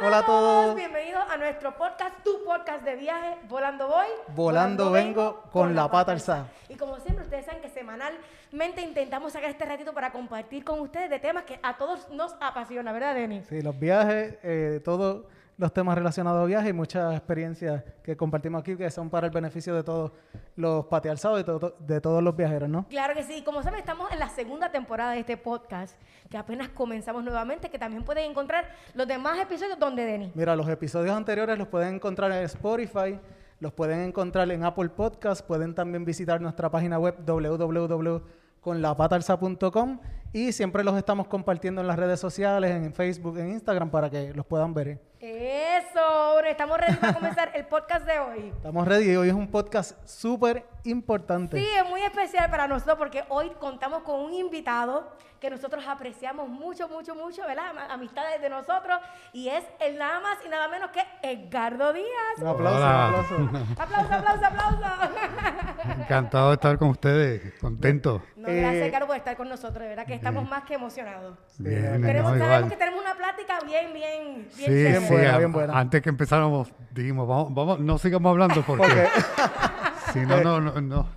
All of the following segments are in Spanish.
Hola a todos, bienvenidos a nuestro podcast, tu podcast de viaje, Volando Voy. Volando, vengo con, la pata alzada. Y como siempre, ustedes saben que semanalmente intentamos sacar este ratito para compartir con ustedes de temas que a todos nos apasiona, ¿verdad, Denis? Sí, los viajes, eh, todo los temas relacionados a viajes y muchas experiencias que compartimos aquí que son para el beneficio de todos los patealzados, de, de todos los viajeros, ¿no? Claro que sí. Como saben, estamos en la segunda temporada de este podcast, que apenas comenzamos nuevamente, que también pueden encontrar los demás episodios donde Denis. Mira, los episodios anteriores los pueden encontrar en Spotify, los pueden encontrar en Apple Podcast, pueden también visitar nuestra página web www.conlapatalza.com y siempre los estamos compartiendo en las redes sociales, en Facebook, en Instagram, para que los puedan ver. Eso, estamos ready para comenzar el podcast de hoy. Estamos ready, hoy es un podcast súper importante. Sí, es muy especial para nosotros porque hoy contamos con un invitado que nosotros apreciamos mucho, mucho, mucho, ¿verdad? Amistades de nosotros y es el nada más y nada menos que Edgardo Díaz. Un aplauso, un aplauso. aplauso, aplauso, aplauso. Encantado de estar con ustedes, contento. No, gracias, Edgardo, por estar con nosotros, de verdad que estamos más que emocionados. Bien, Queremos, sabemos que tenemos una plática bien, bien, bien, sí, sí, bien buena. Antes que empezáramos, dijimos, vamos, vamos, no sigamos hablando porque si no, no, no, no,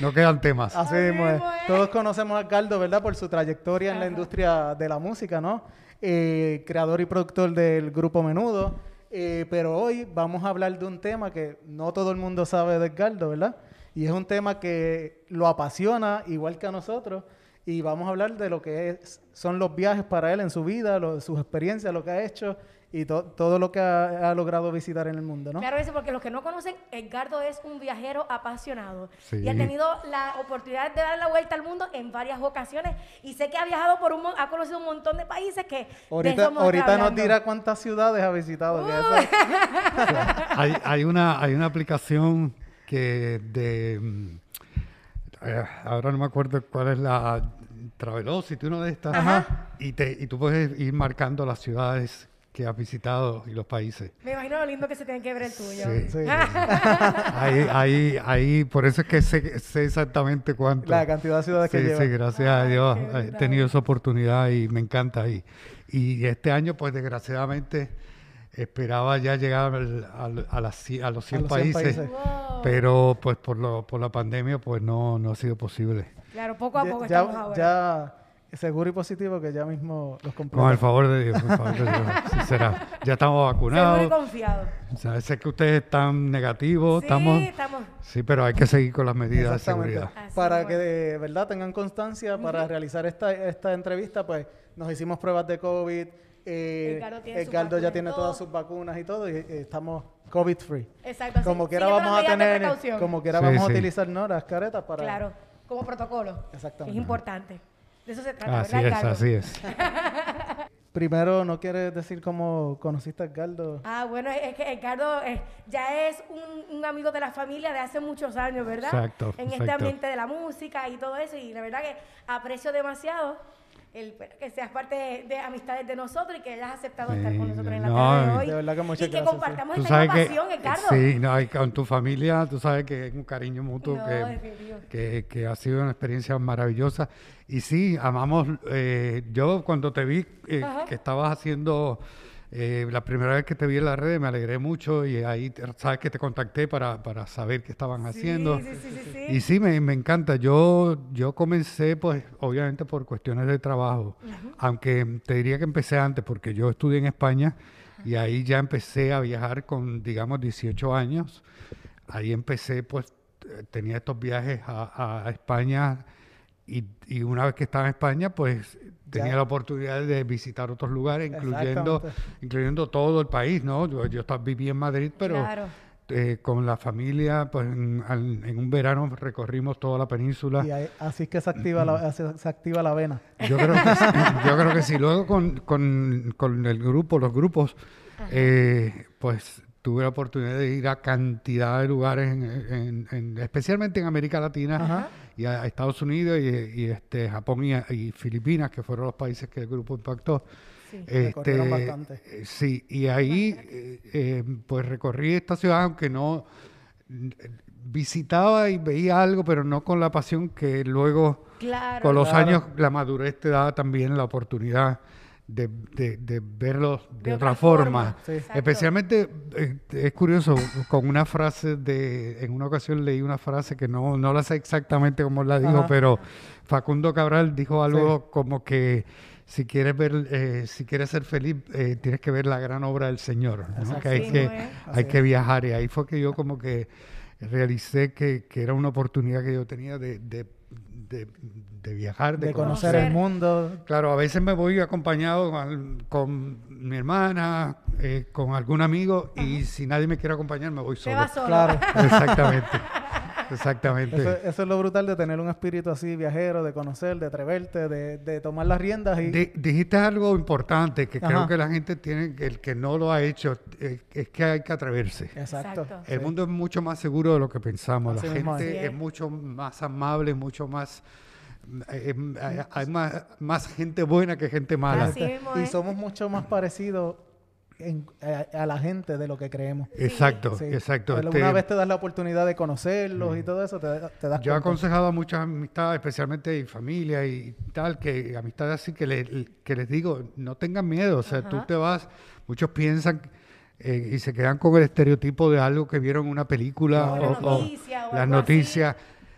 no quedan temas. Así mismo es. Todos conocemos a Edgardo, ¿verdad? Por su trayectoria en la industria de la música, ¿no? Eh, creador y productor del grupo Menudo. Eh, pero hoy vamos a hablar de un tema que no todo el mundo sabe de Edgardo, ¿verdad? Y es un tema que lo apasiona igual que a nosotros. Y vamos a hablar de lo que son los viajes para él en su vida, sus experiencias, lo que ha hecho y todo lo que ha, logrado visitar en el mundo, ¿no? Claro, eso porque los que no conocen, Edgardo es un viajero apasionado. Y ha tenido la oportunidad de dar la vuelta al mundo en varias ocasiones. Y sé que ha viajado por un ha conocido un montón de países que ahorita, ahorita nos dirá cuántas ciudades ha visitado. hay, hay, una hay una aplicación que de mm, eh, ahora no me acuerdo cuál es la Travelocity, uno de estas, y, te, y tú puedes ir marcando las ciudades que has visitado y los países. Me imagino lo lindo que se tiene que ver el tuyo. Sí. ahí, ahí, ahí, por eso es que sé, sé exactamente cuánto. La cantidad de ciudades que lleva. Sí, gracias a Dios he tenido esa oportunidad y me encanta. Y, y este año, pues desgraciadamente, esperaba ya llegar al, a, las, a, los 100, países, pero pues por, lo, por la pandemia pues no, no ha sido posible. Claro, poco a poco estamos ahora. Ya seguro y positivo que ya mismo los compramos. Con el favor de Dios, por favor de Dios. será. Ya estamos vacunados. Seguro y confiado. O sea, sé que ustedes están negativos. Sí, estamos, estamos. Sí, pero hay que seguir con las medidas de seguridad. para que de verdad tengan constancia para realizar esta, esta entrevista, pues nos hicimos pruebas de COVID eh, Edgardo, ya tiene todas sus vacunas y todo, y, estamos COVID free. Exacto. Como quiera vamos a tener, como quiera vamos a utilizar ¿no? las caretas para. Claro, como protocolo. Exactamente. Es importante. De eso se trata, así es, así es. Primero, ¿no quieres decir cómo conociste a Edgardo? Ah, bueno, es que Edgardo eh, ya es un, un, amigo de la familia de hace muchos años, ¿verdad? Exacto. En este ambiente de la música y todo eso, y la verdad que aprecio demasiado el, que seas parte de, amistades de nosotros y que hayas aceptado estar con nosotros en la tarde de hoy. De verdad que muchas y que compartamos esta innovación, Ricardo. Sí, no, y con tu familia, tú sabes que es un cariño mutuo que, que, ha sido una experiencia maravillosa. Y sí, amamos, eh, yo cuando te vi eh, que estabas haciendo eh, la primera vez que te vi en la red me alegré mucho y ahí sabes que te contacté para, para saber qué estaban haciendo. Sí, sí, y sí, me, me, encanta. Yo, yo comencé, pues, obviamente por cuestiones de trabajo, aunque te diría que empecé antes porque yo estudié en España y ahí ya empecé a viajar con, digamos, 18 años. Ahí empecé, pues, tenía estos viajes a, a España y, y, una vez que estaba en España, pues tenía la oportunidad de visitar otros lugares, incluyendo, incluyendo todo el país, ¿no? Yo, yo viví en Madrid, pero eh, con la familia, pues en, un verano recorrimos toda la península. Y así es que se activa, la, se activa la vena. Yo creo que, sí, yo creo que sí. Luego con, con, con el grupo, los grupos, eh, pues tuve la oportunidad de ir a cantidad de lugares, en, especialmente en América Latina y a, Estados Unidos y, este Japón y, Filipinas, que fueron los países que el grupo impactó. Sí, este, bastante. Eh, sí, y ahí eh, eh, pues recorrí esta ciudad, aunque no visitaba y veía algo, pero no con la pasión que luego con los años la madurez te da también la oportunidad de, de- de verlo de, De otra, otra forma. forma, Sí. Especialmente eh, es curioso, con una frase de, en una ocasión leí una frase que no, no la sé exactamente cómo la dijo, Ajá. pero Facundo Cabral dijo algo Sí. como que si quieres ver, eh, si quieres ser feliz, eh, tienes que ver la gran obra del Señor, ¿no? Que hay que, hay que viajar y ahí fue que yo como que realicé que, que era una oportunidad que yo tenía de, de, de- de viajar, de, De conocer conocer. el mundo. Claro, a veces me voy acompañado con, con mi hermana, eh, con algún amigo, y si nadie me quiere acompañar, me voy Te solo. vas solo. Claro. Exactamente. Exactamente. Eso, eso es lo brutal de tener un espíritu así viajero, de conocer, de atreverte, de, de tomar las riendas y Di- dijiste algo importante que creo que la gente tiene, que el que no lo ha hecho, eh, es que hay que atreverse. exacto. Exacto. El sí. mundo es mucho más seguro de lo que pensamos. Así la gente es. es. mucho más amable, mucho más... eh, eh, hay, hay más, más gente buena que gente mala. Y somos mucho más parecidos en- a, a la gente de lo que creemos. Exacto, Sí. exacto. Pero Este, Una vez te das la oportunidad de conocerlos y todo eso, te, te das Yo he aconsejado a muchas amistades, especialmente en familia y tal, que amistades así que, le- que les digo, no tengan miedo, o sea, tú te vas, muchos piensan eh, y se quedan con el estereotipo de algo que vieron en una película O o, noticia o las así. noticias.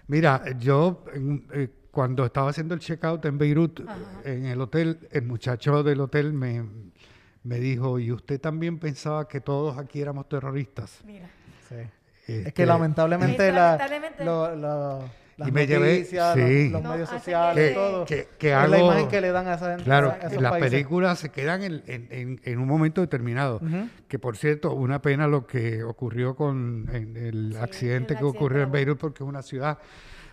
Mira, yo en- eh, cuando estaba haciendo el checkout en Beirut, Ajá. en el hotel, el muchacho del hotel me, me dijo, ¿y usted también pensaba que todos aquí éramos terroristas? Mira. Sí. Es Este, que lamentablemente, Es la- lamentablemente- lo- lo- las Y me llevé- noticias, sí. los, los No, medios sociales, que- todo, que, que es hago, la imagen que le dan a esa gente. Claro, a esos las países. películas se quedan en, en- en- en un momento determinado. Que por cierto, una pena lo que ocurrió con en el Sí, accidente el que ocurrió en Beirut, porque es una ciudad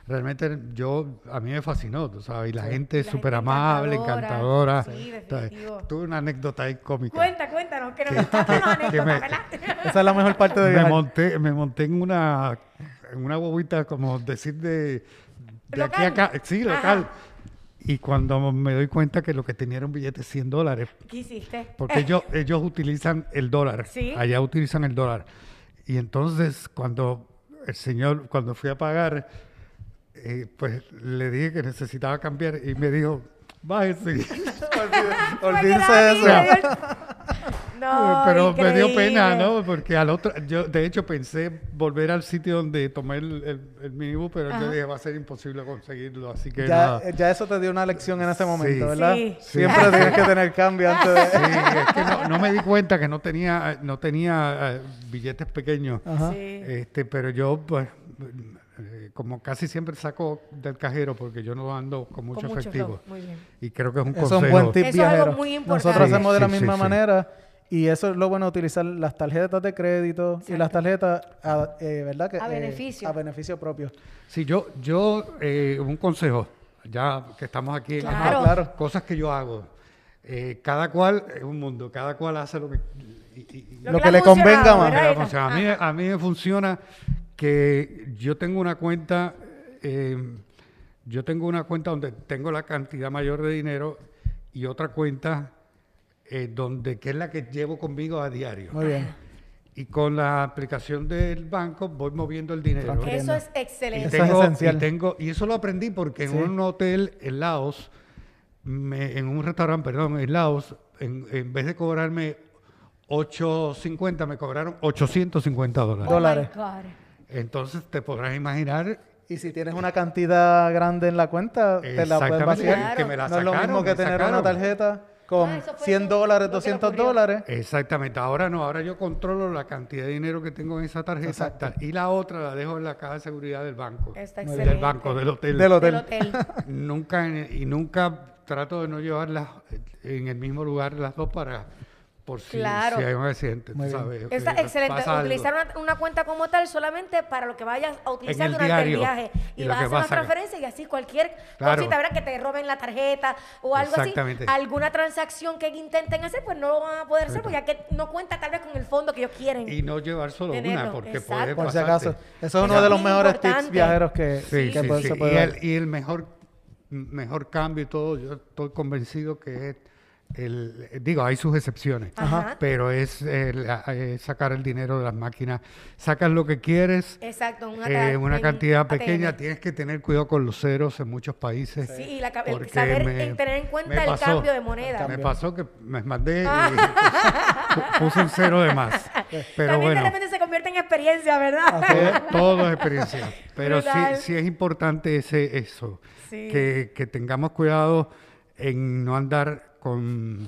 realmente yo a mí me fascinó, tú sabes, y la Sí. gente es súper amable, encantadora. encantadora. Sí. Tuve una anécdota ahí cómica. Cuenta, cuéntanos, que Que-. Esa es la mejor parte de me viajar. monté, me monté en una en una bobita como decir de, de aquí a acá, sí, Ajá. local. Y cuando me doy cuenta que lo que tenía era un billete de 100 dólares, ¿Qué hiciste? Porque ellos, ellos utilizan el dólar. Sí. Allá utilizan el dólar. Y entonces, cuando el señor, cuando fui a pagar, pues le dije que necesitaba cambiar y me dijo, bájese. Olvídense Fue de eso. No, Pero me dio pena. ¿no? Porque al otro, yo de hecho pensé volver al sitio donde tomé el, el, el minibús, pero yo Ajá. dije, va a ser imposible conseguirlo. Así que Ya, nada. ya eso te dio una lección en ese momento, Sí. ¿verdad? Sí. Siempre tienes que tener cambio antes de... Sí, es que no, no me di cuenta que no tenía, no tenía eh, billetes pequeños. Ajá. Sí. Este, pero yo, pues, eh, como casi siempre saco del cajero porque yo no ando con mucho Con mucho efectivo. flow, Muy bien. Y creo que es un Eso es consejo. un buen tip Eso es algo muy importante. Nosotros Sí, hacemos de la misma sí, sí. manera y eso es lo bueno utilizar las tarjetas de crédito y las tarjetas, a, eh, ¿verdad? Que, A eh, beneficio. a beneficio propio. Sí, yo, yo eh, un consejo, ya que estamos aquí, en- Claro. Ah, claro. cosas que yo hago. Eh, cada cual es un mundo, cada cual hace lo que... y- y- Lo ha que le convenga más. a, mí, a mí me funciona que yo tengo una cuenta, eh, yo tengo una cuenta donde tengo la cantidad mayor de dinero y otra cuenta eh, donde que es la que llevo conmigo a diario. Muy bien. Y con la aplicación del banco voy moviendo el dinero. Eso es Y excelente. Eso es tengo, esencial. y tengo- y eso lo aprendí porque en un hotel en Laos, me- en un restaurante, perdón, en Laos, en, en vez de cobrarme 8.50, me cobraron 850 dólares. Oh my dólares. Entonces te podrás imaginar Y si tienes una cantidad grande en la cuenta, te la puedes exactamente vaciar. que me la no es lo sacaron, mismo que tener sacaron. una tarjeta con Ah, eso fue 100 lo- dólares, lo que le 200 ocurrió. dólares. Exactamente, ahora no, ahora yo controlo la cantidad de dinero que tengo en esa tarjeta Exacto. y la otra la dejo en la caja de seguridad del banco. Está excelente. Del banco, del hotel. Del Del hotel. hotel. Nunca, y nunca trato de no llevarlas en el mismo lugar las dos para, por si, Claro. si hay un accidente, tú Muy bien. sabes. Está eh, excelente. Utilizar una, una cuenta como tal solamente para lo que vayas a utilizar el durante diario. el viaje. Y vas a hacer una transferencia y así cualquier Claro. cosita, ¿verdad? Que te roben la tarjeta o algo así. Exactamente. Alguna transacción que intenten hacer, pues no lo van a poder hacer porque ya que no cuenta tal vez con el fondo que ellos quieren. Y no llevar solo Tenerlo, una, porque exacto. puede Por si acaso. Eso es uno de los mejores tips viajeros que, Sí, que sí, puede- sí. se puede Y el, y el mejor, mejor cambio y todo, yo estoy convencido que es el- digo, hay sus excepciones, Ajá. pero es, el- a- es sacar el dinero de las máquinas. Sacas lo que quieres, Exacto, una, eh, una cantidad ATM. pequeña. Tienes que tener cuidado con los ceros en muchos países. Sí, y la el saber me- tener en cuenta el pasó. cambio de moneda. Me pasó que me mandé y pu- puse un cero de más. Pero También bueno. de repente se convierte en experiencia, ¿verdad? Todo, todo es experiencia. Pero sí, sí es importante ese, eso. Sí. Que, que tengamos cuidado en no andar con,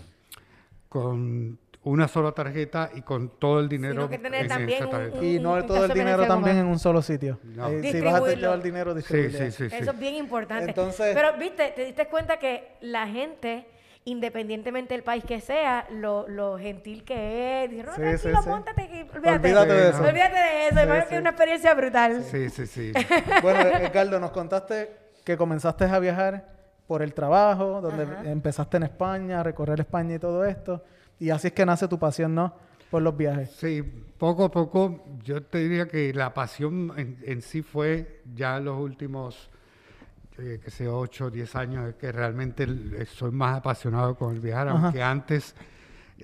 con una sola tarjeta y con todo el dinero que tener en también esa un- tarjeta. un- Y no un todo el dinero también en un solo sitio. No. Eh, si vas a Distribuirlo. llevar dinero, Sí, distribuirlo. sí, sí, sí. Eso es bien importante. Entonces- Pero, viste, te diste cuenta que la gente, independientemente del país que sea, lo, lo gentil que es, dice, no, Sí, tranquilo, sí, sí. móntate aquí, olvídate. Olvídate de eso. Olvídate de eso, Sí, sí. que es una experiencia brutal. Sí, sí, sí. Bueno, Edgardo, nos contaste que comenzaste a viajar por el trabajo, donde Ajá. empezaste en España, a recorrer España y todo esto. Y así es que nace tu pasión, ¿no? Por los viajes. Sí, poco a poco, yo te diría que la pasión en, en sí fue ya los últimos, eh, que sé, 8 o 10 años, es que realmente el- soy más apasionado con el viajar, Ajá. aunque antes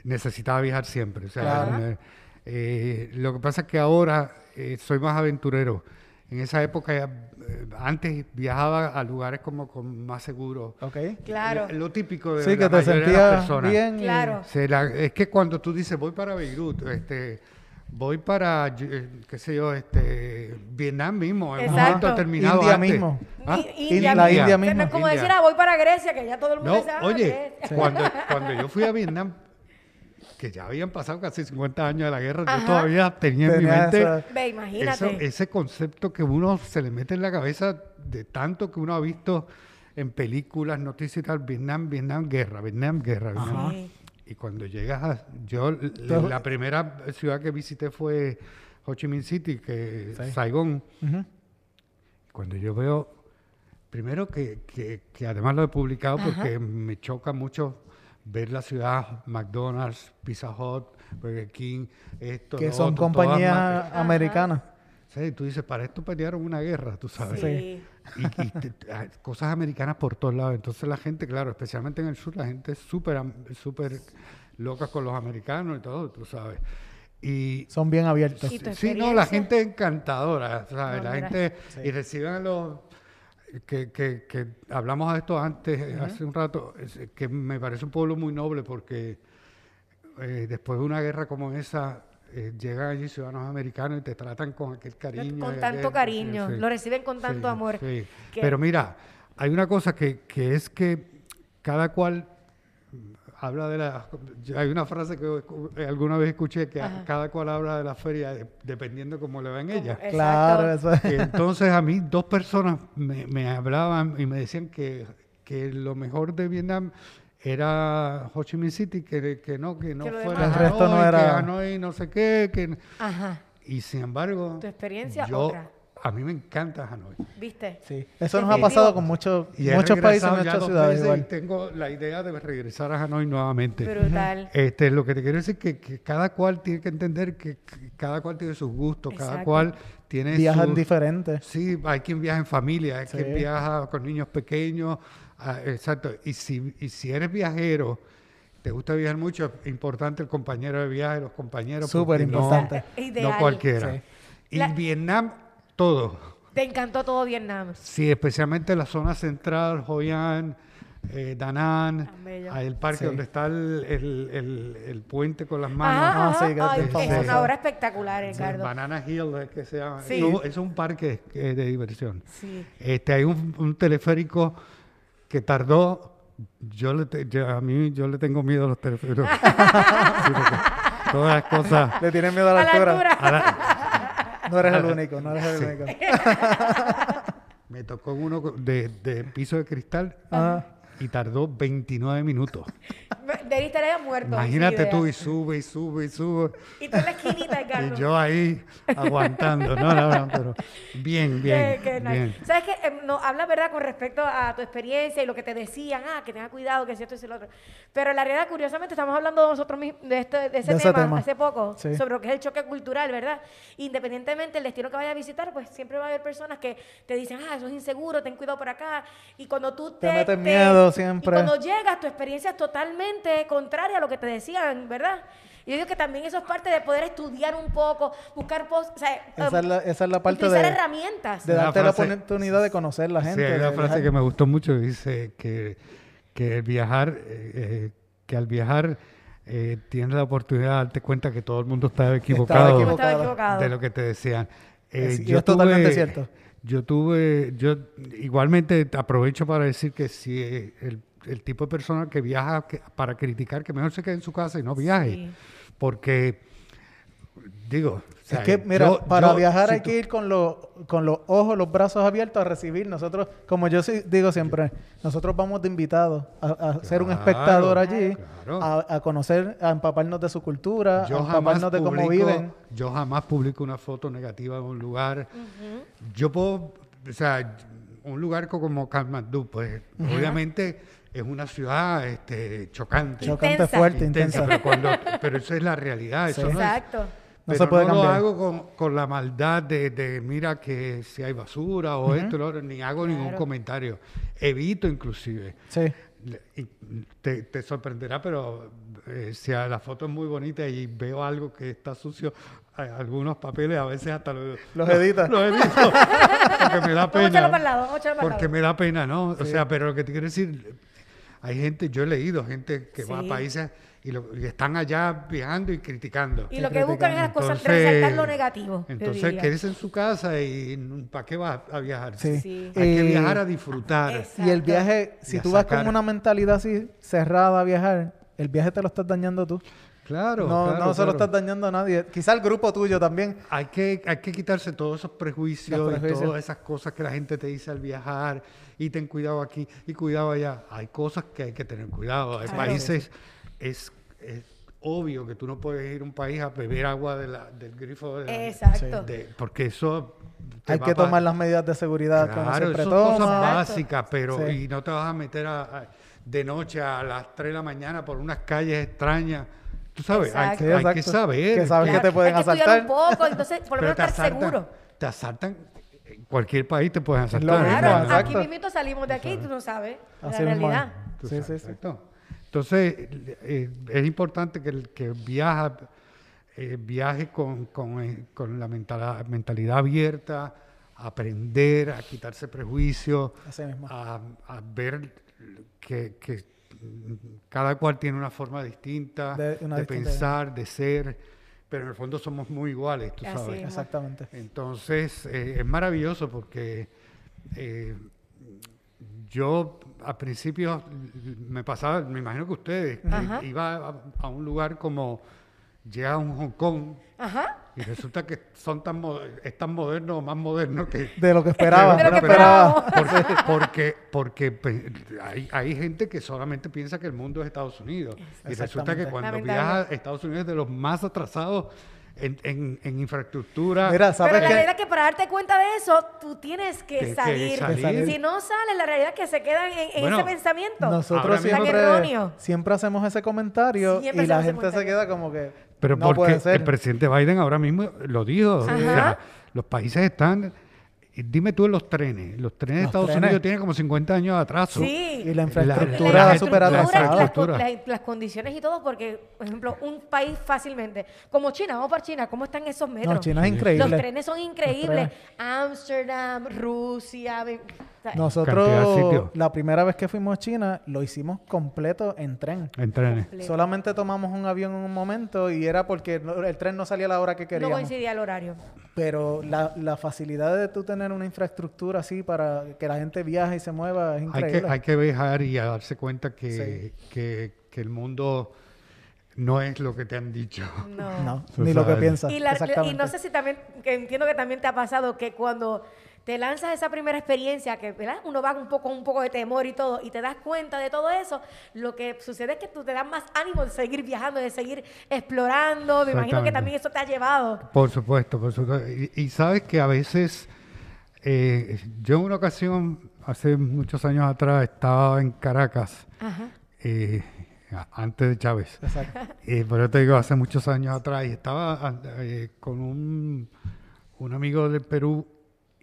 necesitaba viajar siempre. O sea, Claro. me- eh, lo que pasa es que ahora eh, soy más aventurero. En esa época, eh, antes viajaba a lugares como con más seguro. ¿Ok? Claro. Lo, lo típico de Sí, la que te de las personas. bien. Claro. Se la- es que cuando tú dices voy para Beirut, este, voy para, eh, qué sé yo, este, Vietnam mismo, en un momento determinado India antes. mismo. ¿Ah? Y- India- India la mismo. India como India. decir, ah, voy para Grecia, que ya todo el mundo No, ah, oye, Grecia. cuando, cuando yo fui a Vietnam, que ya habían pasado casi 50 años de la guerra, Ajá. yo todavía tenía en mi Tenía mente esa- Ve, eso- imagínate. ese concepto que uno se le mete en la cabeza de tanto que uno ha visto en películas, noticias y tal, Vietnam, Vietnam, guerra, Vietnam, guerra, Vietnam. Sí. Y cuando llegas a... Yo, l- Entonces- la primera ciudad que visité fue Ho Chi Minh City, que Sí. Saigón. Ujú. Cuando yo veo, primero que, que, que además lo he publicado porque me choca mucho ver la ciudad, McDonald's, Pizza Hut, Burger King, esto, Que lo son otro, compañías americanas. Sí, tú dices, para esto pelearon una guerra, tú sabes. Sí. Y, y te- hay cosas americanas por todos lados. Entonces la gente, claro, especialmente en el sur, la gente es súper súper loca con los americanos y todo, tú sabes. Y Son bien abiertos. Y sí, no, la gente es encantadora, ¿sabes? No, la mira. gente, Sí. y reciben a los, que, que, que hablamos de esto antes, eh, hace un rato, eh, que me parece un pueblo muy noble porque eh, después de una guerra como esa, eh, llegan allí ciudadanos americanos y te tratan con aquel cariño. con tanto aquel- cariño, sí, sí. lo reciben con tanto Sí, amor. que- Pero mira, hay una cosa que, que es que cada cual habla de la... Hay una frase que alguna vez escuché que Ajá. cada cual habla de la feria de- dependiendo cómo le va en ella. Exacto. Claro, eso es. Entonces a mí dos personas me, me hablaban y me decían que, que lo mejor de Vietnam era Ho Chi Minh City, que, que no, que no Que fuera El resto no Hanoi, era- que Hanoi no sé qué, que... Ajá, Y sin embargo, Tu experiencia, yo, otra. A mí me encanta Hanoi. ¿viste? Sí. Eso nos ha pasado con muchos, muchos países, muchas ciudades igual. Y tengo la idea de regresar a Hanoi nuevamente. Brutal. Este, lo que te quiero decir es que, que cada cual tiene que entender que, que cada cual tiene sus gustos, cada cual tiene Viajan sus- diferentes. Sí, hay quien viaja en familia, hay Sí. quien viaja con niños pequeños, ah, exacto. Y si, y si eres viajero, te gusta viajar mucho, es importante el compañero de viaje, los compañeros. Súper no- importante. No cualquiera. Sí. Y La- Vietnam, todo. Te encantó todo Vietnam. Sí, especialmente la zona central, Hoi An, eh, Da Nang, Tan bello. ahí el parque Sí. donde está el, el- el- el puente con las manos. Ajá, Ah, ajá. sí, que Ay, es una obra espectacular, Ricardo. Banana Hill, es que se llama. Sí. No, es un parque eh, de diversión. Sí. Este, hay un, un teleférico que tardó. Yo le, te- yo- a mí yo le tengo miedo a los teleféricos. Sí, todas las cosas. Le tienen miedo a la A la altura. altura. a la- No eres el único, no eres el Sí. único. me tocó uno de, de piso de cristal y tardó 29 minutos. Debiste haber muerto. Imagínate tú y sube y sube y sube. Y tú en la esquinita, Ricardo. Y yo ahí aguantando. No, no, no, pero bien, bien. Qué nice. bien. ¿Sabes qué? Em, no, habla verdad con respecto a tu experiencia y lo que te decían, ah, que tenga cuidado, que si esto y si lo otro. Pero la realidad, curiosamente, estamos hablando nosotros mismos de, este, de ese, De ese tema, tema. hace poco, Sí. sobre lo que es el choque cultural, ¿verdad? Independientemente del destino que vayas a visitar, pues siempre va a haber personas que te dicen, ah, eso es inseguro, ten cuidado por acá. Y cuando tú te... Te meten miedo, Y siempre. cuando llegas, tu experiencia es totalmente contraria a lo que te decían, ¿verdad? Y yo digo que también eso es parte de poder estudiar un poco, buscar post, o sea, Esa es la, esa es la parte utilizar de, herramientas. de darte la frase- oportunidad de conocer la gente. Sí, hay una frase que me gustó mucho, dice que, que el viajar, eh, eh, que al viajar eh, tienes la oportunidad de darte cuenta que todo el mundo está equivocado, Yo estaba equivocado. de lo que te decían. Eh, Es- y es totalmente cierto. Yo tuve, yo igualmente aprovecho para decir que si el, el tipo de persona que viaja que- para criticar, que mejor se quede en su casa y no viaje, Sí. porque digo, Es que, mira, yo- para yo- viajar si hay tú- que ir con, los con los ojos, los brazos abiertos a recibir. Nosotros, como yo sí digo siempre, nosotros vamos de invitados a, a ser un espectador allí, claro. a, a conocer, a empaparnos de su cultura, Yo a jamás, empaparnos de cómo publico, viven. yo jamás publico una foto negativa de un lugar. Yo puedo, o sea, un lugar co- como Kathmandu, pues obviamente es una ciudad este, chocante, Chocante Intensa. fuerte, intensa, intensa. pero, cuando, pero eso es la realidad. Eso no es, Exacto. No pero se puede no lo hago con, con la maldad de, de, mira que si hay basura o esto, lo otro, ni hago ningún comentario. Evito inclusive. Sí. Y Te, te sorprenderá, pero eh, si a la foto es muy bonita y veo algo que está sucio, a- algunos papeles a veces hasta lo- Los editas. Los edito, porque me da para pena. lado, para Porque lado. me da pena, ¿no? O sea, pero lo que te quiero decir, hay gente, yo he leído gente que va a países y, lo- y están allá viajando y criticando. Y lo que buscan es las cosas, Entonces- resaltar lo negativo. Entonces, quédese en su casa y ¿para qué vas a viajar? Sí. Sí. Hay que Eh, viajar a disfrutar. Exacto. Y el viaje, si tú vas con una mentalidad así cerrada a viajar, el viaje te lo estás dañando tú. Claro, no claro, no se lo claro. estás dañando a nadie. Quizá el grupo tuyo también. Hay que, hay que quitarse todos esos prejuicios, y todas esas cosas que la gente te dice al viajar y ten cuidado aquí y cuidado allá. Hay cosas que hay que tener cuidado. Hay Claro. países, es, es obvio que tú no puedes ir a un país a beber agua de la- del grifo de la- Exacto. de- porque eso... Hay que tomar las medidas de seguridad Claro, son cosas básicas, pero Sí. y no te vas a meter a- a- de noche a las 3 de la mañana por unas calles extrañas. Tú sabes, hay. Sí, hay que saber. Que sabes Claro, que te pueden hay que asaltar. un poco, entonces por lo menos estar asaltan, seguro. te asaltan, en cualquier país te pueden asaltar. Claro, aquí mismo salimos de aquí y tú no sabes Así la realidad. Tú Sí, sabes, sí, sí. Entonces, eh, es importante que el que viaja, eh, viaje con, con, eh, con la mentalidad, mentalidad abierta, a aprender, a quitarse prejuicios, a, a ver que, que, cada cual tiene una forma distinta De- de, una distinta- pensar, de ser, pero en el fondo somos muy iguales, tú Así sabes. es. Exactamente. Entonces, eh, es maravilloso porque eh, yo al principio me pasaba, me imagino que ustedes, que iba a, a un lugar como, llega a un Hong Kong Ajá. y resulta que son tan es tan moderno o más moderno que... De lo que esperaba. De lo que esperaba. Porque, porque, porque pe- hay, hay gente que solamente piensa que el mundo es Estados Unidos. Y resulta que cuando viaja a Estados Unidos es de los más atrasados en, en- en infraestructura. Mira, Pero ¿sabes la qué? realidad es que para darte cuenta de eso, tú tienes que, Que- que salir. Si no sales, la realidad es que se quedan en, en Bueno, ese pensamiento. Nosotros siempre, siempre hacemos ese comentario Siempre y la gente se queda como que Pero no porque puede ser. el presidente Biden ahora mismo lo dijo. o Ajá. sea, los países están... y Dime tú los trenes. Los trenes de Estados trenes. Unidos tienen como 50 años de atraso. Sí. Y la infraestructura la- súper la atrasada. las, condiciones y todo, porque, por ejemplo, un país fácilmente, como China, vamos para China, ¿cómo están esos metros? No, China es increíble. Los trenes son increíbles. Ámsterdam, Rusia. Nosotros, la primera vez que fuimos a China, lo hicimos completo en tren. En trenes. completo. Solamente tomamos un avión en un momento y era porque no- el tren no salía a la hora que no queríamos. coincidía el horario. Pero la, la facilidad de tú tener una infraestructura así para que la gente viaje y se mueva es Hay increíble. que, hay que viajar y a darse cuenta que, que, que el mundo no es lo que te han dicho. No. No, ni lo que piensas. Y, la- y Exactamente. no sé si también, que entiendo que también te ha pasado que cuando te lanzas esa primera experiencia, que ¿verdad? uno va un poco, un poco de temor y todo, y te das cuenta de todo eso, lo que sucede es que tú te das más ánimo de seguir viajando, de seguir explorando. Me imagino que también eso te ha llevado. Por supuesto, por supuesto. Y, y sabes que a veces, eh, yo en una ocasión, hace muchos años atrás, estaba en Caracas, Ajá. eh, antes de Chávez. Eh, pero te digo, hace muchos años atrás, y estaba eh, con un, un amigo del Perú,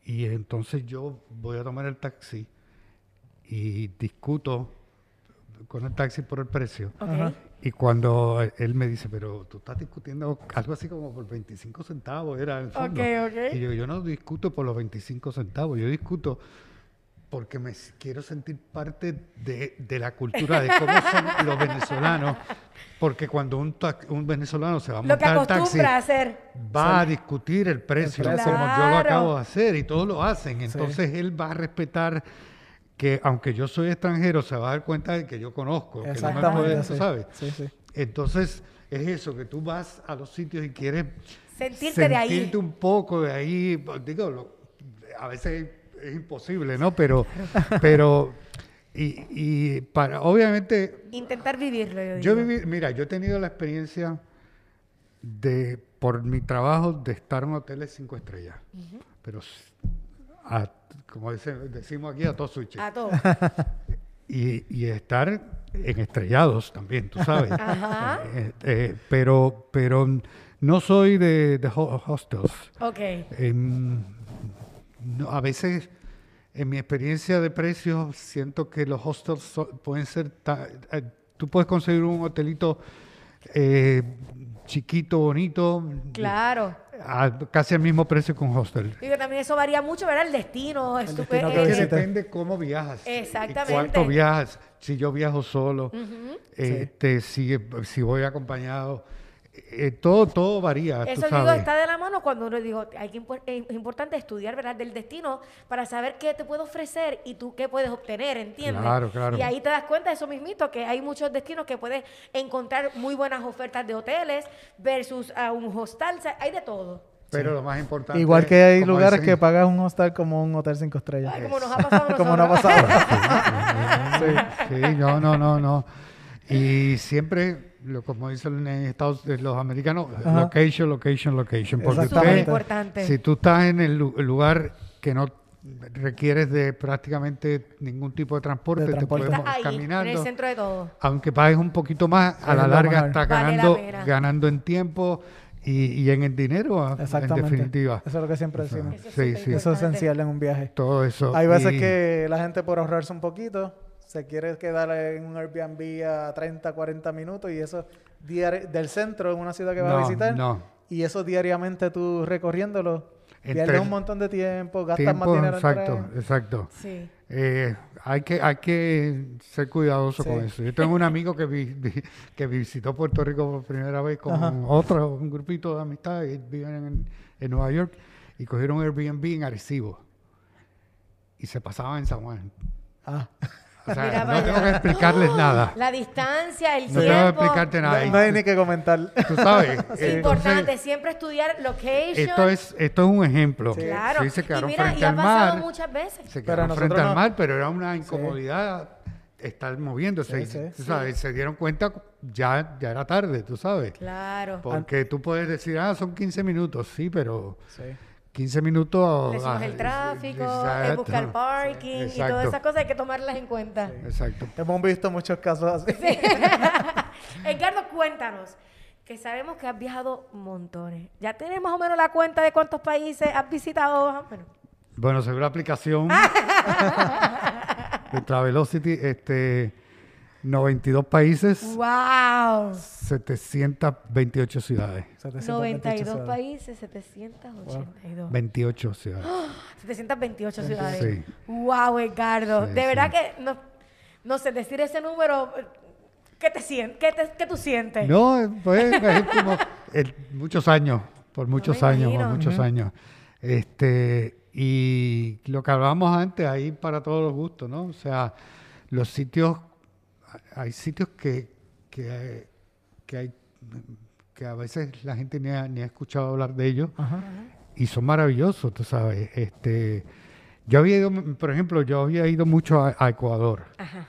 y entonces yo voy a tomar el taxi y discuto con el taxi por el precio. Y cuando él me dice, pero tú estás discutiendo algo así como por 25 centavos, era el fondo. Ok, ok. Y yo, yo no discuto por los 25 centavos, yo discuto porque me quiero sentir parte de, de la cultura, de cómo son los venezolanos. Porque cuando un, un venezolano se va a Lo que montar al taxi, a hacer. va a discutir el precio, como yo lo acabo de hacer, y todos lo hacen. Entonces él va a respetar que aunque yo soy extranjero, se va a dar cuenta de que yo conozco, que no me Exactamente, puede, sí. sabes. Entonces, es eso, que tú vas a los sitios y quieres Sentirte de ahí. sentirte un poco de ahí. Digo, lo- a veces es imposible, ¿no? Pero, pero y, y para, obviamente, Intentar vivirlo, yo yo viví, mira, yo he tenido la experiencia de, por mi trabajo, de estar en hoteles cinco estrellas. Pero, a- como dice- decimos aquí, a todos switches. A todo. Y, y estar en estrellados también, tú sabes. Ajá. Eh, eh, pero, pero no soy de, de ho- hostels. Ok. Em, no, a veces, en mi experiencia de precios, siento que los hostels so- pueden ser... ta- eh, tú puedes conseguir un hotelito eh, chiquito, bonito, Claro. a casi al mismo precio que un hostel. Digo, también eso varía mucho, ¿verdad? El destino. estu- destino eh, que Es depende cómo viajas. y Exactamente. cuánto viajas. Si yo viajo solo, este, si, si voy acompañado. Eh, todo, todo varía, Eso tú digo, está de la mano cuando uno digo, hay que es importante estudiar, ¿verdad? Del destino para saber qué te puedo ofrecer y tú qué puedes obtener, ¿entiendes? Claro, claro. Y ahí te das cuenta de eso mismito, que hay muchos destinos que puedes encontrar muy buenas ofertas de hoteles versus a un hostal, o sea, hay de todo. Pero lo más importante. Igual que hay lugares dicen- que pagas un hostal como un hotel cinco estrellas. Ay, como nos ha pasado como no ha pasado. Sí, no, no, no, no. Y siempre, lo, como dicen en Estados Unidos los americanos, Ajá. location, location, location. Porque usted, importante. si tú estás en el lu- lugar que no requieres de prácticamente ningún tipo de transporte, De te transporte. puedes ahí, en el caminando. centro de todo. Aunque pagues un poquito más, a la larga estás Vale la ganando, ganando en tiempo y, y en el dinero, a- en definitiva. Eso es lo que siempre decimos. Eso es sí, súper sí. Eso es importante. esencial en un viaje. Todo eso. Hay veces Y- que la gente por ahorrarse un poquito se quiere quedar en un Airbnb a 30, 40 minutos y eso diari- del centro en una ciudad que va a No, visitar. no. Y eso diariamente tú recorriéndolo, pierdes un montón de tiempo, gastas más Tiempo, dinero exacto, exacto. Sí. Eh, hay que hay que ser cuidadoso Sí. con eso. Yo tengo un amigo que vi- vi- que visitó Puerto Rico por primera vez con Ajá. otro un grupito de amistad y viven en, en Nueva York y cogieron Airbnb en Arecibo y se pasaban en San Juan. Ah, O sea, Mira no tengo que explicarles nada. La distancia, el No tiempo. tengo que explicarte nada. no, no hay ni que comentar. Tú sabes. Es entonces, importante siempre estudiar location. esto es esto es un ejemplo. Sí. Claro. Sí, se y quedaron mira, frente y ha al pasado mar. muchas veces. Se quedaron frente al no. mar, pero era una incomodidad estar moviéndose. Sí, sí. tú sabes, se dieron cuenta, ya, ya era tarde, tú sabes. Claro. Porque tú puedes decir, ah, son 15 minutos, sí, pero Sí. 15 minutos... Le sumas ah, el tráfico, es exacto. buscar parking y todas esas cosas hay que tomarlas en cuenta. Exacto. Hemos visto muchos casos así. Edgardo, cuéntanos, que sabemos que has viajado montones. ¿Ya tienes más o menos la cuenta de cuántos países has visitado? más o menos? Bueno, según la aplicación de Travelocity, este, 92 países, ¡Wow! 728 ciudades. 92 ciudades. países, 782. 28 ciudades. 728 ciudades. Sí. ¡Wow, Edgardo! Sí, de verdad sí. que, no, no sé, decir ese número, ¿qué te sientes? ¿Qué, te- qué tú sientes? No, pues es como el- muchos años, por muchos me años, por muchos años. Este, y lo que hablábamos antes, ahí para todos los gustos, ¿no? O sea, los sitios, hay sitios que, que, que hay que a veces la gente ni ha, ni ha escuchado hablar de ellos Ajá. y son maravillosos, tú sabes. Este, yo había ido, por ejemplo, yo había ido mucho a- a Ecuador. Ajá.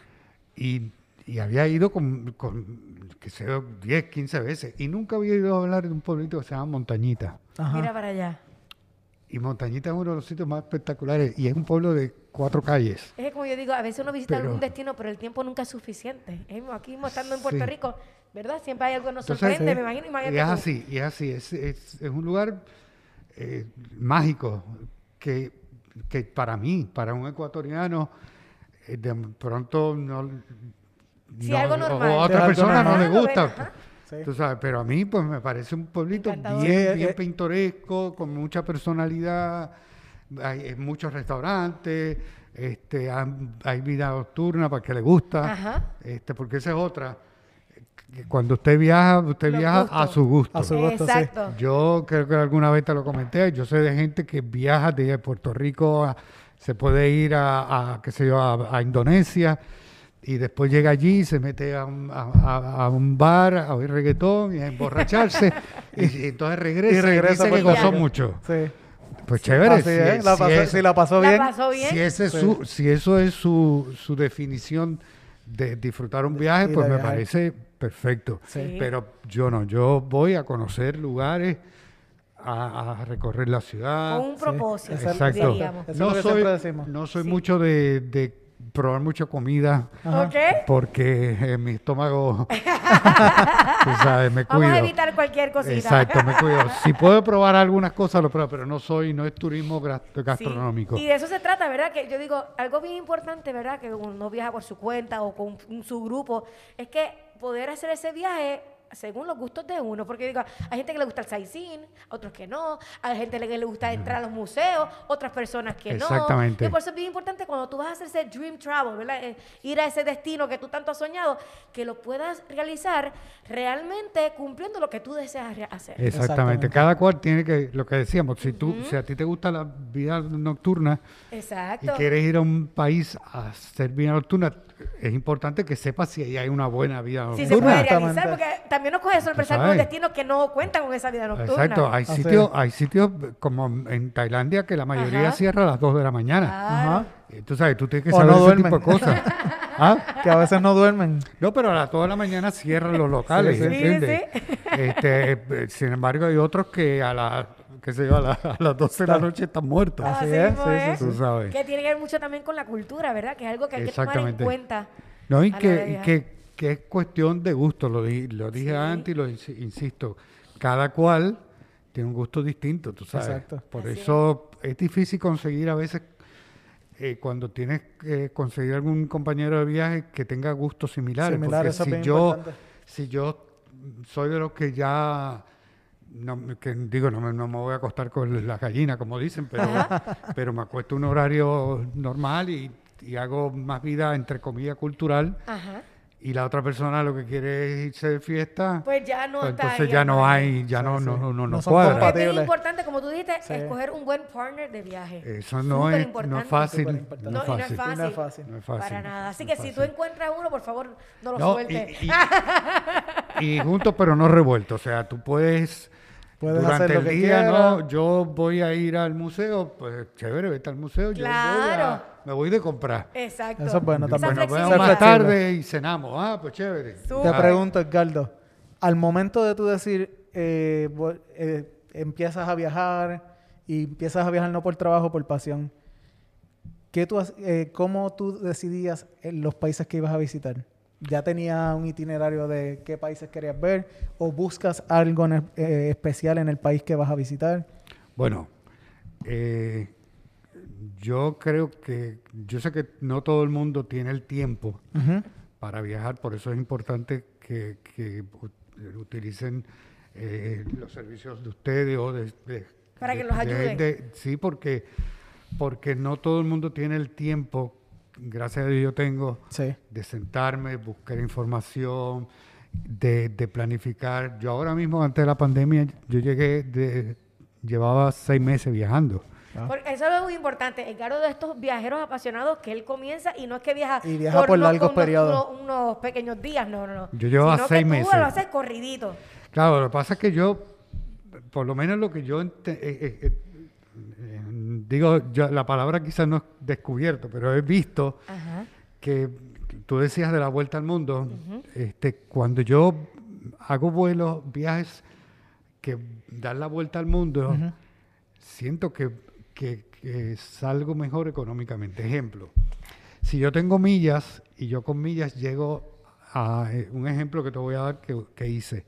Y, y había ido con, con, qué sé yo, 10, 15 veces. Y nunca había ido a hablar de un pueblito que se llama Montañita. Ajá. Mira para allá. Y Montañita es uno de los sitios más espectaculares. Y es un pueblo de cuatro calles. Es que como yo digo, a veces uno visita Pero- algún destino, pero el tiempo nunca es suficiente. Aquí mismo estando en Puerto Sí. Rico, ¿verdad? Siempre hay algo que nos Entonces, sorprende, sí. me imagino. imagínate Y es tú. así, y es así. Es, es, es un lugar eh, mágico que, que para mí, para un ecuatoriano, eh, de pronto no, Sí, algo normal. O a otra persona no le gusta. ven. Sí. Tú sabes, pero a mí pues me parece un pueblito Encantador. bien, bien eh, pintoresco, con mucha personalidad, hay, hay muchos restaurantes, este, hay vida nocturna para el que le gusta, Ajá. este, porque esa es otra. que Cuando usted viaja, usted Los viaja a su gusto. A su gusto, sí. Exacto. Yo creo que alguna vez te lo comenté. Yo sé de gente que viaja de Puerto Rico, a- se puede ir a, a, qué sé yo, a, a Indonesia y después llega allí, se mete a un, a, un bar a oír reggaetón y a emborracharse y, y entonces regresa y, regresa dice a que gozó mucho. Sí. Pues chévere. Así si, la si pasó- es- si la pasó ¿La bien. pasó bien? si ese es Sí. su, si eso es su, su definición de disfrutar un viaje, pues me viajar. parece perfecto. Sí. Pero yo no, yo voy a conocer lugares, a, a recorrer la ciudad. Con un propósito, Esa- Exacto. diríamos. Eso es No soy, Sí. mucho de, de probar mucha comida Ajá. ¿Ok? porque eh, mi estómago, tú sabes, me cuido. Vamos a evitar cualquier cosita. Exacto, me cuido. Si puedo probar algunas cosas, lo pruebo, pero no soy, no es turismo Sí, gastronómico. Y de eso se trata, ¿verdad? Que yo digo, algo bien importante, ¿verdad? Que uno viaja por su cuenta o con su grupo, es que poder hacer ese viaje según los gustos de uno, porque digo, hay gente que le gusta el sightseeing, otros que no, hay gente que le gusta entrar a los museos, otras personas que no. Exactamente. Y por eso es bien importante cuando tú vas a hacer ese dream travel, ¿verdad? Eh, ir a ese destino que tú tanto has soñado, que lo puedas realizar realmente cumpliendo lo que tú deseas re- hacer. Exactamente. Exactamente. Cada cual tiene que, lo que decíamos, si tú, si a ti te gusta la vida nocturna y Exacto. quieres ir a un país a hacer vida nocturna, es importante que sepas si ahí hay una buena vida nocturna. se puede realizar, porque también nos coge sorpresa sabes. destinos que no cuentan con esa vida nocturna. Exacto, hay sitios, hay sitios como en Tailandia que la mayoría Ajá. cierra a las 2 de la mañana. Ajá. Tú sabes, tú tienes que O saber no ese tipo de duermen. cosas. ¿Ah? Que a veces no duermen. No, pero a las 2 de la mañana cierran los locales, Sí, sí. ¿entiendes? Este, eh, sin embargo, hay otros que a, la, qué sé yo, a, la- a las 12 de la noche están muertos. Así Así es, Tú sabes. Que tiene que ver mucho también con la cultura, ¿verdad? Que es algo que hay que tomar en cuenta. No, y que, que, que es cuestión de gusto, lo, di- lo dije Sí. antes y lo insi- insisto. Cada cual tiene un gusto distinto, tú sabes. Exacto. Por Así eso es. difícil conseguir a veces, eh, cuando tienes que conseguir algún compañero de viaje que tenga gustos similares. Similar, porque si yo, importante. si yo soy de los que ya no, me- que digo, no me, no me voy a acostar con la gallina, como dicen, pero, pero me acuesto un horario normal y, y hago más vida, entre comillas, cultural. Ajá. Y la otra persona lo que quiere es irse de fiesta, Pues ya no pues está entonces ya no hay, ya Sí, no, sí. no, no, no, No cuadra. Es importante, como tú dijiste, Sí. escoger un buen partner de viaje. Eso no es, no es fácil. No es No, y no es fácil. no es fácil. No es fácil. Para nada. Así no que si tú encuentras uno, por favor, no lo No, sueltes. y, y- y juntos pero no revueltos. O sea, tú puedes, Puedes durante hacer lo el que día, no, yo voy a ir al museo, pues chévere, vete al museo. Yo voy Claro. a, me voy de comprar. Exacto. Eso es bueno Esa también. Bueno, vemos más tarde y cenamos. Ah, pues chévere. Súper. Te pregunto, Edgardo, al momento de tú decir, eh, eh, empiezas a viajar y empiezas a viajar no por trabajo, por pasión, ¿qué tú, eh, ¿cómo tú decidías en los países que ibas a visitar? ¿Ya tenías un itinerario de qué países querías ver? ¿O buscas algo en el- eh, especial en el país que vas a visitar? Bueno, eh, yo creo que, yo sé que no todo el mundo tiene el tiempo Ujú. para viajar, por eso es importante que, que utilicen eh, los servicios de ustedes o de... de- Para que de- los de ayuden. gente- sí, porque, porque no todo el mundo tiene el tiempo, gracias a Dios yo tengo, Sí. de sentarme, buscar información, de, de planificar. Yo ahora mismo, antes de la pandemia, yo llegué, de, llevaba seis meses viajando. Porque eso es muy importante. El caro de estos viajeros apasionados que él comienza y no es que viaja, Y viaja por largos unos- periodos. Unos, unos pequeños días, no, no, no. Yo llevaba Sino seis que meses. Tú lo haces corridito. Claro, lo que pasa es que yo, por lo menos lo que yo eh, eh, eh, digo, yo- la palabra quizás no es descubierto, pero he visto Ajá. que tú decías de la vuelta al mundo, este, cuando yo hago vuelos, viajes que dan la vuelta al mundo, siento que, que- que salgo mejor económicamente. Ejemplo, si yo tengo millas y yo con millas llego a eh, un ejemplo que te voy a dar que, que hice.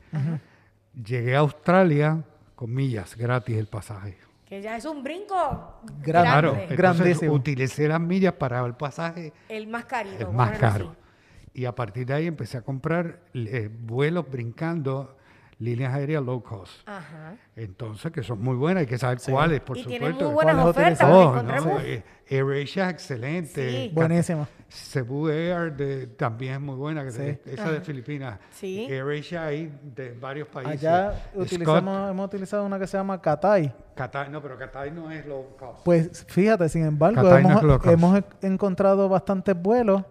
Llegué a Australia con millas, gratis el pasaje. Que ya es un brinco Grande. Claro, grande. utilicé las millas para el pasaje El más carito. el más caro. así. Y a partir de ahí empecé a comprar eh, vuelos brincando líneas aéreas low cost. Ajá. Entonces, que son muy buenas, hay que saber cuáles, por y supuesto. tienen muy buenas ¿Cuáles ofertas. Oh, no, encontramos- eh, AirAsia es excelente. Sí. Buenísimo. Cebu Air de- también es muy buena, que Sí. de- esa de Filipinas. Sí. AirAsia hay de varios países. Allá Scott- utilizamos, hemos utilizado una que se llama Catay. Qatar- no, pero Qatar no es low cost. Pues fíjate, sin embargo, no hemos, encontrado bastantes vuelos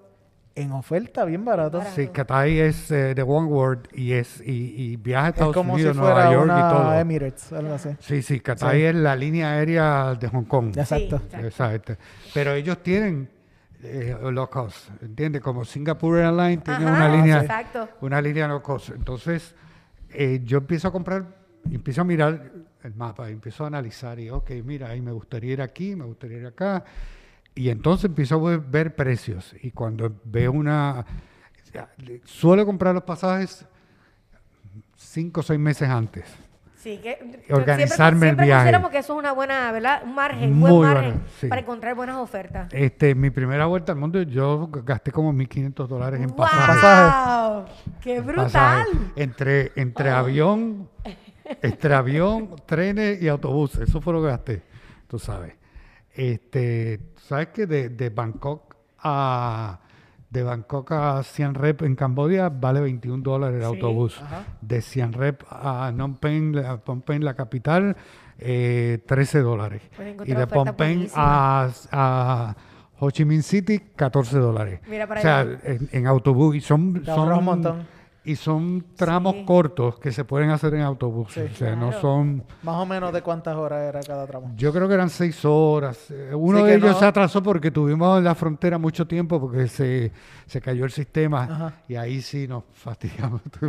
en oferta bien. Barato. Sí, Qatar es eh, de One World y es y, y viaja a Es Estados como Unidos, si Nueva fuera York una y todo. Emirates, algo así. Sí, sí, Qatar Sí. es la línea aérea de Hong Kong. Exacto. Sí, exacto. Exacto. Pero ellos tienen eh, low cost, ¿entiendes? Como Singapore Airlines tiene Ajá, una línea, Exacto. una línea low cost. Entonces, eh, yo empiezo a comprar, empiezo a mirar el mapa, empiezo a analizar y, ok, mira, ahí me gustaría ir aquí, me gustaría ir acá. Y entonces empiezo a ver, precios. Y cuando veo una... Suelo comprar los pasajes cinco o seis meses antes. Sí, que Organizarme siempre, el viaje. que eso es una buena, ¿verdad? Un margen, un Muy buen margen sí. para encontrar buenas ofertas. Este, mi primera vuelta al mundo, yo gasté como 1.500 dólares en ¡Wow! pasajes. ¡Qué pasajes. brutal! Entre, entre avión, entre avión, trenes y autobuses. Eso fue lo que gasté, tú sabes. Este, ¿Sabes que de, de Bangkok a de Bangkok a Siem Reap en Camboya vale 21 dólares el Sí. autobús. Ajá. De Siem Reap a Phnom Penh, la- Phnom Penh, la capital, eh, 13 dólares. Y de Phnom Penh a, a Ho Chi Minh City, 14 dólares. Mira para o sea, en, en autobús. Y son, Te ahorras un son, montón. Y son tramos Sí. cortos que se pueden hacer en autobús. Sí. o sea, no son... Más o menos de cuántas horas era cada tramo. Yo creo que eran seis horas. Eh, Uno Sí de ellos no- se atrasó porque tuvimos en la frontera mucho tiempo porque se, se cayó el sistema Ajá. y ahí sí nos fastidiamos.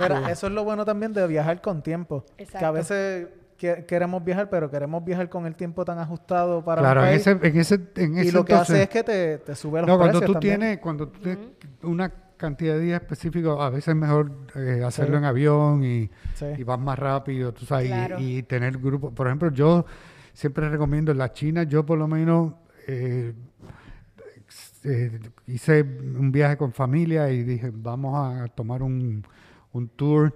Mira, eso es lo bueno también de viajar con tiempo. Que a Exacto. veces que- queremos viajar, pero queremos viajar con el tiempo tan ajustado para claro, un en país. ese, en ese, en y ese lo que hace es que te, te sube los no, cuando precios tú también. tienes, cuando tú tienes una cantidad de días específicos, a veces es mejor eh, hacerlo Sí. en avión y, Sí. y vas más rápido, tú sabes, y- Claro. y, tener grupos. Por ejemplo, yo siempre recomiendo en la China, yo por lo menos eh, eh, hice un viaje con familia y dije, vamos a tomar un, un tour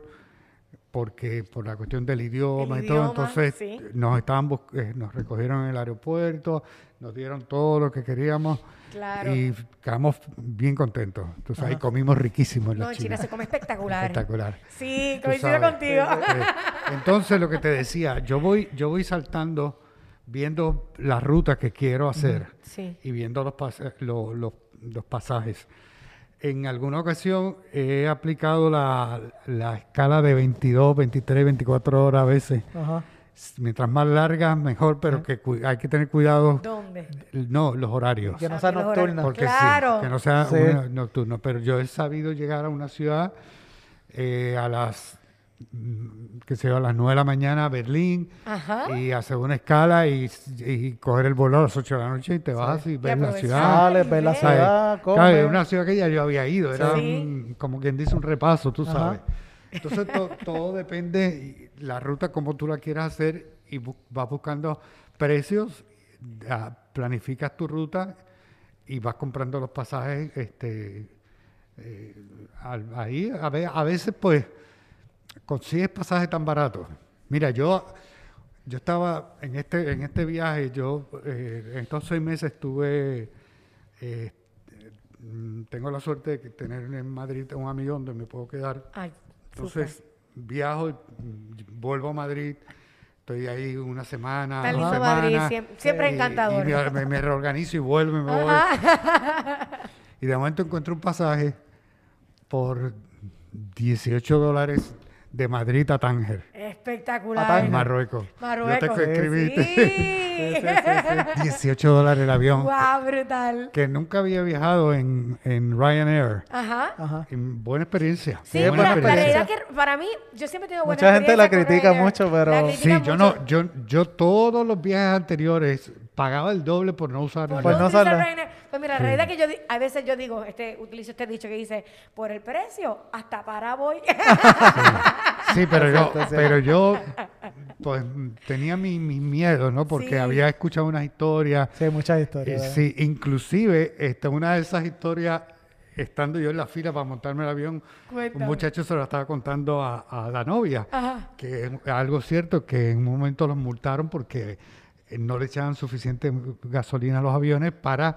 porque por la cuestión del idioma El y todo, entonces sí. nos estaban bus- eh, nos recogieron en el aeropuerto, nos dieron todo lo que queríamos Claro. y quedamos bien contentos. Entonces ahí Ajá. comimos riquísimo en la No, en China. China se come espectacular. Espectacular. Sí, coincido contigo. Eh, entonces lo que te decía, yo voy, yo voy saltando, viendo la ruta que quiero hacer Sí. y viendo los, pas- lo- lo- los pasajes. En alguna ocasión he aplicado la, la escala de 22, 23, 24 horas a veces. Ajá. Mientras más larga, mejor, pero que cu- hay que tener cuidado. ¿Dónde? No, los horarios. Que no sea nocturna. Porque Claro. sí, que no sea Sí. una nocturno. Pero yo he sabido llegar a una ciudad eh, a las, mm, que yo, a las 9 de la mañana a Berlín Ajá. y hacer una escala y, y coger el vuelo a las 8 de la noche y te vas y ves la ciudad. Sales, ves la ciudad, es una ciudad que ya yo había ido, era Sí. un- como quien dice un repaso, tú Ajá. sabes. Entonces to- todo depende, la ruta como tú la quieras hacer y bu- vas buscando precios, planificas tu ruta y vas comprando los pasajes este, eh, ahí. A, ve- a veces pues consigues pasajes tan baratos. Mira, yo, yo estaba en este, en este viaje, yo eh, en estos seis meses estuve, eh, mm, tengo la suerte de tener en Madrid un amigo donde me puedo quedar. Ay, Entonces viajo, vuelvo a Madrid, estoy ahí una semana, Está lindo Madrid, semanas, siem- siempre y- encantador. Y me, reorganizo y vuelvo y me voy. Y de momento encuentro un pasaje por 18 dólares de Madrid a Tánger, Espectacular. A en Tánger. Marruecos. Marruecos. Yo te escribiste. Sí. 18 dólares el avión. Guau, brutal. Que nunca había viajado en, en Ryanair. Ajá. Ajá. Y buena experiencia. Sí, buena la realidad que para mí, yo siempre tengo buena Mucha gente la critica Ryanair. mucho, pero- Sí, yo no, yo, yo todos los viajes anteriores pagaba el doble por no usar Por Pues no. Ryanair. Pues mira, la realidad que yo, a veces yo digo, este, utilizo este dicho que dice, por el precio, hasta para voy. Sí, pero yo, sí. pero yo pues tenía mis mi miedos, ¿no? Porque Sí. Había escuchado unas historias. Sí, muchas eh, historias. ¿verdad? sí, inclusive este, una de esas historias estando yo en la fila para montarme el avión, Cuéntame. un muchacho se lo estaba contando a, a la novia, Ajá. que es algo cierto, que en un momento los multaron porque eh, no le echaban suficiente gasolina a los aviones para...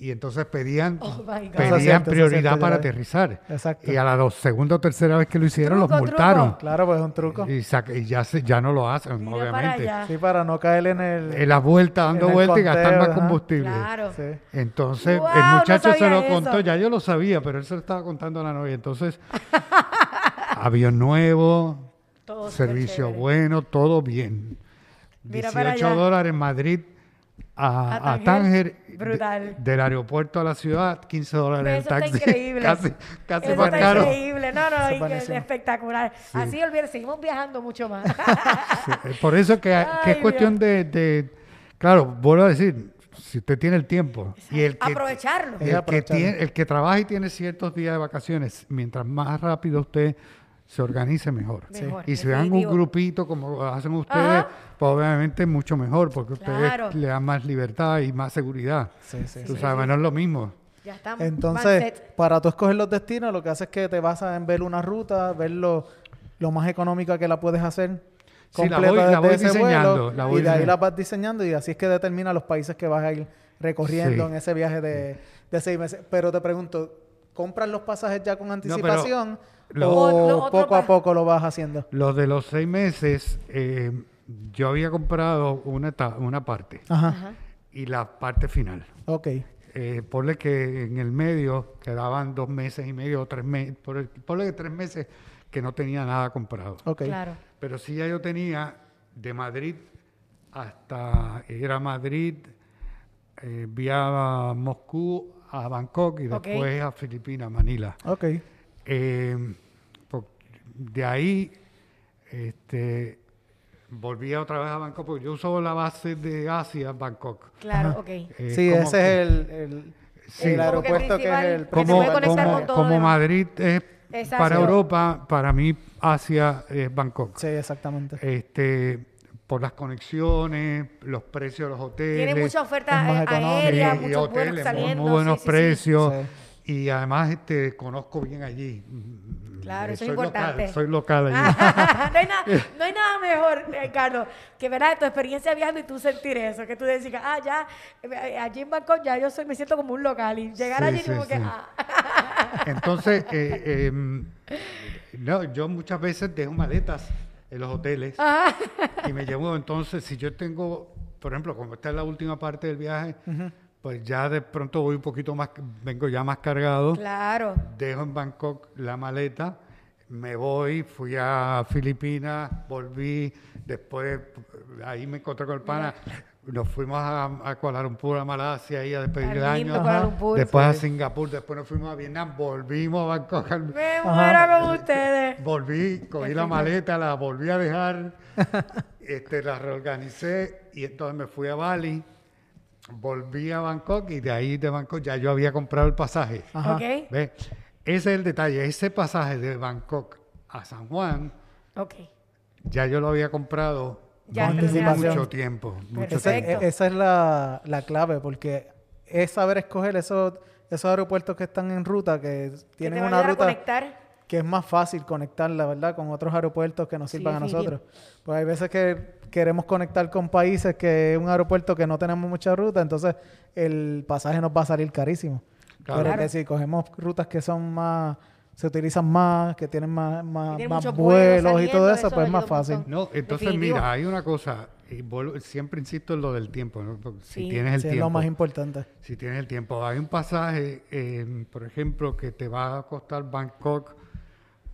Y entonces pedían, Oh, pedían prioridad cierto, para aterrizar. Exacto. Y a la dos, segunda o tercera vez que lo hicieron, los Truco, multaron. truco. Claro, pues es un truco. Y, y ya, se- ya no lo hacen, Mira para obviamente. allá. Sí, para no caer en el... En la vuelta, dando vueltas y gastar más ajá. combustible. Claro. Sí. Entonces, Wow, el no muchacho se lo eso. contó, ya yo lo sabía, pero él se lo estaba contando a la novia. Entonces, avión nuevo, Todo servicio bueno, todo bien. Mira para 18 allá. dólares en Madrid a, A Tánger, de- del aeropuerto a la ciudad, 15 dólares en Eso está taxi. increíble. casi casi Eso más está caro. increíble. No, no, es y que- espectacular. Así olvídate, seguimos viajando mucho más. Sí, Por eso que, que Ay, es cuestión de, de- Claro, vuelvo a decir, si usted tiene el tiempo y el que, Aprovecharlo. Es el que, aprovecharlo. tiene, el que trabaja y tiene ciertos días de vacaciones, mientras más rápido usted se organice, mejor. Mejor, Y si vean un grupito como hacen ustedes, Ajá. pues obviamente mucho mejor, porque ustedes le dan más libertad y más seguridad. Sí, sí, Tú sí. sabes, no es lo mismo. Ya estamos. Entonces, para tú escoger los destinos, lo que haces es que te basas en ver una ruta, ver lo, lo más económica que la puedes hacer. Sí, la completa voy- la voy ese diseñando, vuelo, la voy y de ahí la vas diseñando y así es que determina los países que vas a ir recorriendo Sí. en ese viaje de, de seis meses. Pero te pregunto, ¿compras los pasajes ya con anticipación lo- o poco a poco lo vas haciendo? Los de los seis meses, eh, yo había comprado una, una parte Ajá, y la parte final. ok. Eh, ponle que en el medio quedaban dos meses y medio o tres meses, ponle que tres meses que no tenía nada comprado. Ok. Claro. Pero sí ya yo tenía de Madrid hasta, era Madrid, eh, vía Moscú a Bangkok y después a Filipinas, Manila. Ok. Eh, de ahí este, volví otra vez a Bangkok, porque yo uso la base de Asia, Bangkok. Claro, ok. Eh, sí, ese que- es el, el, Sí. el Como que aeropuerto que, es el que se como, como- con todo como. Madrid es Exacto. para Europa, para mí Asia es Bangkok. Sí, exactamente. Este, por las conexiones, los precios de los hoteles. Tiene mucha oferta eh, aérea, y muchos vuelos hoteles, muy- saliendo. muy buenos sí, sí, sí. precios. Y además este, conozco bien allí. Claro, Eh, eso es importante. Local, soy local allí. no, hay nada, no hay nada mejor, Ricardo, que ver tu experiencia viajando y tú sentir eso, que tú decís, ah, ya, eh, allí en Bangkok ya yo soy, me siento como un local y llegar Sí, allí sí, como que, sí. ah, Entonces, eh, em, no, yo muchas veces dejo maletas en los hoteles ah, y me llevo entonces, si yo tengo, por ejemplo, como esta es la última parte del viaje, pues ya de pronto voy un poquito más, vengo ya más cargado, claro, dejo en Bangkok la maleta, me voy, fui a Filipinas, volví, después ahí me encontré con el pana, nos fuimos a, a Kuala Lumpur, a Malasia, ahí a despedir el año, Lumpur, después a. Singapur, después nos fuimos a Vietnam, volvimos a Bangkok, al- me muero con ustedes. volví, cogí la maleta, la volví a dejar, este, la reorganicé y entonces me fui a Bali, volví a Bangkok y de ahí de Bangkok ya yo había comprado el pasaje. Ajá. Ok, ¿Ve? Ese es el detalle. Ese pasaje de Bangkok a San Juan, ya yo lo había comprado Ya mucho tiempo. Mucho e- esa es la, la clave, porque es saber escoger esos, esos aeropuertos que están en ruta, que tienen una ruta conectar. que es más fácil conectarla, ¿verdad? Con otros aeropuertos que nos Sí, sirvan a nosotros. Pues hay veces que queremos conectar con países que es un aeropuerto que no tenemos mucha ruta, entonces el pasaje nos va a salir carísimo. Claro. Pero que si cogemos rutas que son más, se utilizan más, que tienen más, más, más vuelos y todo eso, eso pues es más fácil. No, entonces Definitivo. mira, hay una cosa, y vuelvo- siempre insisto en lo del tiempo, ¿no? Porque si Sí. tienes el Sí, es tiempo. lo más importante. Si tienes el tiempo. Hay un pasaje, eh, por ejemplo, que te va a costar Bangkok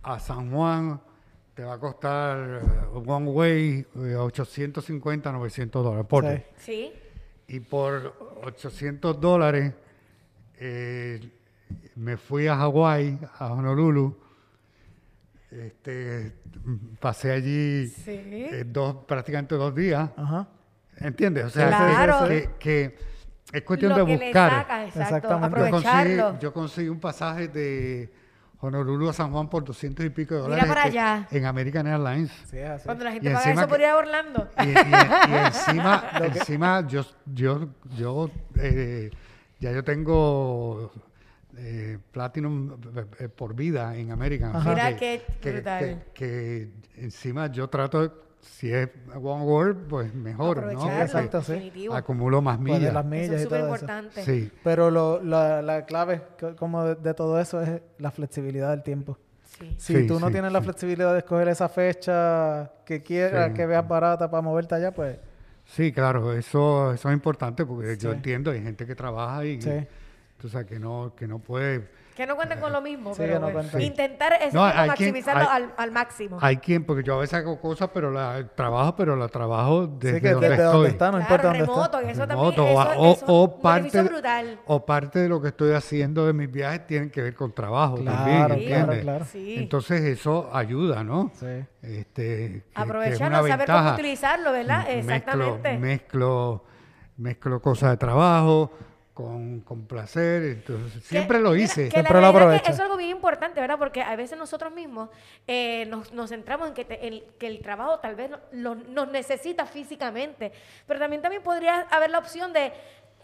a San Juan, te va a costar eh, one way eh, 850, 900 dólares. Por Sí. Sí, Y por 800 dólares eh, me fui a Hawái, a Honolulu. Este, pasé allí sí. eh, dos, prácticamente dos días. Ajá. ¿Entiendes? O sea, Claro. que, que- que es cuestión Lo de que le buscar. sacas, exacto, Exactamente. Yo conseguí, aprovecharlo. yo conseguí un pasaje de Honolulu a San Juan por 200 y pico de Mira dólares para este, allá. en American Airlines. Sí, es así. Cuando la gente Y paga encima eso por ir a Orlando. Y, y- y encima, encima yo, yo, yo eh, ya yo tengo eh, Platinum eh, por vida en América. Ajá. Mira qué brutal. que- que encima yo trato, de- si es One World, pues mejor, ¿no? Exacto, sí. Acumulo más millas. Eso es súper importante. Sí, Pero lo- la, la clave co- como de, de todo eso es la flexibilidad del tiempo. Sí. Si Sí, tú no sí, tienes la flexibilidad de escoger esa fecha que quieras, Sí. que veas barata para moverte allá, pues sí, claro, eso, eso es importante porque yo entiendo, hay gente que trabaja y Sí. Tú sabes que no, que no puede Que no cuenten con lo mismo, Sí, pero no pues, intentar No, quien- maximizarlo hay- al, al máximo. Hay quien, porque yo a veces hago cosas, pero la trabajo, pero la trabajo desde sí que donde desde estoy. donde está, no importa claro, dónde remoto, está. eso Remoto, también, o- eso, o, eso o es un parte, brutal. o parte de lo que estoy haciendo de mis viajes tienen que ver con trabajo Claro, también, ¿entiendes? claro. Sí. Entonces eso ayuda, ¿no? Sí. Este, Aprovecharlo, saber cómo utilizarlo, ¿verdad? Mezclo- Exactamente. Mezclo, mezclo cosas de trabajo con, con placer, entonces siempre lo hice. que Siempre lo aprovecha. eso es algo bien importante, ¿verdad? Porque a veces nosotros mismos eh, nos, nos centramos en que, te- el, que el trabajo tal vez lo- nos necesita físicamente, pero también, también podría haber la opción de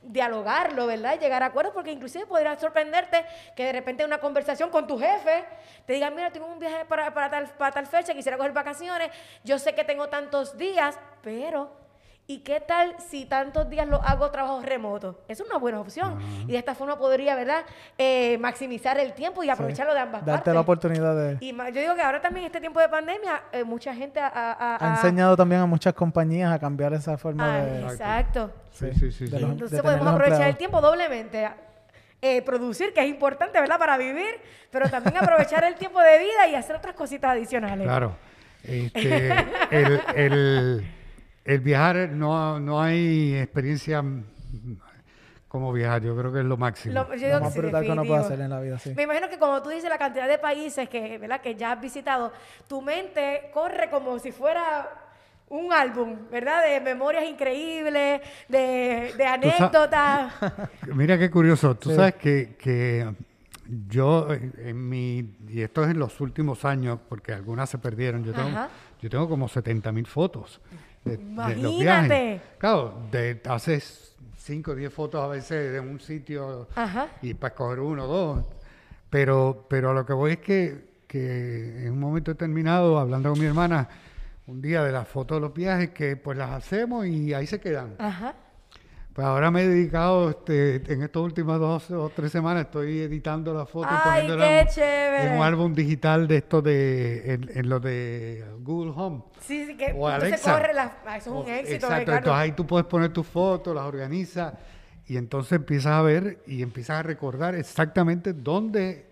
dialogarlo, ¿verdad? Y llegar a acuerdos, porque inclusive podría sorprenderte que de repente en una conversación con tu jefe te digan, mira, tengo un viaje para, para, tal, para tal fecha, quisiera coger vacaciones, yo sé que tengo tantos días, pero ¿Y qué tal si tantos días lo hago trabajo remoto? Es una buena opción. Y de esta forma podría, ¿verdad? Eh, maximizar el tiempo y aprovecharlo de ambas Darte partes. la oportunidad de... Y yo digo que ahora también este tiempo de pandemia, eh, mucha gente ha, ha- Ha ha- enseñado también a muchas compañías a cambiar esa forma Ah, de... exacto. Sí, sí, sí, de sí. los- Entonces podemos aprovechar el tiempo doblemente. Eh, producir, que es importante, ¿verdad? Para vivir, pero también aprovechar el tiempo de vida y hacer otras cositas adicionales. Claro. Este, el, el- el viajar, no, no hay experiencia como viajar, yo creo que es lo máximo. Lo- yo digo Lo que más sí, brutal que uno puede definitivo. hacer en la vida, sí. Me imagino que como tú dices, la cantidad de países que, ¿verdad? que ya has visitado, tu mente corre como si fuera un álbum, ¿verdad? De memorias increíbles, de, de anécdotas. Mira qué curioso. Tú Sí. sabes que, que yo en, en mi, y esto es en los últimos años, porque algunas se perdieron, yo tengo, Ajá. yo tengo como 70 mil fotos de, de los Imagínate. viajes. Claro, de, haces 5 o 10 fotos a veces de un sitio Ajá. y para escoger uno o dos. Pero, pero a lo que voy es que, que en un momento determinado, hablando con mi hermana, un día de las fotos de los viajes, que pues las hacemos y ahí se quedan. Ajá. Pues ahora me he dedicado, este, en estas últimas dos o tres semanas, estoy editando las fotos y poniéndolas qué en- chévere. en un álbum digital de esto de, en, en lo de Google Home. Sí, sí, que O Alexa. corre la... ah, Eso es un éxito, Exacto, Ricardo. entonces ahí tú puedes poner tus fotos, las organizas y entonces empiezas a ver y empiezas a recordar exactamente dónde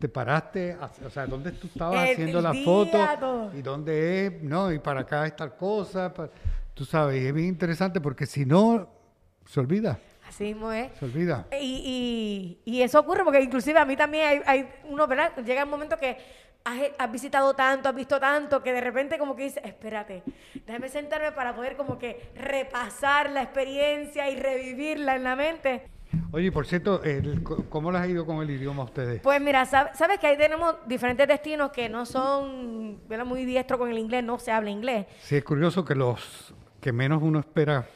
te paraste, o sea, dónde tú estabas El- haciendo el la día, foto todo. y dónde es, no, y para acá es tal cosa, tú sabes, y es bien interesante porque si no, se olvida, Así mismo es. se olvida. Y, y, y eso ocurre porque inclusive a mí también hay, hay uno, ¿verdad? Llega un momento que has, has visitado tanto, has visto tanto, que de repente como que dices, espérate, déjame sentarme para poder como que repasar la experiencia y revivirla en la mente. Oye, por cierto, el- ¿cómo les ha ido con el idioma a ustedes? Pues mira, sab- sabes que ahí tenemos diferentes destinos que no son ¿verdad? muy diestros con el inglés, no se habla inglés. Sí, es curioso que los que menos uno espera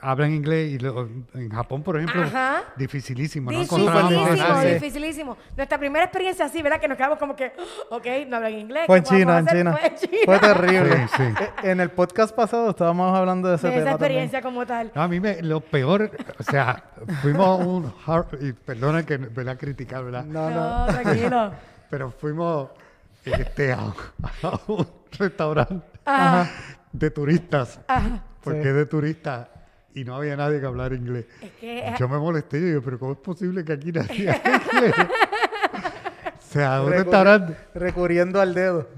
hablan inglés y lo- en Japón, por ejemplo, Ajá. dificilísimo. No Dificilísimo, dificilísimo. Nuestra primera experiencia así, ¿verdad? Que nos quedamos como que, ok, no hablan inglés. Fue en ¿qué vamos a China, en? China. Fue en China. Fue terrible. Sí, sí. Eh, En el podcast pasado estábamos hablando de ese de tema esa también. experiencia como tal. No, a mí me, lo peor, o sea, fuimos a un, har- y perdona que me voy a criticar, ¿verdad? No, no. No, tranquilo. Pero fuimos este, a, a un restaurante Ajá. de turistas, Ajá. porque Sí. es de turistas, y no había nadie que hablara inglés. Es que Yo me molesté y digo, pero ¿cómo es posible que aquí nadie hable inglés? O sea, un Recurri- restaurante... Recurriendo al dedo.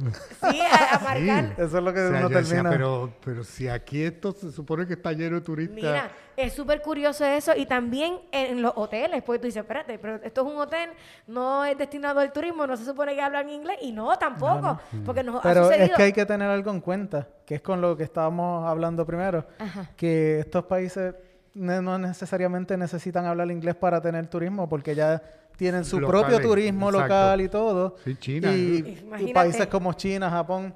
sí, a, a marcar. Eso es lo que O sea, uno decía, termina. pero, pero si aquí esto se supone que está lleno de turistas... Mira, es súper curioso eso y también en los hoteles, porque tú dices, espérate, pero esto es un hotel, no es destinado al turismo, no se supone que hablan inglés y no, tampoco, porque nos ha Pero es sucedido. que hay que tener algo en cuenta, que es con lo que estábamos hablando primero, Ajá. que estos países no necesariamente necesitan hablar inglés para tener turismo, porque ya tienen su Locales, propio turismo exacto. local y todo. Sí, China. Y, Imagínate. y países como China, Japón,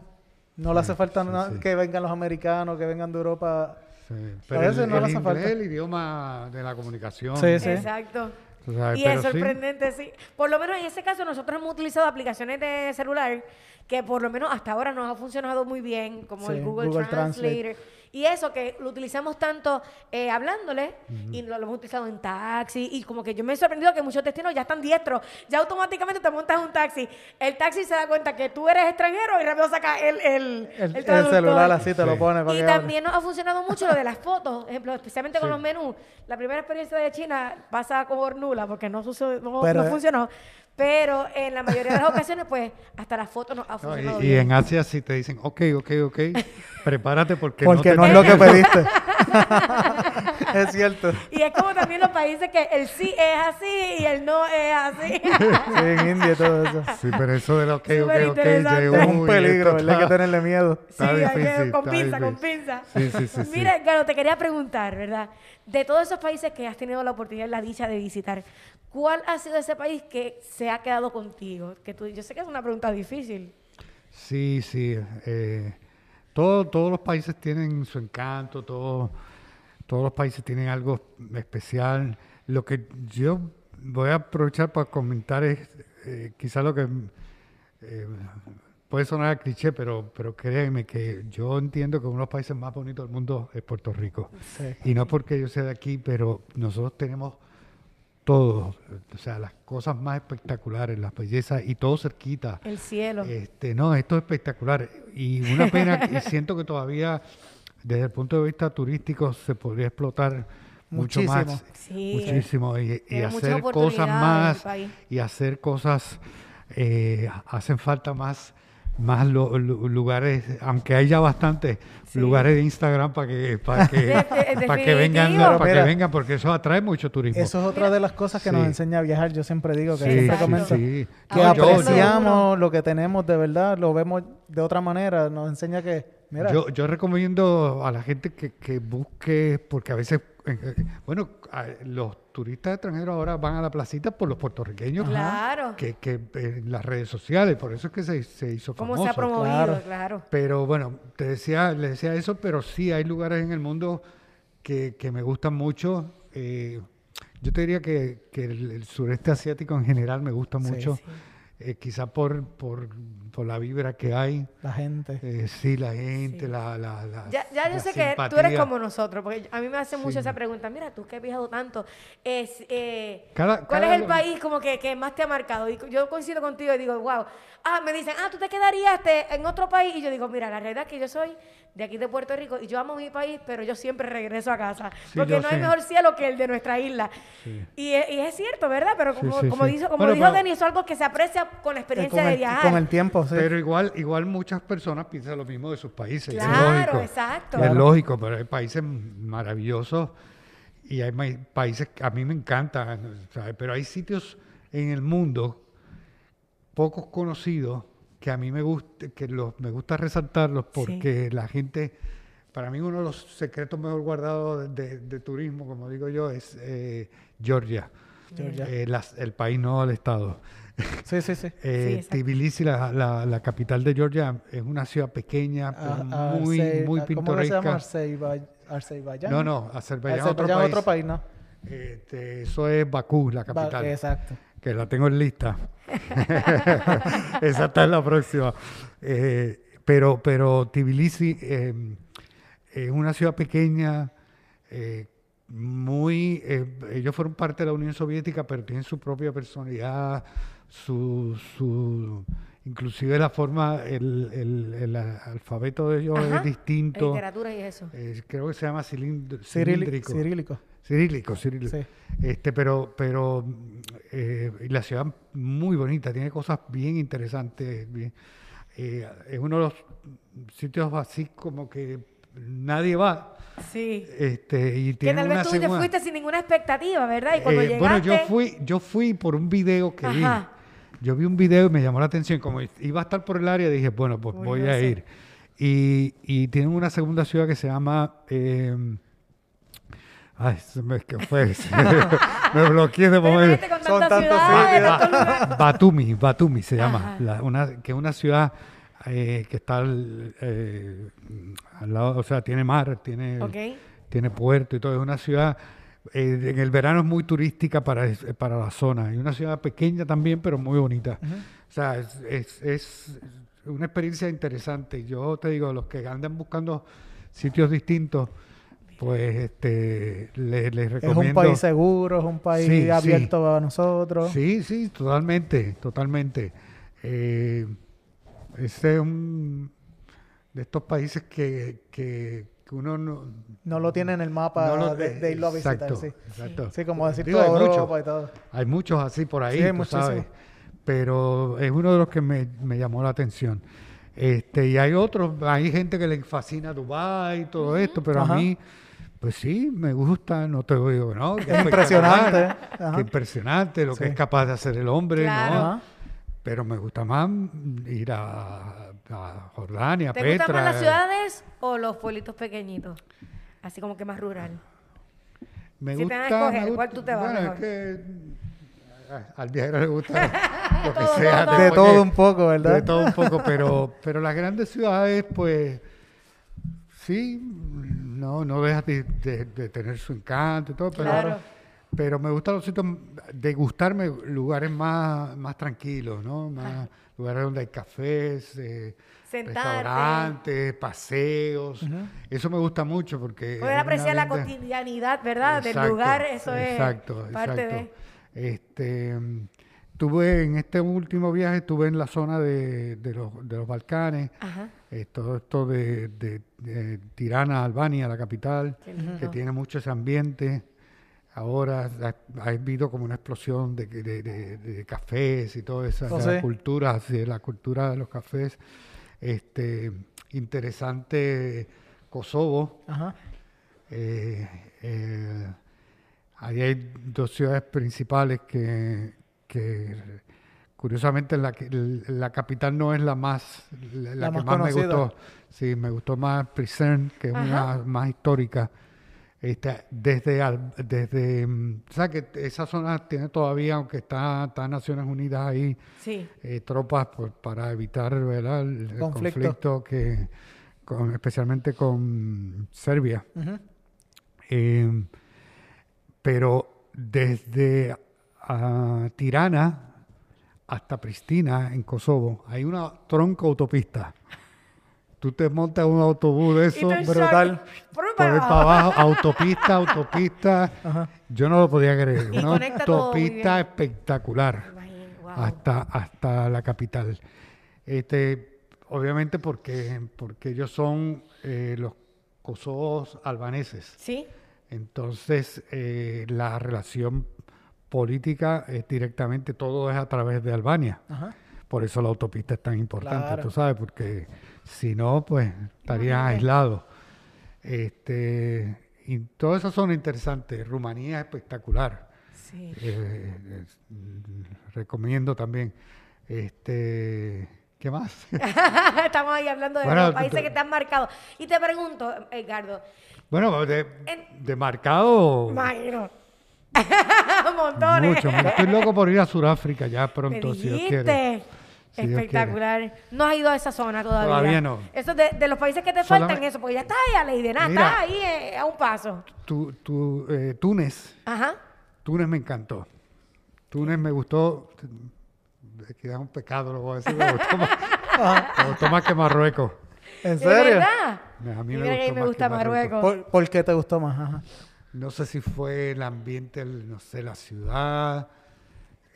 no le hace falta sí, na- sí. que vengan los americanos, que vengan de Europa. Sí, A Pero veces el, no el le hace inglés falta. es el idioma de la comunicación. Sí, sí. Exacto. Sabes, Y es sí. sorprendente, sí. Por lo menos en ese caso nosotros hemos utilizado aplicaciones de celular que por lo menos hasta ahora nos ha funcionado muy bien, como Sí, el Google, Google Translator. Translate. Y eso que lo utilizamos tanto eh, hablándole y lo, lo hemos utilizado en taxi y como que yo me he sorprendido que muchos destinos ya están diestros. Ya automáticamente te montas en un taxi. El taxi se da cuenta que tú eres extranjero y rápido saca el, el, El, celular así te lo pone para Y que también nos ha funcionado mucho lo de las fotos, ejemplo, especialmente con Sí. los menús. La primera experiencia de China pasa como nula porque no, sucedió- no, Pero- no funcionó. Pero en la mayoría de las ocasiones, pues, hasta las fotos nos ha No, funcionado y, y bien. en Asia sí te dicen, ok, ok, ok, prepárate porque, Porque no, no te es lo que pediste. es cierto. Y es como también los países que el sí es así y el no es así. Sí, en India y todo eso. Sí, pero eso ok, ok, interesante. llegó Es un peligro, ¿verdad? Hay que tenerle miedo. Está Sí, hay que- con está pinza, con pinza. Sí, sí, sí, sí. Mira, claro, te quería preguntar, ¿verdad? De todos esos países que has tenido la oportunidad y la dicha de visitar, ¿cuál ha sido ese país que se ha quedado contigo? Que tú, yo sé que es una pregunta difícil. Sí, sí. eh, todo- todos los países tienen su encanto, todo- todos los países tienen algo especial. Lo que yo voy a aprovechar para comentar es eh, quizás lo que eh, puede sonar a cliché, pero, pero créeme que yo entiendo que uno de los países más bonitos del mundo es Puerto Rico. Sí. Y no porque yo sea de aquí, pero nosotros tenemos todo, o sea, las cosas más espectaculares, las bellezas y todo cerquita. El cielo. Este, no, esto es espectacular. Y una pena, y siento que todavía, desde el punto de vista turístico, se podría explotar mucho Muchísimo. más. Sí. Muchísimo. Y, hacer cosas más, y hacer cosas, eh, hacen falta más más lu- lugares, aunque hay ya bastantes Sí. lugares de Instagram para que para que, De- de- para que vengan, para que vengan, porque eso atrae mucho turismo. Eso es otra de las cosas que Sí. nos enseña a viajar. Yo siempre digo que Sí, siempre comento. sí. Que yo- apreciamos lo que tenemos de verdad, lo vemos de otra manera. Nos enseña que, mira, Yo, yo recomiendo a la gente que, que busque, porque a veces, bueno, a- los turistas extranjeros ahora van a la placita por los puertorriqueños. Claro. Que, que en las redes sociales, por eso es que se, se hizo ¿Cómo famoso. se ha promovido? claro. Claro. Pero bueno, te decía, le decía eso, pero sí hay lugares en el mundo que, que me gustan mucho. Eh, yo te diría que, que el, el sureste asiático en general me gusta Sí, mucho. sí. Eh, quizá por, por, por la vibra que hay. la gente. Eh, sí, la gente, Sí. la, la, la Ya, ya yo sé que tú eres como nosotros, porque a mí me hace mucho Sí. esa pregunta. Mira, tú que has viajado tanto, es, eh, Cada- ¿cuál cada es el país como que, que más te ha marcado? Y yo coincido contigo y digo, wow. Ah, me dicen, ah, tú te quedarías este, en otro país. Y yo digo, mira, la realidad es que yo soy de aquí de Puerto Rico y yo amo mi país, pero yo siempre regreso a casa. Sí, porque no hay mejor cielo que el de nuestra isla. Sí. Y, es- y es cierto, ¿verdad? Pero como, sí, como sí. dijo, como Bueno, dijo pero- Denis, eso es algo que se aprecia con la Eh, experiencia con, de el, viajar. con el tiempo, sí. Pero igual, igual muchas personas piensan lo mismo de sus países. es Claro, lógico. exacto. Es Claro. lógico, pero hay países maravillosos y hay países que a mí me encantan, ¿sabes? pero hay sitios en el mundo pocos conocidos que a mí me gusta, que los, me gusta resaltarlos porque la gente, para mí uno de los secretos mejor guardados de, de turismo, como digo yo, es eh, Georgia, Georgia. Eh, las- el país no el estado. Sí, sí, sí. Eh, exacto. Tbilisi, la, la- la capital de Georgia, es una ciudad pequeña, pero A- muy, Arce- muy a- ¿Cómo que se llama? pintoresca. Azerbaiyán. No, no, Azerbaiyán, es otro país. otro país, ¿no? Este, eso es Bakú, la capital, exacto. que la tengo en lista. Esa está en la próxima. Eh, pero, pero Tbilisi eh, es una ciudad pequeña, eh, muy... eh, ellos fueron parte de la Unión Soviética, pero tienen su propia personalidad, su... su inclusive la forma, el, el- el alfabeto de ellos Ajá, es distinto. Literatura y eso. Eh, creo que se llama cilindro- cilíndrico. cirílico. Cirílico, cirílico. Sí. Este, pero, pero eh, la ciudad muy bonita, tiene cosas bien interesantes. bien- eh, es uno de los sitios así como que nadie va. Sí. Este, y Que tal vez tú te segunda- fuiste sin ninguna expectativa, ¿verdad? Y cuando Eh, llegaste... bueno, yo fui, yo fui por un video que vi. Yo vi un video y me llamó la atención. Como iba a estar por el área, dije, bueno, pues voy a ir. Y, y tienen una segunda ciudad que se llama. eh, ay, se me, ¿qué fue? me bloqueé de momento. Son tantas tantos ciudades. Batumi, Batumi se llama, Ajá. la- una, que es una ciudad eh, que está al, eh, al lado, o sea, tiene mar, tiene, Ok. tiene puerto y todo, es una ciudad eh, en el verano es muy turística para, es- para la zona. Y una ciudad pequeña también, pero muy bonita. O sea, es, es- es una experiencia interesante. Yo te digo, los que andan buscando sitios distintos, pues este, les, les Es recomiendo. un país seguro, es un país Sí, sí. abierto a nosotros. Sí, sí, totalmente, totalmente. Eh, ese es un de estos países que, que, que uno no, No lo tiene en el mapa no lo- de, de irlo a visitar, exacto, sí. exacto. Sí, como decir Digo, muchos. Europa y todo. Hay muchos así por ahí, tú sabes. Pero es uno de los que me, me llamó la atención. Este, y hay otros, hay gente que le fascina Dubái y todo esto, pero Ajá. a mí, pues sí, me gusta, no te digo, ¿no? que Es impresionante. Qué impresionante lo que es capaz de hacer el hombre, Claro. ¿no? Ajá. Pero me gusta más ir a, a Jordania, a ¿Te Petra. gustan más las ciudades o los pueblitos pequeñitos? Así como que más rural. Me Si te gusta, dan a escoger, me ¿cuál gusta- tú te vas bueno, mejor? es que al viajero le gusta lo que Todo, sea. todo, De todo un poco, ¿verdad? De todo un poco, pero, pero las grandes ciudades, pues, sí, no, no deja de, de- de tener su encanto y todo, pero, Claro. pero me gustan los sitios, de gustarme lugares más, más tranquilos, ¿no? Más, lugares donde hay cafés, eh, restaurantes, paseos. Eso me gusta mucho porque... Poder apreciar la cotidianidad, ¿verdad? Del lugar, eso exacto, es parte exacto. de... Este, mm, tuve en este último viaje, estuve en la zona de, de los, de los Balcanes, Ajá. eh, todo esto de, de- de Tirana, Albania, la capital, lindo. que tiene mucho ese ambiente. Ahora ha, ha habido como una explosión de, de- de- de cafés y toda esa Oh, sí. cultura, así, la cultura de los cafés. Este, interesante Kosovo. Ajá. Eh, eh, ahí hay dos ciudades principales que, que curiosamente la, la capital no es la más la, la que más más, me gustó. Sí, me gustó más Prizren, que es una más histórica. Este, desde, desde, mm, o sea que esa zona tiene todavía, aunque está, está Naciones Unidas ahí, Sí. eh, tropas por- para evitar ¿verdad? el, Conflicto. conflicto que, con- especialmente con Serbia. Eh, pero desde ah, Tirana hasta Pristina, en Kosovo, hay una tronco autopista. Tú te montas un autobús de eso, brutal. para abajo, autopista, autopista. Ajá. Yo no lo podía creer. Y Una autopista espectacular wow. hasta, hasta la capital. Este, obviamente porque, porque ellos son eh, los kosovos albaneses. Sí. Entonces, eh, la relación política es directamente, todo es a través de Albania. Ajá. Por eso la autopista es tan importante, Claro. tú sabes, porque si no, pues estarían Imagínate. aislados. Este, y todas esas son interesantes. Rumanía es espectacular. Sí. Eh, mm, recomiendo también. Este, ¿Qué más? Estamos ahí hablando de Bueno, los países te- que te han marcado. Y te pregunto, Edgardo, bueno, de, En- de marcado. imagino. Montones. Mucho. Estoy loco por ir a Sudáfrica ya Me pronto, si Dios quiere. Dios Espectacular. No has ido a esa zona todavía. Todavía no. Eso es de, de los países que te Solamente- faltan, eso, porque ya estás ahí a ley de nada, Mira. estás ahí eh, a un paso. Tu, tu, eh, Túnez. Ajá. Túnez me encantó. Túnez me gustó. Da un pecado, lo voy a decir. Me gustó más, me gustó más que Marruecos. ¿En ¿De serio? verdad? A mí me mira que a mí gustó me más gusta Marruecos. Marruecos. ¿Por, por qué te gustó más? Ajá. No sé si fue el ambiente, no sé, la ciudad,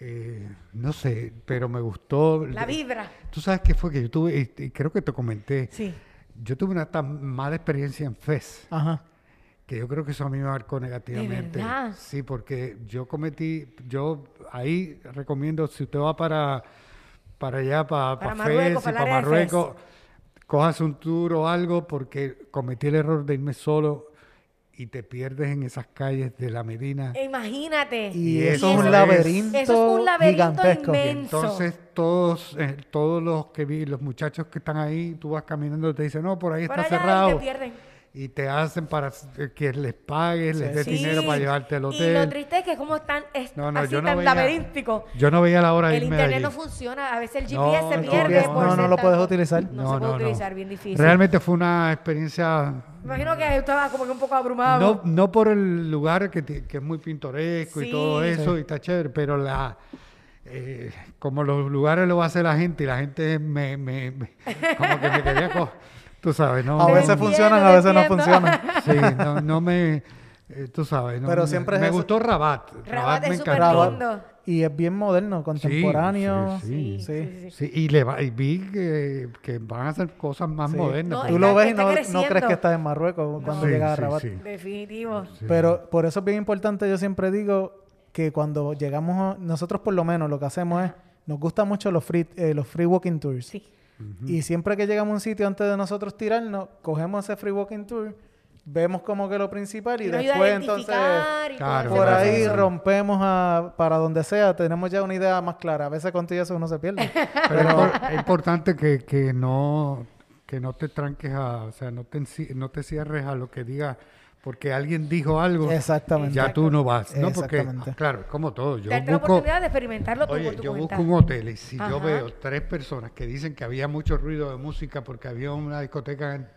eh, no sé, pero me gustó. La vibra. Tú sabes qué fue que yo tuve, y, y creo que te comenté, Sí. yo tuve una tan mala experiencia en FES, Ajá. que yo creo que eso a mí me marcó negativamente. verdad? Sí, porque yo cometí, yo ahí recomiendo, si usted va para, para allá, para, Para para, Marruecos, FES y para. Marruecos, cojas un tour o algo, porque cometí el error de irme solo y te pierdes en esas calles de la Medina. E Imagínate. Y, Y eso es un laberinto Eso es un laberinto gigantesco. inmenso. Entonces todos, eh, todos los que vi, los muchachos que están ahí, tú vas caminando y te dicen, no, por ahí Por está allá y cerrado. te pierden. y te hacen para que les pagues, les des Sí. dinero para llevarte al Y lo hotel. triste es que como tan, es No, no, así yo no tan veía- laberíntico. Yo no veía la hora de El irme de internet no allí. funciona, a veces el No, GPS se pierde. GPS por no, no lo puedes utilizar. No, No, se puede no, no. utilizar, bien difícil. Realmente fue una experiencia Me imagino que estaba como que un poco abrumado. No, no por el lugar que, que es muy pintoresco Sí. y todo eso, Sí. y está chévere, pero la eh, como los lugares lo hace la gente y la gente me, me- me- como que me quería co- tú sabes, no, A veces entiendo, funcionan, a veces no funcionan. sí, no, no me eh, tú sabes, no, Pero me- siempre es me eso. gustó Rabat, Rabat es me súper encantó. lindo. Y es bien moderno, contemporáneo. sí, Sí, Sí. sí, sí. Sí, y, le va- y vi que, que van a hacer cosas más Sí. modernas. No, pero- Tú lo ves y no, crees que estás en Marruecos cuando llegas a Rabat. sí. Definitivo. Sí. Pero por eso es bien importante, yo siempre digo que cuando llegamos, a- nosotros por lo menos lo que hacemos es, nos gustan mucho los free, eh, los free walking tours. Sí. Y siempre que llegamos a un sitio antes de nosotros tirarnos, cogemos ese free walking tour, vemos como que lo principal y después entonces y Claro, por ahí rompemos a, para donde sea, tenemos ya una idea más clara. A veces contigo eso uno se pierde. Pero es impor- es importante que, que no que no te tranques a, o sea, no te no te cierres a lo que diga porque alguien dijo algo. Exactamente. Ya tú no vas, ¿no? Porque Exactamente. claro, como todo, yo Darte la busco oportunidad de experimentarlo tú Oye, por tu yo cuenta. busco un hotel y si yo veo tres personas que dicen que había mucho ruido de música porque había una discoteca, en-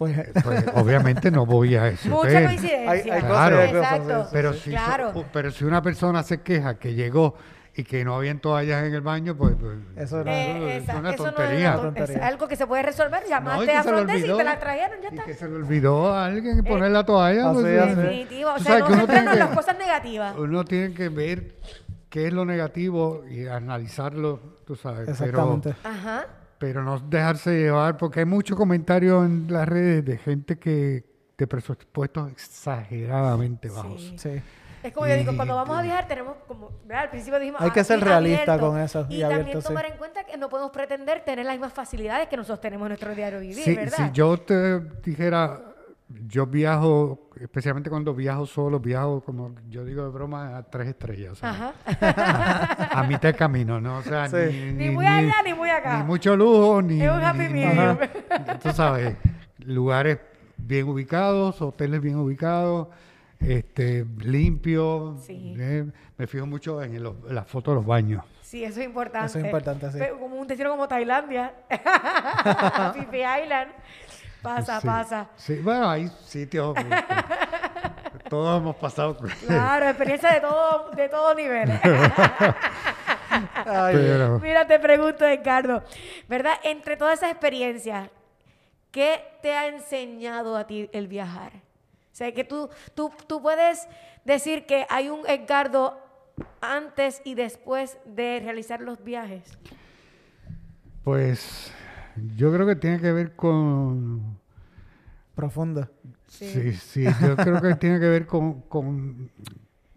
Pues, pues obviamente no voy a ese Mucha coincidencia. Hay- hay y cosas, Exacto. sí, Pero si, so- claro. pero si una persona se queja que llegó y que no habían toallas en el baño, pues, pues Eso no- Eh, es esa- una eso no es tontería. una ton- es Tontería. algo que se puede resolver. No, Llamaste y que a Frontex y te la trajeron, ya y está. que se le olvidó a alguien poner la toalla. Así pues, Definitivo. O sea, sabes no centrarnos en las que- cosas negativas. Uno tiene que ver qué es lo negativo y analizarlo, tú sabes. Pero, exactamente. Ajá. Pero no dejarse llevar, porque hay muchos comentarios en las redes de gente que de presupuestos exageradamente bajos. Sí. Sí. Es como yo digo, cuando vamos a viajar tenemos como, ¿verdad? Al principio dijimos... Hay que ah, ser sí, realista abierto. con eso, y Y, abierto, también sí. tomar en cuenta que no podemos pretender tener las mismas facilidades que nosotros tenemos en nuestro diario vivir, ¿verdad? si yo te dijera, yo viajo, especialmente cuando viajo solo, viajo como yo digo de broma a tres estrellas, Ajá. a mitad de camino, ¿no? O sea, Sí. ni, Ni muy allá ni muy acá. Ni mucho lujo, ni. Es un happy ni- medium. ni- Tú sabes, lugares bien ubicados, hoteles bien ubicados, este, limpios. Sí. eh, me fijo mucho en, el- en las fotos de los baños. Sí, eso es importante. Eso es importante, sí. Pero Como un destino como Tailandia, Phi Island, pasa, Sí. pasa. Sí, bueno, hay sitios. todos hemos pasado. Claro, experiencia de todo, de todo nivel. Ay, Pero, Mira, te pregunto, Ricardo, ¿verdad? Entre todas esas experiencias, ¿qué te ha enseñado a ti el viajar? O sea, que tú, tú, tú puedes decir que hay un Edgardo antes y después de realizar los viajes. pues yo creo que tiene que ver con. Profunda. Sí, sí, yo creo que tiene que ver con, con,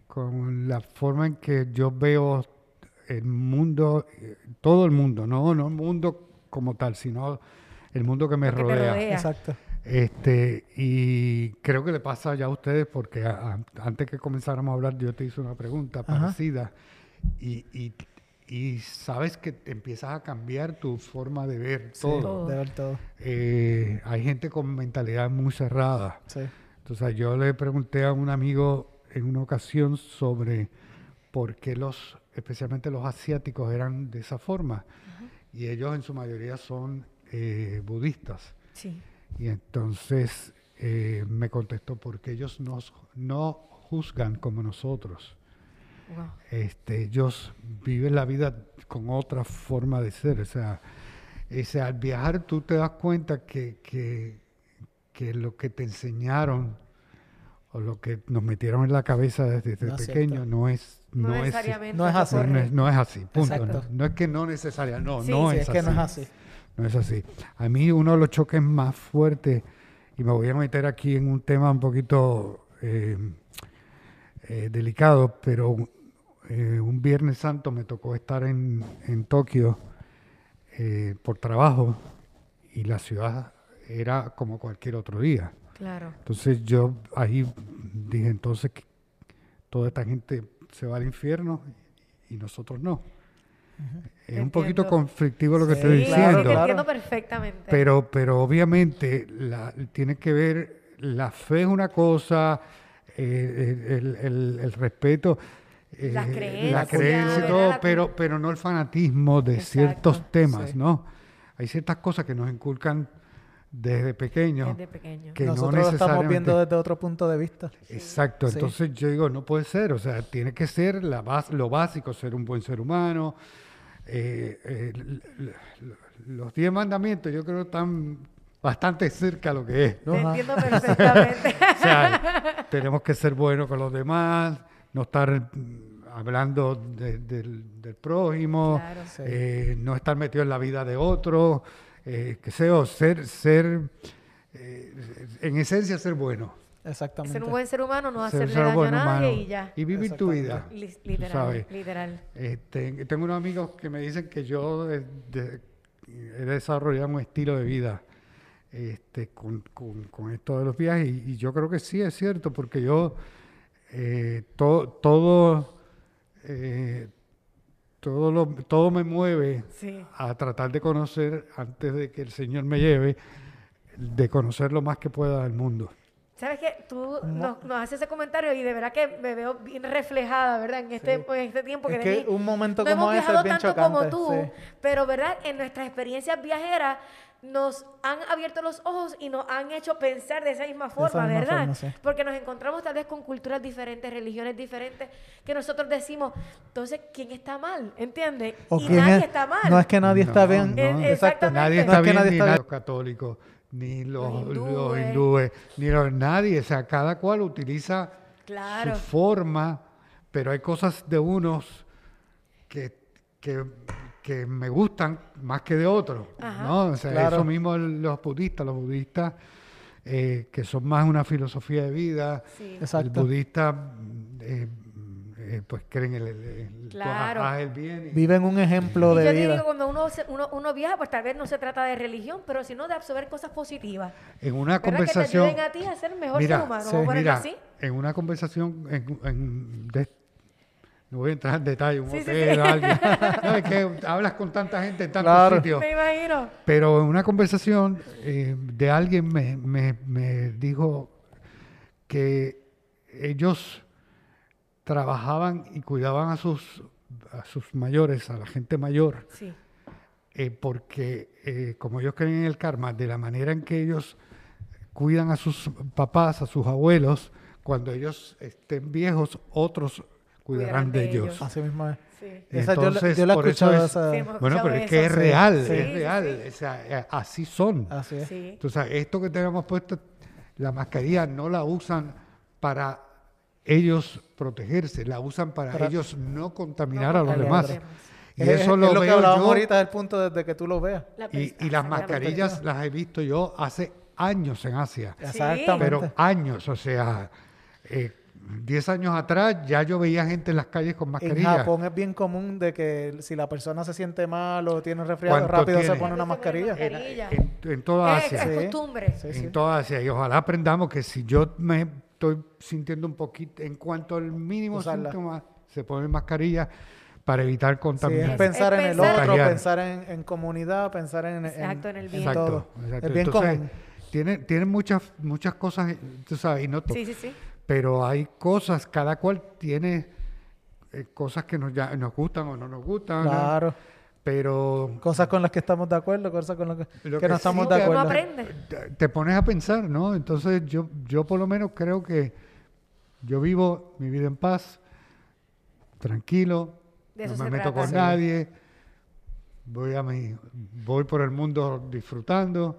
con la forma en que yo veo el mundo, todo el mundo, no, no el mundo como tal, sino el mundo que me que rodea. rodea. Exacto. Este, y creo que le pasa ya a ustedes porque a- a- antes que comenzáramos a hablar yo te hice una pregunta Ajá. parecida y, y, y sabes que te empiezas a cambiar tu forma de ver todo. Todo. De ver todo. Eh, hay gente con mentalidad muy cerrada. Sí. Entonces yo le pregunté a un amigo en una ocasión sobre por qué los, especialmente los asiáticos, eran de esa forma. Y ellos en su mayoría son eh, budistas. Sí. Y entonces eh, me contestó, porque ellos nos, no juzgan como nosotros. Wow. Este, ellos viven la vida con otra forma de ser. O sea, ese, al viajar tú te das cuenta que, que, que lo que te enseñaron o lo que nos metieron en la cabeza desde No pequeño cierto. no es No, no es, necesariamente. no es así. no es, correcto. no es así, punto. No, no es que no necesaria, no, Sí, no Sí, es, es que no es así. así. No es así. A mí uno de los choques más fuertes, y me voy a meter aquí en un tema un poquito eh, eh, delicado, pero eh, un Viernes Santo me tocó estar en, en Tokio eh, por trabajo y la ciudad era como cualquier otro día. Claro. Entonces yo ahí dije, entonces que toda esta gente se va al infierno y nosotros no. Es un poquito conflictivo lo que Sí, estoy diciendo. claro. entiendo perfectamente. Pero, pero obviamente la, tiene que ver, la fe es una cosa, eh, el, el- el respeto, eh, Las la creencias, creencia y todo, La- pero, pero no el fanatismo de Exacto. ciertos temas, Sí. ¿no? Hay ciertas cosas que nos inculcan desde pequeños. Desde pequeño. que no Nosotros lo estamos viendo desde otro punto de vista. Exacto, Sí. entonces yo digo, no puede ser, o sea, tiene que ser la bas- lo básico, ser un buen ser humano. Eh, eh, los diez mandamientos yo creo están bastante cerca a lo que es, ¿no? Te entiendo perfectamente. O sea, tenemos que ser buenos con los demás, no estar mm, hablando de- del, del prójimo, Claro. Sí. eh, no estar metido en la vida de otro, eh, que sea, ser, ser eh, en esencia ser bueno. Exactamente. Ser un buen ser humano, no ser- hacerle ser daño a nadie humano y ya. Y vivir tu vida. Literal, sabes. literal. Este, tengo unos amigos que me dicen que yo de- de- he desarrollado un estilo de vida este, con, con- con esto de los viajes y, y yo creo que sí es cierto porque yo eh, to- todo eh, todo lo- todo me mueve Sí. a tratar de conocer antes de que el Señor me lleve de conocer lo más que pueda del mundo. ¿Sabes qué? Tú nos, nos haces ese comentario y de verdad que me veo bien reflejada, ¿verdad? En este, Sí. en este tiempo que Es de que un momento no como hemos ese viajado es bien tanto como chocante, tú, sí. pero ¿verdad? En nuestras experiencias viajeras nos han abierto los ojos y nos han hecho pensar de esa misma forma, misma ¿verdad? forma, sí. Porque nos encontramos tal vez con culturas diferentes, religiones diferentes, que nosotros decimos, entonces, ¿quién está mal? ¿Entiendes? Y quién nadie es- está mal. No es que nadie está No, bien. no. Eh, Exacto. exactamente. Nadie No está es que bien, nadie ni está bien. los católicos, ni los, Los los hindúes. hindúes, ni los, nadie. O sea, cada cual utiliza Claro. su forma, pero hay cosas de unos que, que, que me gustan más que de otros. ¿no? O sea, Claro. eso mismo los budistas, los budistas eh, que son más una filosofía de vida. Sí. Exacto. El budista, mm, eh, eh, pues creen en el, el- el- Claro. el bien. y- Viven un ejemplo Y de yo te vida. digo, cuando uno, se- uno, uno viaja, pues tal vez no se trata de religión, pero sino de absorber cosas positivas. en una ¿Verdad? Que te conversación. ayuden a ti a ser mejor Mira, ser humano. sí. Mira, así. en una conversación, en, en- de- no voy a entrar en detalle, un Sí, sí, hotel, sí. alguien. No, es que hablas con tanta gente en tantos Claro. sitios. Me imagino. Pero en una conversación eh, de alguien me, me- me dijo que ellos trabajaban y cuidaban a sus, a sus mayores, a la gente mayor, Sí. eh, porque eh, como ellos creen en el karma, de la manera en que ellos cuidan a sus papás, a sus abuelos, cuando ellos estén viejos, otros cuidarán de de ellos. ellos. Así mismo es. Sí. Esa yo, la- Entonces, yo la he por eso escuchado es- esa- Sí, Bueno, pero es que es real, Sí, es real. sí. O sea, eh, así son. Así es. Sí. Entonces, esto que tenemos puesto, la mascarilla no la usan para ellos protegerse, la usan para, Para- ellos no contaminar No a los demás. Y Es- eso es lo lo que veo hablábamos yo. ahorita del punto desde que tú lo veas. La Y, las mascarillas las he visto yo hace años en Asia. Exactamente. Pero años, o sea, eh, 10 años atrás ya yo veía gente en las calles con en mascarilla. Japón es bien común de que si la persona se siente mal o tiene resfriado, ¿Cuánto rápido se tiene? pone una Rápido se pone mascarilla. mascarilla. En, en toda Asia. es costumbre. Sí, sí. En toda Asia. Y ojalá aprendamos que si yo me estoy sintiendo un poquito, en cuanto al mínimo Usarla. síntoma, se pone mascarilla para evitar Sí, es contaminar. pensar Es en el otro, Contagiar. pensar en, en comunidad, pensar en, en- Exacto, en el bien. Exacto, todo. exacto. Es bien Entonces, común. Tienen, tienen muchas, muchas cosas, tú sabes, y no Sí, sí, sí. Pero hay cosas, cada cual tiene eh, cosas que nos, ya- nos gustan o no nos gustan, ¿no? Claro. pero Cosas con las que estamos de acuerdo, cosas con las que, Lo que que no sí estamos que de Uno acuerdo. aprende. te, te pones a pensar, ¿no? Entonces yo, yo por lo menos creo que yo vivo mi vida en paz, tranquilo, De no me meto trata. con Sí. nadie, voy a mi, voy por el mundo disfrutando,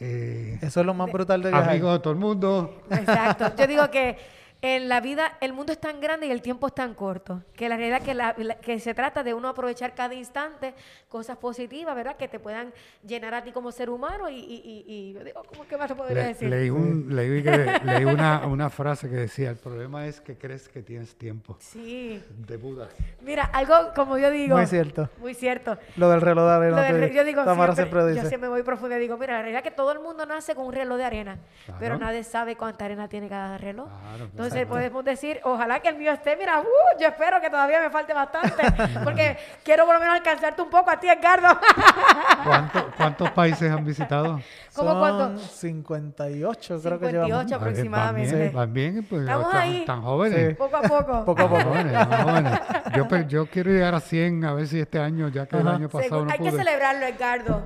eh, Eso es lo más brutal de viajar. amigos de todo el mundo. Exacto. Yo digo que en la vida el mundo es tan grande y el tiempo es tan corto. Que la realidad que, la- que se trata de uno aprovechar cada instante cosas positivas, ¿verdad? Que te puedan llenar a ti como ser humano y, y, y- y yo digo, ¿cómo que más se podría Le- decir? leí un- leí que- leí una, una frase que decía, el problema es que crees que tienes tiempo. Sí. De Buda. Mira, algo como yo digo. Muy cierto. Muy cierto. Lo del reloj de arena. Lo del te- re- yo digo Tamara siempre, siempre yo dice. siempre voy profundo y digo, mira, la realidad es que todo el mundo nace con un reloj de arena, Claro. pero nadie sabe cuánta arena tiene cada reloj. Claro, claro. Entonces Entonces podemos decir, ojalá que el mío esté, mira, uh, yo espero que todavía me falte bastante, porque quiero por lo menos alcanzarte un poco a ti, Edgardo. ¿Cuánto- ¿Cuántos países han visitado? ¿Cómo Son cuánto? 58 creo que 58 llevamos. aproximadamente. Van bien, van bien, pues, Estamos tan, ahí. tan jóvenes. Sí. Poco a poco. Poco a poco. jóvenes, jóvenes. Yo, pe- yo quiero llegar a 100, a ver si este año, ya que el Ajá. año pasado Según- no hay que pude. celebrarlo, Edgardo.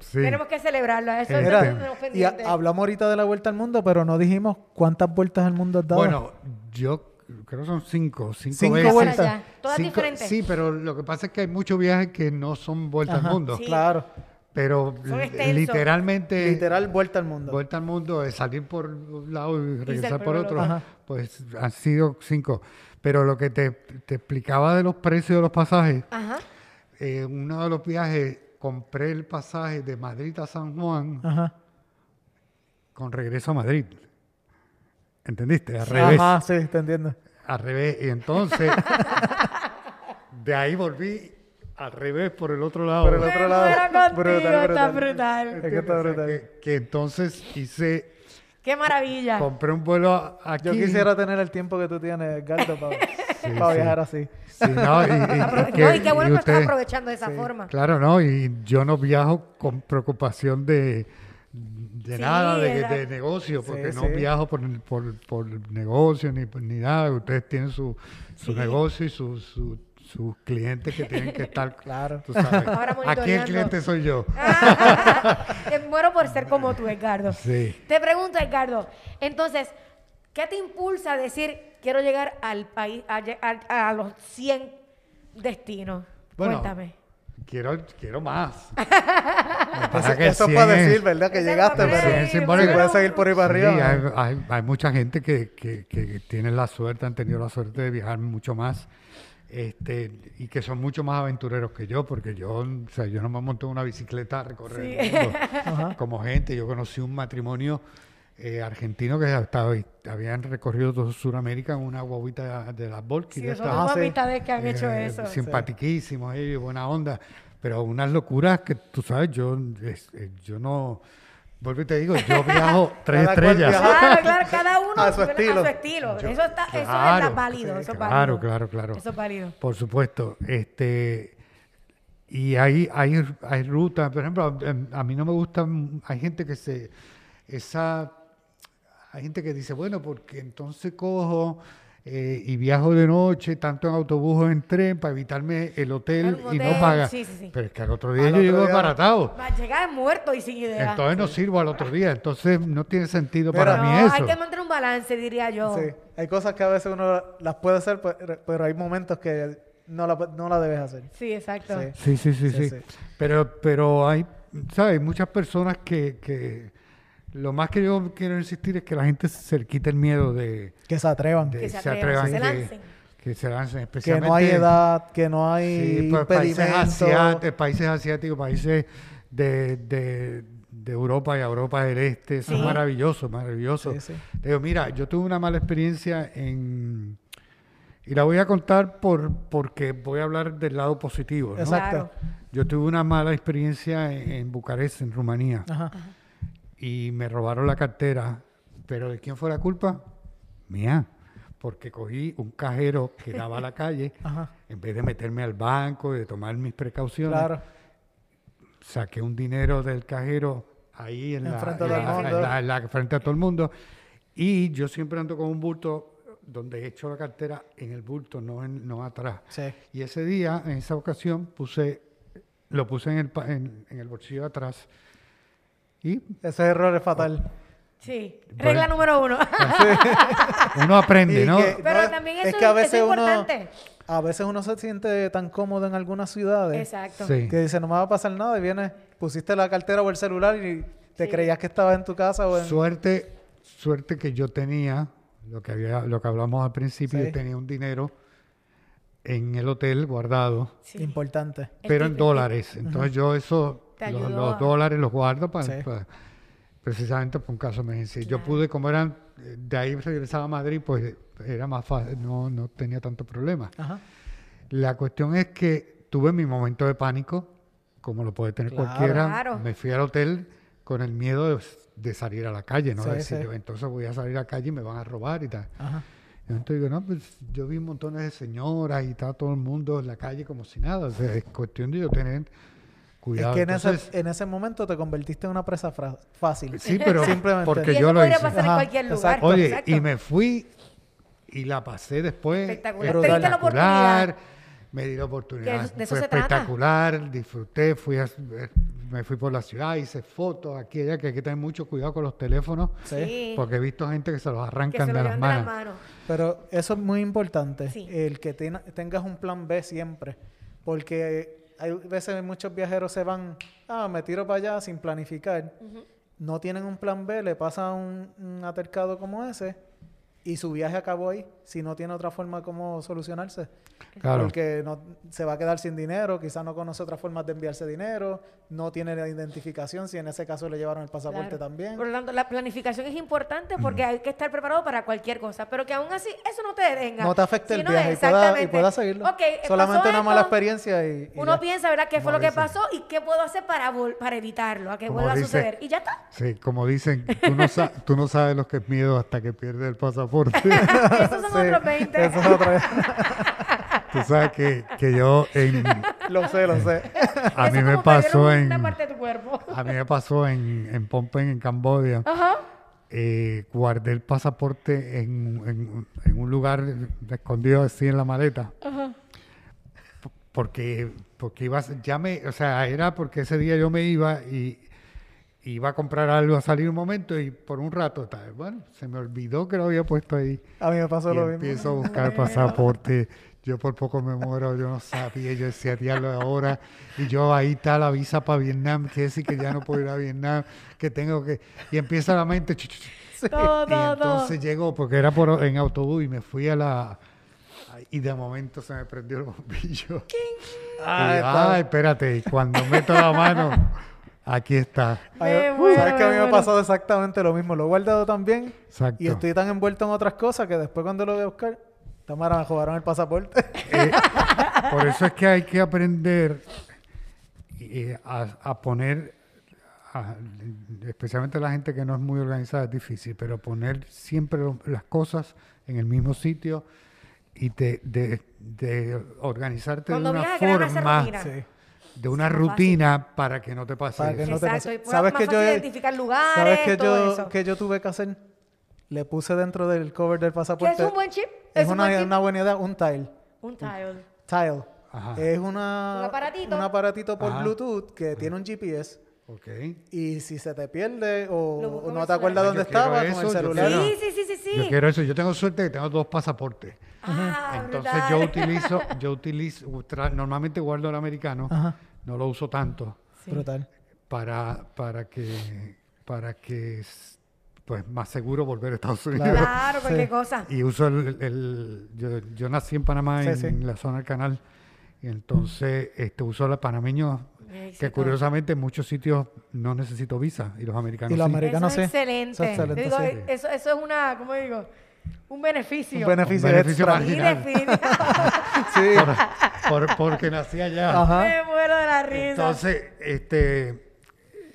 Sí. Tenemos que celebrarlo. Eso es y hablamos ahorita de la vuelta al mundo, pero no dijimos cuántas vueltas al mundo has dado. Bueno, yo creo que son cinco, cinco, Cinco veces. vueltas. Todas Cinco- diferentes. Sí, pero lo que pasa es que hay muchos viajes que no son vuelta Ajá, al mundo. Sí. Claro. Pero literalmente, Literal, vuelta al mundo. vuelta al mundo es salir por un lado y regresar por otro. Ajá. pues han sido cinco. Pero lo que te, te explicaba de los precios de los pasajes, Ajá. eh, uno de los viajes compré el pasaje de Madrid a San Juan Ajá. con regreso a Madrid. ¿Entendiste? Al revés. Ajá, sí, te entiendo. Al revés. Y entonces, de ahí volví al revés por el otro lado. Por el otro lado. contigo, Brutal, está brutal. brutal. Es que está O sea, brutal. que, que entonces hice, Qué maravilla. compré un vuelo a- aquí. Yo quisiera tener el tiempo que tú tienes, Edgardo, para, Sí, para sí. viajar así. Sí, no, y, y- y Apro- que- no, y qué bueno y que estás aprovechando de esa forma. Claro, no, y yo no viajo con preocupación de, de Sí, nada, de, de negocio, porque Sí, no viajo por, por, por negocio ni, ni nada. Ustedes tienen su, su Sí. negocio y su- su- sus clientes que tienen que estar. Claro. tú sabes. Ahora Aquí el cliente soy yo. Te muero por ser como tú, Edgardo. Sí. Te pregunto, Edgardo, entonces, ¿qué te impulsa a decir quiero llegar al país, a, lle- a- a los 100 destinos? Bueno, Cuéntame. Quiero, quiero más. Que eso es 100 para decir, ¿verdad? Que llegaste, pero si puedes seguir por ahí para Sí, arriba. hay, hay- hay mucha gente que, que, que tienen la suerte, han tenido la suerte de viajar mucho más este, y que son mucho más aventureros que yo, porque yo, o sea, yo no me monto en una bicicleta a recorrer Sí. el mundo como gente. Yo conocí un matrimonio eh, argentino que estaba, habían recorrido todo Sudamérica en una guaguita de las Volky. Sí, de son estas. Ah, dos sí. amistades que han hecho Eh, eso. Simpatiquísimos ellos, buena onda. Pero unas locuras que tú sabes, yo, es- eh, yo no. Vuelvo y te digo, yo viajo tres Cada estrellas. Claro, claro, cada uno A su estilo. A su estilo. eso, está, eso Claro, es válido. sí, eso es claro, válido. claro, claro. Eso es válido. Por supuesto. Este, y hay, hay, hay rutas, por ejemplo, em, a mí no me gustan, hay gente que se, esa, hay gente que dice, bueno, porque entonces cojo eh, y viajo de noche, tanto en autobús o en tren, para evitarme el hotel y no pagar. sí, sí, sí. Pero es que al otro día Al yo otro llego desbaratado. Va a llegar muerto y sin idea. Entonces no sirvo al otro día. Entonces no tiene sentido para no, mí hay eso. que mantener un balance, diría yo. Sí. Hay cosas que a veces uno las puede hacer, pero, hay momentos que no la, no la debes hacer. Sí, exacto. Sí. Sí, sí, sí, Sí, sí. sí. Pero, pero hay, ¿sabes? Hay muchas personas que, que lo más que yo quiero insistir es que la gente se quite el miedo de, Que se atrevan. de Que se atrevan, que se lancen. que se lancen, que especialmente no hay edad, que no hay sí, pues, países, asiáticos, países asiáticos, países de, de, de Europa y Europa del Este, eso es Sí. maravilloso, maravilloso. Sí, sí. Te digo, mira, yo tuve una mala experiencia en... Y la voy a contar por, porque voy a hablar del lado positivo. ¿no? Exacto. Yo tuve una mala experiencia en, en Bucarest, en Rumanía, Ajá. Y me robaron la cartera. ¿Pero de quién fue la culpa? Mía. Porque cogí un cajero que daba a la calle, Ajá. en vez de meterme al banco y de tomar mis precauciones, Claro. saqué un dinero del cajero ahí en la, en la- mundo. en la- en la- frente a todo el mundo. Y yo siempre ando con un bulto donde he hecho la cartera en el bulto, no, en, no atrás. Sí. Y ese día, en esa ocasión, puse, lo puse en el, en, en el bolsillo de atrás. Y Ese error es fatal. Sí. Bueno. Regla número uno. uno aprende, Y ¿no? que- Pero también es eso que a es- veces eso es uno, importante. a veces uno se siente tan cómodo en algunas ciudades Exacto. Sí. que dice no me va a pasar nada y vienes, pusiste la cartera o el celular y te Sí. creías que estabas en tu casa o en... Suerte, suerte que yo tenía, lo que había, lo que hablamos al principio, Sí. yo tenía un dinero en el hotel guardado. Sí. Importante. El pero en dólares. Entonces yo eso, Te los, ayudó los a- dólares los guardo para, Sí. precisamente por un caso de emergencia. Yo Claro. pude, como eran, de ahí regresaba a Madrid, pues era más fácil, no, no tenía tanto problema. Ajá. La cuestión es que tuve mi momento de pánico, como lo puede tener Claro. cualquiera. Claro. Me fui al hotel con el miedo de, de salir a la calle, ¿no? Sí, Decir, sí. entonces voy a salir a la calle y me van a robar y tal. Ajá. Entonces digo, no, pues yo vi montones de señoras y estaba todo el mundo en la calle como si nada. O sea, es cuestión de yo tener cuidado. Es que en, Entonces, ese, en ese momento te convertiste en una presa fácil. Sí, pero Simplemente. porque y eso yo lo hice. pasar en Ajá, cualquier lugar. exacto. Oye, Exacto. y me fui y la pasé después. Espectacular. Te diste la oportunidad. Me di la oportunidad. Que de eso Fue se trata. espectacular, disfruté, fui a- eh, me fui por la ciudad, hice fotos aquí y allá, que hay que tener mucho cuidado con los teléfonos, Sí. Porque he visto gente que se los que arrancan se de las de las manos. manos. Pero eso es muy importante, Sí. el que ten- tengas un plan B siempre, porque hay veces muchos viajeros se van, ah, me tiro para allá sin planificar, no tienen un plan B, le pasa un, un atercado como ese y su viaje acabó ahí, si no tiene otra forma como solucionarse. Claro. Porque no, se va a quedar sin dinero, quizás no conoce otras formas de enviarse dinero, no tiene la identificación, si en ese caso le llevaron el pasaporte Claro. también. Por lo tanto, la planificación es importante porque hay que estar preparado para cualquier cosa, pero que aún así eso no te detenga. no te afecte el viaje y pueda, y pueda seguirlo. ok, eh, Solamente una mala experiencia y, y Uno ya. piensa, ¿verdad?, qué fue lo que pasó y qué puedo hacer para, vol- para evitarlo, a que Como vuelva a suceder. Y ya está. Sí, como dicen, tú no, sa- tú no sabes lo que es miedo hasta que pierdes el pasaporte. Esos son Sí, otros 20. Eso es otra tú sabes que, que yo en, Lo sé, lo sé. a Eso mí me pasó en Una parte de tu cuerpo. a mí me pasó en, en Phnom Penh, en Camboya. Ajá. eh, guardé el pasaporte en, en- en un lugar escondido así en la maleta. P- Porque, porque iba, a ser- ya me, o sea, era porque ese día yo me iba y iba a comprar algo a salir un momento y por un rato, tal, bueno, se me olvidó que lo había puesto ahí. A mí me pasó Y lo mismo. empiezo a buscar el pasaporte. Yo por poco me muero, yo no sabía, yo decía, diablo, ahora. Y yo ahí está la visa para Vietnam, que decir que ya no puedo ir a Vietnam, que tengo que... Y empieza la mente... Todo, Y todo. entonces llegó, porque era por, en autobús y me fui a la... Y de momento se me prendió el bombillo. Ah, Y, ay, espérate, y cuando meto la mano, aquí está. Ay, ¿Sabes que a mí me me ha pasado exactamente lo mismo? Lo he guardado también Exacto. y estoy tan envuelto en otras cosas que después cuando lo voy a buscar, Tamara me jugaron el pasaporte. Eh, por eso es que hay que aprender eh, a, a poner, a- especialmente la gente que no es muy organizada, es difícil, pero poner siempre lo- las cosas en el mismo sitio y de, de- de organizarte Cuando de una forma. De una Sí, más fácil. rutina para que no te pase Para que eso. no te Exacto, pase. y más- ¿Sabes más que fácil yo identificar lugares, ¿Sabes qué todo yo, eso. que yo tuve que hacer? Le puse dentro del cover del ¿Qué pasaporte. es un buen chip? Es un una, buen chip? una buena idea, un tile. Un tile. Tile. Ajá. Es una, Un aparatito. un aparatito por Ajá. Bluetooth que tiene un GPS. Ok. Y si se te pierde o, no te acuerdas dónde Yo quiero estaba con el celular. quiero- Sí, sí, sí, sí, sí. Yo quiero eso. Yo tengo suerte que tengo dos pasaportes. Entonces brutal. yo utilizo, yo utilizo, normalmente guardo el americano, Ajá. no lo uso tanto Sí. Brutal. para, para que, para que es, pues más seguro volver a Estados Unidos. Claro. Cualquier Sí. cosa. Y uso el, el- yo, yo nací en Panamá, Sí, en, sí. la zona del canal, y entonces este uso el panameño, que curiosamente en muchos sitios no necesito visa, y los americanos Y los sí. americanos eso es sí. excelente. Eso es excelente, Te digo, sí. eh, eso, eso es una, ¿cómo digo? Un beneficio. Un beneficio, Un beneficio marginal. Sí. Por- por- porque nací allá. Ajá. Me muero de la risa. Entonces, este,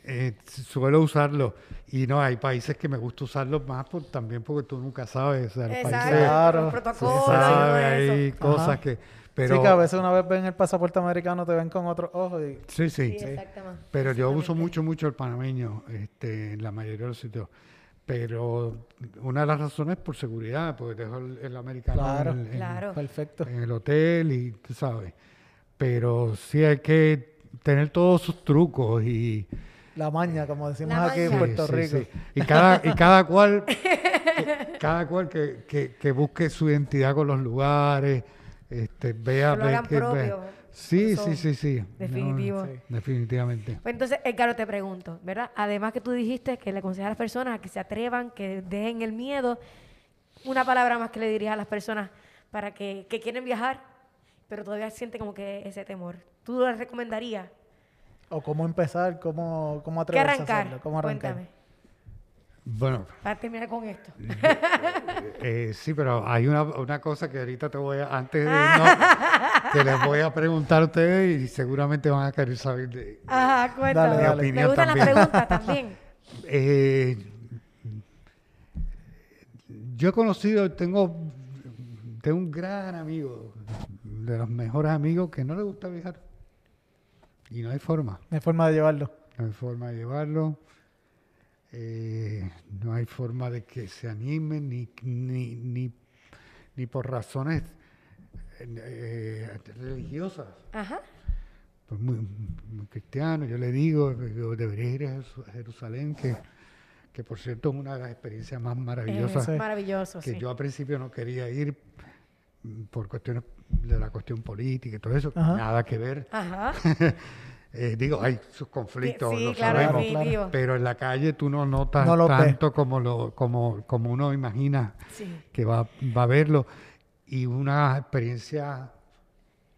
eh, suelo usarlo. Y no, hay países que me gusta usarlo más por, también porque tú nunca sabes. O sea, Exacto. países Claro. Sabe, hay eso. cosas Ajá. que... Pero, sí, que a veces una vez ven el pasaporte americano, te ven con otros ojos y... Sí, sí. Sí, exactamente. Pero yo uso mucho, mucho el panameño este, en la mayoría de los sitios. Pero una de las razones es por seguridad, porque dejo el, el americano Claro. en, el- en- Claro. Perfecto. en el hotel y tú sabes. Pero sí hay que tener todos sus trucos y... La maña, como decimos La aquí en. Puerto Sí, Rico. sí. Y cada, y cada cual, que- cada cual que, que, que busque su identidad con los lugares, este, vea, Que lo ve hagan que- ve- propio. Sí, sí, sí, sí. No, definitivo. Sí. definitivamente. Pues entonces, Edgar, te pregunto, ¿verdad? Además que tú dijiste que le aconsejas a las personas a que se atrevan, que dejen el miedo, una palabra más que le dirías a las personas para que, que quieren viajar, pero todavía sienten como que ese temor. ¿Tú les recomendarías? O cómo empezar, cómo, cómo ¿Qué atreverse a arrancar? hacerlo, cómo arrancar. Cuéntame, Bueno, para terminar con esto. eh, sí, pero hay una, una cosa que ahorita te voy a, antes de irnos, que les voy a preguntar a ustedes y seguramente van a querer saber de, Ajá, cuéntame. Dale, dale. Me opinión también. las preguntas también. Eh, yo he conocido, tengo tengo un gran amigo, de los mejores amigos, que no le gusta viajar. Y no hay forma. No hay forma de llevarlo. No hay forma de llevarlo. Eh, no hay forma de que se animen ni, ni, ni, ni por razones eh, religiosas. Ajá. Pues muy, muy cristiano, yo le digo, yo debería ir a Jerusalén, que, que por cierto es una de las experiencias más maravillosas Es maravilloso, que sí. yo al principio no quería ir mm, por cuestiones de la cuestión política y todo eso, Ajá. nada que ver. Ajá. Eh, digo, hay sus conflictos, sí, lo claro, sabemos, pero en la calle tú no notas No lo ves. tanto como, lo, como, como uno imagina Sí. que va, va a verlo y una experiencia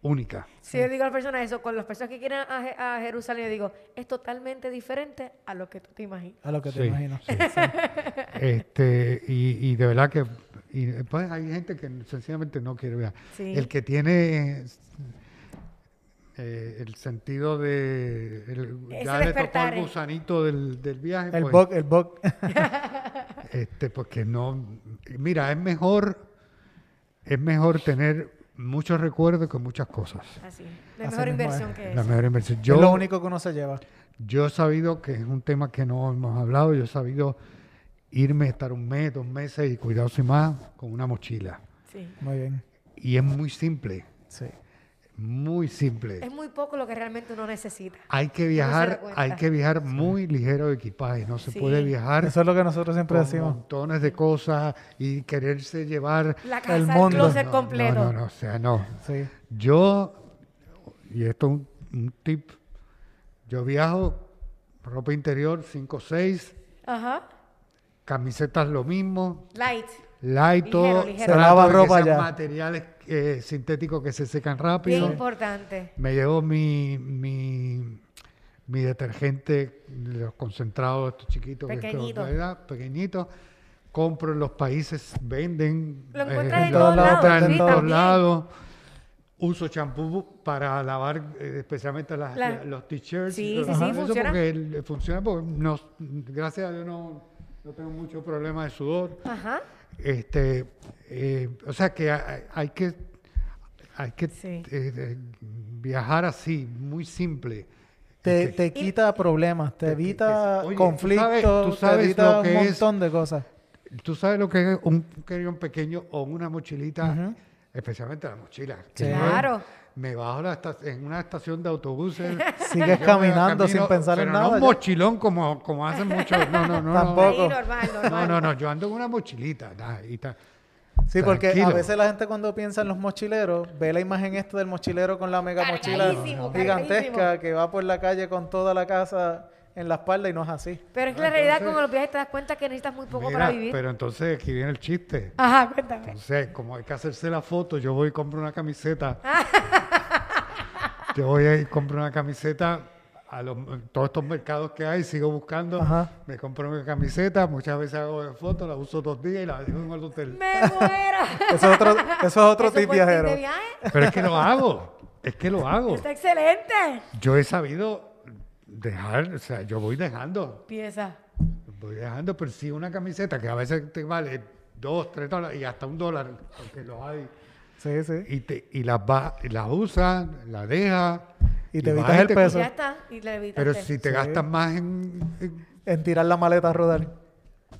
única. Si yo digo a las personas eso, con las personas que quieren a, Je- a Jerusalén, yo digo, es totalmente diferente a lo que tú te imaginas. A lo que te Sí, imaginas. sí. este, y, y de verdad que y después hay gente que sencillamente no quiere viajar. Sí. El que tiene eh, el sentido de el- ya le tocó el eh. gusanito del, del viaje, El pues, bug, el bug. este, porque no, mira, es mejor, es mejor tener muchos recuerdos que muchas cosas. Así. La Así mejor inversión es. que La es. mejor inversión. es Yo, lo único que uno se lleva. yo he sabido que es un tema que no hemos hablado, yo he sabido irme, estar un mes, dos meses y cuidado sin más con una mochila. Sí. Muy bien. Y es muy simple, Sí. Muy simple. Es muy poco lo que realmente uno necesita. Hay que viajar, hay que viajar muy ligero de equipaje, no se Sí. puede viajar Eso es lo que nosotros siempre con decimos. montones de cosas y quererse llevar La casa, El el, mundo. closet No, completo. No, no, no, o sea, no. Sí. Yo, y esto es un, un tip, yo viajo, ropa interior 5 o 6, Ajá. camisetas lo mismo, Light. light, todo, ligero. Se lava ropa ya. materiales eh, sintéticos que se secan Bien rápido. importante. Me llevo mi, mi, mi detergente, los concentrados, estos chiquitos, que esto, Pequeñito. ¿verdad? pequeñitos. Compro en los países, venden. Lo eh, en todos lados, sí, en todos lados. Uso champú para lavar eh, especialmente las- La- la- los t-shirts. Sí, Eso sí, sí, porque funciona. el- funciona porque no, gracias a Dios no, no tengo mucho problema de sudor. Ajá. Este, eh, o sea que hay, hay que, hay que Sí. eh, viajar así, muy simple. Te, Este, te quita problemas, te te- evita tú conflictos, sabes- tú sabes te evita lo que un es- montón de cosas. Tú sabes lo que es un pequeño o una mochilita, especialmente la mochila. Sí. Claro. Me bajo la en una estación de autobuses. Sigues caminando sin pensar en pero nada. No un mochilón como, como hacen muchos. No, no, no. Tampoco. No. Ahí normal, normal. No, no, no, yo ando con una mochilita. nah, y ta- Sí, porque a veces la gente cuando piensa en los mochileros, ve la imagen esta del mochilero con la mega mochila Cargadísimo, gigantesca cargadísimo. que va por la calle con toda la casa en la espalda y no es así. Pero es que Ah, la realidad entonces- con los viajes te das cuenta que necesitas muy poco Mira, para vivir. Pero entonces aquí viene el chiste. Ajá, cuéntame. Entonces, como hay que hacerse la foto, yo voy y compro una camiseta. Yo voy y compro una camiseta a los, todos estos mercados que hay, sigo buscando, Ajá. me compro una camiseta, muchas veces hago fotos, la uso dos días y la dejo en el hotel. ¡Me muero! Eso es otro, eso es otro ¿Eso tip fue el tip viajero. Pero es que lo hago, es que lo hago. Está excelente. Yo he sabido dejar, o sea, yo voy dejando, Pieza. voy dejando, pero sí una camiseta que a veces te vale dos, tres dólares y hasta un dólar, porque lo hay. Sí, sí. y, te, y las va, y las usas, las dejas. Y te vas evitas y el te- Y peso. ya está. Y le. Pero si te Sí. gastas más en, en- En tirar la maleta a rodar.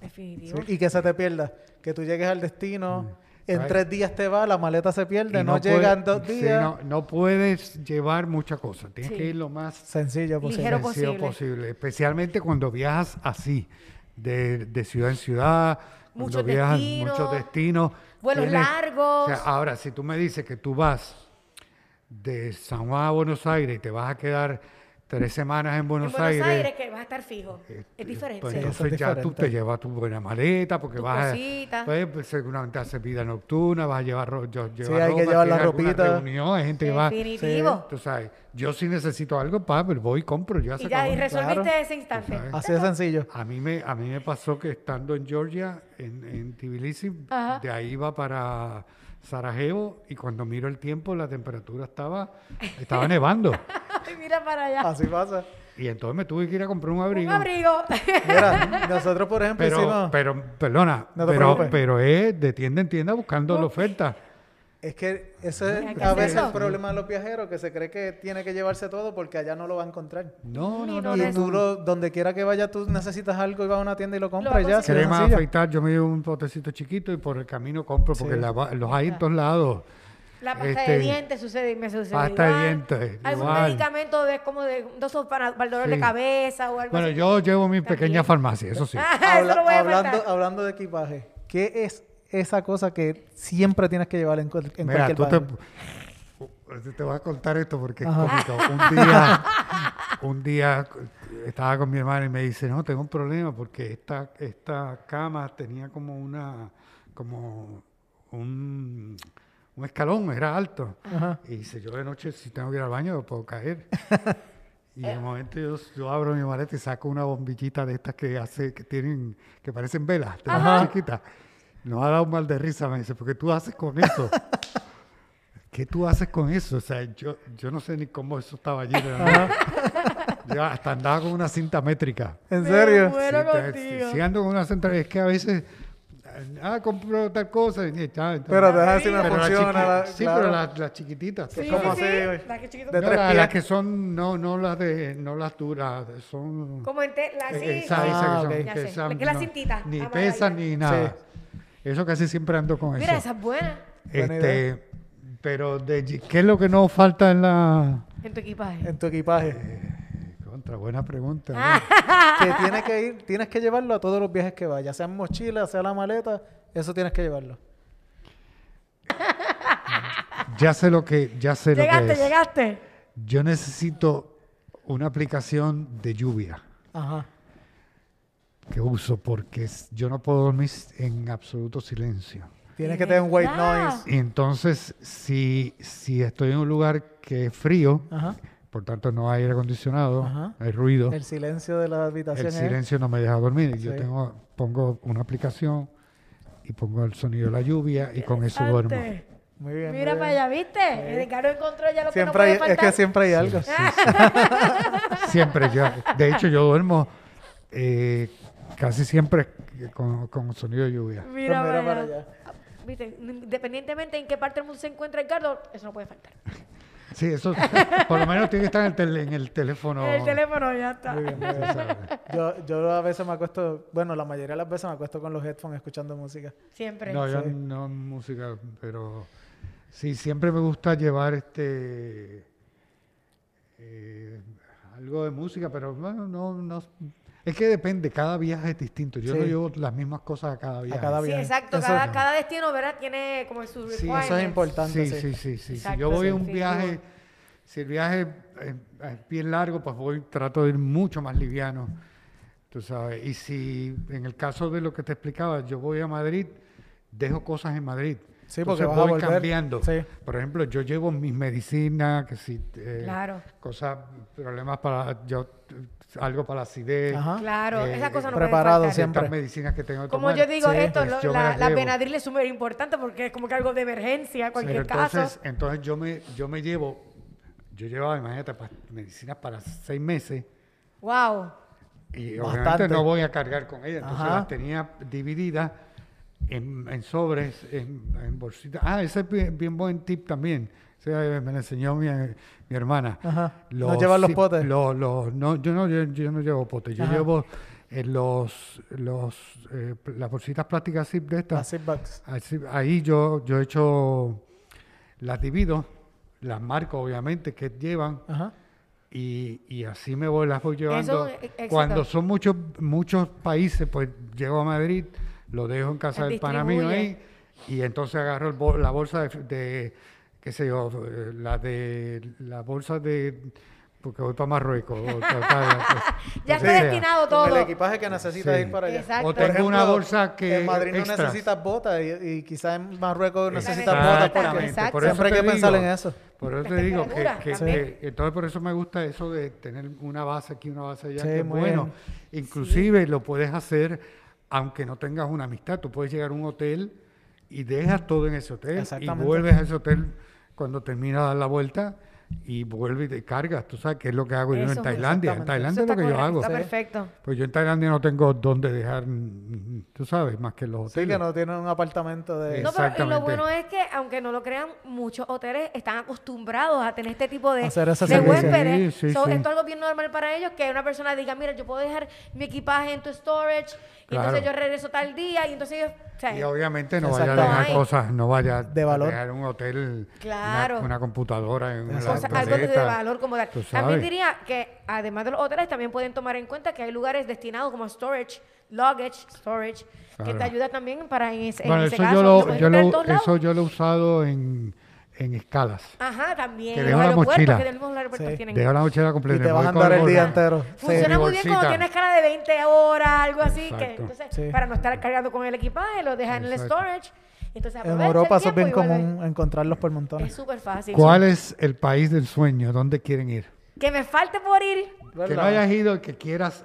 Definitivo. Sí, Y que se te pierda. Que tú llegues al destino, en tres días te va, la maleta se pierde, y no, puede- llega en dos sí, días. no, no puedes llevar muchas cosas. Tienes Sí. que ir lo más Sencillo posible. Ligero sencillo posible. posible. Especialmente cuando viajas así, de, de ciudad en ciudad. Muchos cuando viajas destinos, muchos destinos. vuelos largos. O sea, ahora, si tú me dices que tú vas de San Juan a Buenos Aires y te vas a quedar tres semanas en En Buenos, Buenos Aires, que vas a estar fijo. Eh, Es diferente. Pues Sí, entonces es ya tú te llevas tu buena maleta porque Tu vas a, cosita. pues, pues, seguramente hacer vida nocturna, vas a llevar, ro- yo- Sí, llevar hay que ropa, llevar la ropita. reunión, hay gente que va, Definitivo. tú sabes, yo si necesito algo, pa, pues voy y compro, ya se Y ya y resolviste Claro. ese instante. Así de sencillo. A mí me a mí me pasó que estando en Georgia, en, en Tbilisi, Ajá. de ahí iba para Sarajevo y cuando miro el tiempo la temperatura estaba estaba nevando Ay, mira para allá. Así pasa. y entonces me tuve que ir a comprar un abrigo. Un abrigo. Mira, nosotros, por ejemplo, Pero, hicimos... pero, perdona, No pero es de tienda en tienda buscando la oferta. Es que ese es ¿qué a es veces el problema de los viajeros, que se cree que tiene que llevarse todo porque allá no lo va a encontrar. No, no, no no. Y de- tú, lo, donde quiera que vayas, tú necesitas algo y vas a una tienda y lo compras a ya. Crema afeitar, yo me llevo un potecito chiquito y por el camino compro, porque Sí. la va- los hay en todos lados. La pasta Este, de dientes sucede, me sucede pasta de dientes, Algún igual. medicamento de como de dosos para, para el dolor de cabeza o algo Bueno, así. yo llevo mi También. pequeña farmacia, eso sí. Habla- eso no voy a hablando, hablando de equipaje, ¿qué es esa cosa que siempre tienes que llevar en, en Mira, cualquier tú te, te voy a contar esto porque es cómico. Un día, un día estaba con mi hermana y me dice, no, tengo un problema porque esta, esta cama tenía como una, como un, un escalón, era alto. Ajá. Y dice, yo de noche si tengo que ir al baño puedo caer. Y de momento yo, yo abro mi maleta y saco una bombillita de estas que hace, que tienen, que parecen velas, de las chiquitas. No ha dado un mal de risa, me dice, porque tú haces con eso? ¿Qué tú haces con eso? O sea, yo, yo no sé ni cómo eso estaba allí. de verdad. Yo hasta andaba con una cinta métrica. ¿En serio? Sí, te- sí ando con una cinta, es que a veces, ah, compro tal cosa. Y, ya, entonces- Pero déjame ver si la funciona. la- sí, claro. pero las las chiquititas. Sí, ¿Cómo sí, así, sí. güey? La que No, tres la- pies. las que son, no, no las de, no las duras, son... Como en te- la eh, sí. esa- esa Ah, que son- ok. Ya que sé, esas que la no- cintita, Ni amarradita. pesan ni nada. Eso casi siempre ando con Mira, eso. esa es buena. Este, pero de, ¿qué es lo que no falta en la... en tu equipaje. En tu equipaje. Contra, buena pregunta. ¿no? Ah. que tienes que ir, tienes que llevarlo a todos los viajes que vayas, sea en mochila, sea la maleta, eso tienes que llevarlo. Ya sé lo que, ya sé lo que Llegaste, llegaste. Yo necesito una aplicación de lluvia Ajá. Que uso porque es- yo no puedo dormir en absoluto silencio. Tienes que tener un white noise. Y entonces, si, si estoy en un lugar que es frío, Ajá. por tanto no hay aire acondicionado, Ajá. hay ruido, El silencio de la habitación. el es- silencio no me deja dormir. Yo Sí. tengo, pongo una aplicación y pongo el sonido de la lluvia y con eso duermo. Muy bien. muy Mira bien. para allá, ¿viste? El Ricardo encontró ya lo Siempre que no hay, puede es faltar. que siempre hay algo. Siempre, yo, de hecho yo duermo eh, casi siempre con, con sonido de lluvia. Mira, mira para para allá. allá. ¿Viste? Independientemente en qué parte del mundo se encuentra Ricardo, eso no puede faltar. Sí, eso por lo menos tiene que estar en el, tele- en el teléfono. En el teléfono ya está. Muy bien, muy bien. Yo, yo a veces me acuesto, bueno, la mayoría de las veces me acuesto con los headphones escuchando música. Siempre. No, yo no música, pero sí, siempre me gusta llevar este eh, algo de música, pero bueno, no, no, es que depende, cada viaje es distinto. Yo no llevo las mismas cosas a cada viaje. cada Sí, exacto. Cada, cada destino, ¿verdad? Tiene como sus Sí. Eso es importante. Sí, sí. sí, sí, sí. Si yo voy sí, a un sí, viaje, si el viaje es, es bien largo, pues voy, trato de ir mucho más liviano, tú sabes. Y si, en el caso de lo que te explicaba, yo voy a Madrid, dejo cosas en Madrid. Sí, porque Entonces vas a voy cambiando. Sí. Por ejemplo, yo llevo mis medicinas, que si eh, Claro. cosas, problemas para, yo algo para la acidez. Ajá. Claro, Eh, esa cosa no preparado puede siempre. Ciertas medicinas que tengo que Como tomar. yo digo, Sí, esto, pues lo- la, las la. Benadryl es súper importante porque es como que algo de emergencia, cualquier Pero entonces, caso. entonces yo me, yo me llevo, yo llevaba, imagínate, pa- medicinas para seis meses Wow. y Bastante. obviamente no voy a cargar con ellas. Entonces Ajá. las tenía divididas en, en sobres, en, en bolsitas. Ah, ese es bien, bien buen tip también. Ese, eh, me lo enseñó mi, mi hermana. Ajá. ¿No llevas los potes? los- los- no, yo no, yo, yo no llevo potes. Yo Ajá. llevo eh, los, los, eh, las bolsitas plásticas zip de estas. Las zipbacks. Así- ahí yo, yo he hecho, las divido, las marco obviamente que llevan Ajá. y, y así me voy, las voy llevando. Cuando son muchos muchos países, pues llego a Madrid, lo dejo en casa del pana mío ahí y entonces agarro el bol- la bolsa de, de, qué sé yo, eh, la de la bolsa de porque voy para Marruecos. o tal, tal, Ya está destinado todo. el equipaje que necesitas Sí. ir para allá. Exacto. O tengo una bolsa que En Madrid no extras. necesitas botas y, y quizás en Marruecos necesitas botas porque exacto. Por eso siempre hay que pensar en eso. Por eso te digo que, entonces por eso me gusta eso de tener una base aquí, una base allá, Sí, que es bueno. bien. Inclusive lo puedes hacer aunque no tengas una amistad. Tú puedes llegar a un hotel y dejas todo en ese hotel y vuelves a ese hotel cuando termina de dar la vuelta y vuelve y te cargas. Tú sabes qué es lo que hago yo en Tailandia. En. Tailandia es lo que yo hago. Está Sí. perfecto. Pues yo en Tailandia no tengo dónde dejar, tú sabes, más que los Sí, hoteles. que no tienen un apartamento de... No, pero y lo bueno es que, aunque no lo crean, muchos hoteles están acostumbrados a tener este tipo de, Hacer de huéspedes. Sí, sí, So, sí. Esto es algo bien normal para ellos, que una persona diga, mira, yo puedo dejar mi equipaje en tu storage, y entonces yo Claro. regreso tal día, y entonces ellos... o sea, Y obviamente no vaya a Exacto. dejar Ay. cosas, no vaya De a dejar un hotel, Claro. una, una computadora en una cosas- algo de valor como tal. tú También sabes. diría que además de los hoteles también pueden tomar en cuenta que hay lugares destinados como storage, luggage, storage, que Claro. te ayuda también para en ese, en Bueno, ese eso caso. yo lo lo, puedes yo tener en lo, todos lados. eso yo lo he usado en, en escalas. Ajá, también. que dejo la mochila. que de los aeropuertos Sí. tienen. Dejo la mochila Y completa. te me vas a andar el día entero. Sí. Funciona Mi muy bien cuando tienes cara de 20 horas, algo así, que entonces Sí. para no estar cargando con el equipaje, lo dejas en el storage. Entonces En Europa eso es bien y común encontrarlos por Es montones. súper fácil. ¿Cuál es el país del sueño? ¿Dónde quieren ir? Que me falte por ir. Que ¿Verdad? no hayas ido y que quieras.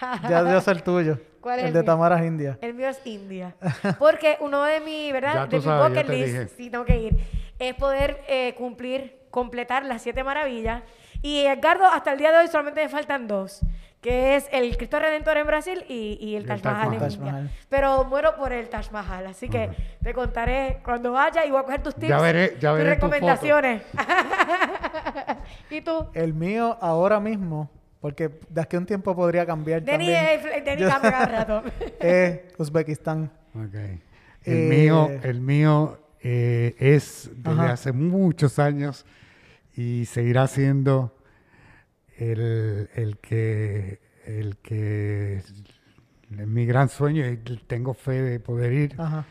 Ya sé el tuyo. ¿Cuál es el el de mío? Tamaras India. El mío es India. Porque uno de mi, ¿verdad? Ya de mi sabes, bucket list, dije. sí tengo que ir, es poder eh, cumplir, completar las siete maravillas. Y Edgardo, hasta el día de hoy solamente me faltan dos, que es el Cristo Redentor en Brasil y, y el Y el Taj Taj Mahal en Mahal. Taj India. Mahal. Pero muero por el Taj Mahal, así que te contaré cuando vaya y voy a coger tus tips Ya veré- ya tus veré tu foto. recomendaciones. ¿Y tú? El mío ahora mismo, porque de aquí a un tiempo podría cambiar Denny, también, eh, Denny cambia cada rato. es Uzbekistán. Ok. El Eh, mío, el mío eh, es desde Ajá. hace muchos años y seguirá siendo el, el que el que es mi gran sueño y tengo fe de poder ir Ajá.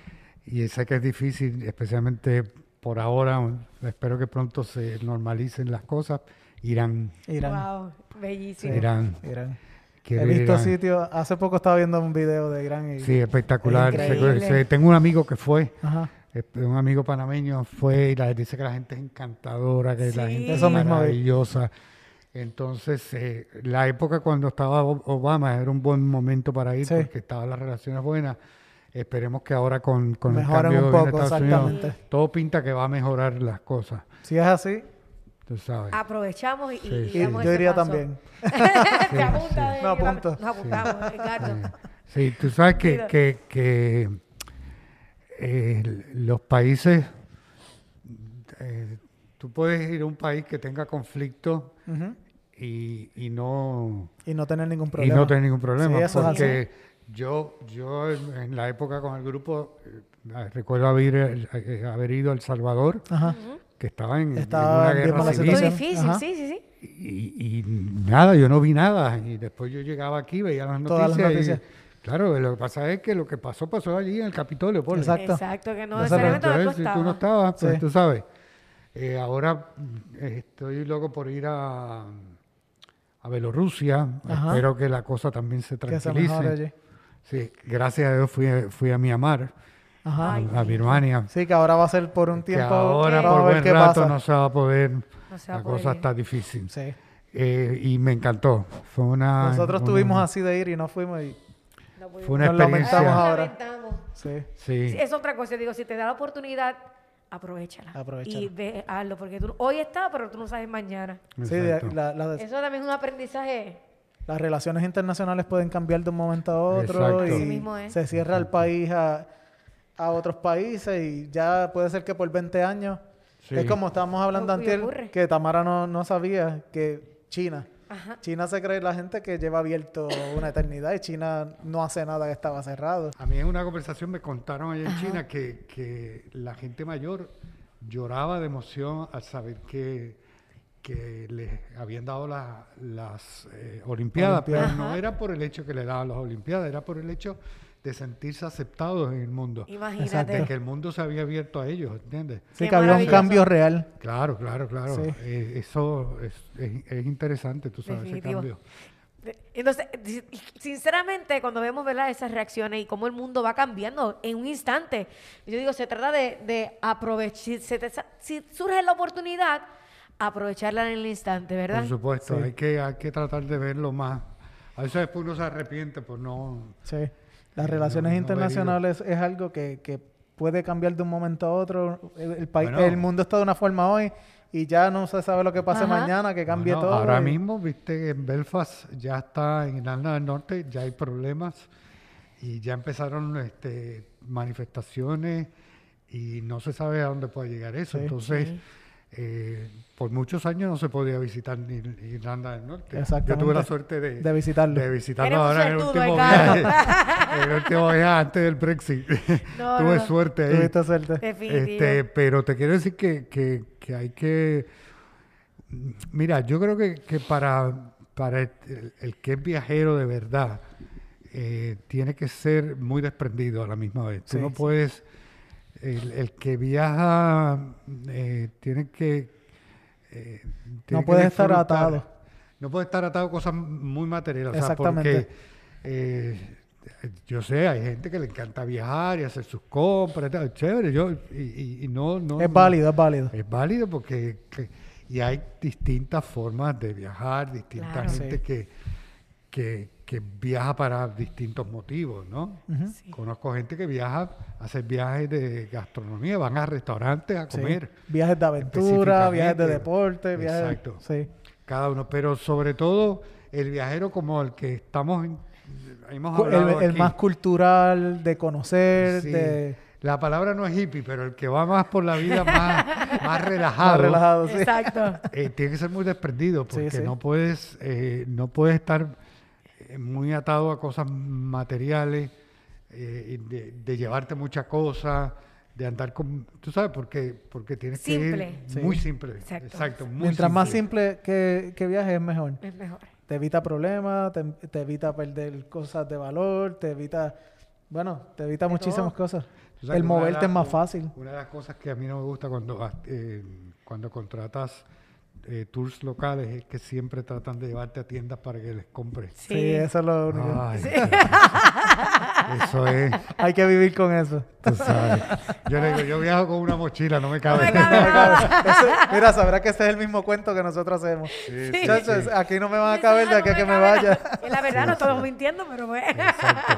y sé que es difícil, especialmente por ahora. Espero que pronto se normalicen las cosas. Irán, Irán. Wow, bellísimo. Irán. He visto sitios, hace poco estaba viendo un video de Irán y... Sí, espectacular. Es Se- increíble. se- tengo un amigo que fue. Ajá. Eh, Un amigo panameño fue y la, dice que la gente es encantadora, que la gente Eso es maravillosa. Entonces, eh, la época cuando estaba Obama era un buen momento para ir Sí. porque estaban las relaciones buenas. Esperemos que ahora con, con el Mejoren cambio de Estados Unidos, exactamente. todo pinta que va a mejorar las cosas, Si es así, tú sabes. Aprovechamos y, y- Sí, y sí. y damos yo ese iría paso. también. Te apunta, Me apunto. Nos apuntamos. Sí, tú sabes que, que, que, eh, los países, eh, tú puedes ir a un país que tenga conflicto y, y no Y no tener ningún y problema. no tener ningún problema. Sí, eso es porque yo, yo en, la época con el grupo, eh, recuerdo haber, eh, haber ido a El Salvador, Ajá. Que estaba en, en Estaba una bien guerra civil. Difícil, Ajá. sí, sí, sí. Y, y nada, yo no vi nada. Y después yo llegaba aquí, veía las noticias. Las y- noticias. claro, lo que pasa es que lo que pasó, pasó allí en el Capitolio. ponle. Exacto. Exacto, que no necesariamente tú si tú no estabas. pues Sí. tú sabes. Eh, ahora mm, estoy loco por ir a, a Bielorrusia. Ajá. Espero que la cosa también se Que se mejore tranquilice. allí. Sí, gracias a Dios fui, a- fui a Myanmar, Ajá. Ay, a, a Birmania. Sí, que ahora va a ser por un Que tiempo. ahora vamos por a ver buen qué rato pasa. no se va a poder. No se va a la poder cosa ir. está difícil. Sí. Eh, y me encantó. Fue una. Nosotros una- tuvimos así de ir y no fuimos y No. Fue una Nos lamentamos experiencia. ahora. Lamentamos. sí. Sí. Sí, es otra cosa. Digo, si te da la oportunidad, aprovechala. Aprovechala. Y ve, hazlo, porque tú, hoy está, pero tú no sabes mañana. Sí, la- la- Eso también es un aprendizaje. las relaciones internacionales pueden cambiar de un momento a otro Exacto. y Así mismo es. se cierra el país a, a otros países y ya puede ser que por 20 años Sí. es como estábamos hablando antes que Tamara no, no sabía que China Ajá. China se cree la gente que lleva abierto una eternidad y China no hace nada que estaba cerrado. A mí en una conversación me contaron allá en China que, que la gente mayor lloraba de emoción al saber que, que les habían dado la- las eh, Olimpiadas, Olimpiadas. pero no era por el hecho que le daban las Olimpiadas, era por el hecho de sentirse aceptados en el mundo, Imagínate. de que el mundo se había abierto a ellos, ¿entiendes? Sí, Qué que había un cambio real. Claro, claro, claro. Sí. Eh, eso es, es- es interesante, tú sabes, ese Definitivo. cambio. De- Entonces, si- sinceramente, cuando vemos ¿verdad? esas reacciones y cómo el mundo va cambiando en un instante, yo digo, se trata de, de aprovechar, si, se te si surge la oportunidad, aprovecharla en el instante, ¿verdad? Por supuesto, Sí. hay, que, hay que tratar de verlo más. A veces después uno se arrepiente por no... Sí. Las relaciones no internacionales es algo que, que puede cambiar de un momento a otro. El, el país, Bueno. el mundo está de una forma hoy y ya no se sabe lo que pase Ajá. mañana, que cambie Bueno, todo. Ahora y- mismo, viste, en Belfast ya está, en Irlanda del Norte ya hay problemas y ya empezaron este, manifestaciones y no se sabe a dónde puede llegar eso. Sí. Entonces, Sí. Eh, por muchos años no se podía visitar ni Irlanda del Norte. Yo tuve la suerte de, de visitarlo. de visitarlo ahora en el último viaje. el último viaje antes del Brexit. No, tuve no. suerte ahí. Tuviste suerte. Este, pero te quiero decir que, que- que hay que... Mira, yo creo que, que para, para el, el que es viajero de verdad, eh, tiene que ser muy desprendido a la misma vez. Tú Sí, no sí. El, el que viaja eh, tiene que... eh, tiene que puede estar atado. No puede estar atado a cosas muy materiales. o sea, Exactamente. porque, eh, yo sé, hay gente que le encanta viajar y hacer sus compras, y tal, chévere, yo, y, y- y no, no, es no- válido, es válido. Es válido porque que- y hay distintas formas de viajar, distinta Claro. gente Sí. que, que, que viaja para distintos motivos, ¿no? Sí. Conozco gente que viaja a hacer viajes de gastronomía, van a restaurantes a Sí. comer. Viajes de aventura, viajes de deporte, viajes... Exacto. Sí. cada uno, pero sobre todo el viajero como el que estamos en- hemos El, hablado el aquí. más cultural, de conocer, Sí. de... La palabra no es hippie, pero el que va más por la vida más, más relajado, Más relajado, sí. Exacto. eh, tiene que ser muy desprendido porque Sí, sí. no puedes eh, no puedes estar muy atado a cosas materiales, eh, de, de llevarte muchas cosas, de andar con, tú sabes, porque porque tienes que Simple. ir Sí. muy simple, Exacto. exacto, muy Mientras más simple que, que viajes es mejor. Es mejor. Te evita problemas, te, te evita perder cosas de valor, te evita... Bueno, te evita De muchísimas todo. cosas. El que moverte es más fácil. Una de las cosas que a mí no me gusta cuando, eh, cuando contratas eh, tours locales es que siempre tratan de llevarte a tiendas para que les compres. Sí. Sí, eso es lo único. Ay, Eso es, Hay que vivir con eso. tú sabes. Yo le digo, yo viajo con una mochila, no me cabe. me cabe. Eso- mira, sabrá que ese es el mismo cuento que nosotros hacemos. Sí, aquí no me van a caber de aquí no a que me cabe vaya. la verdad, no estamos mintiendo, pero bueno. Exacto.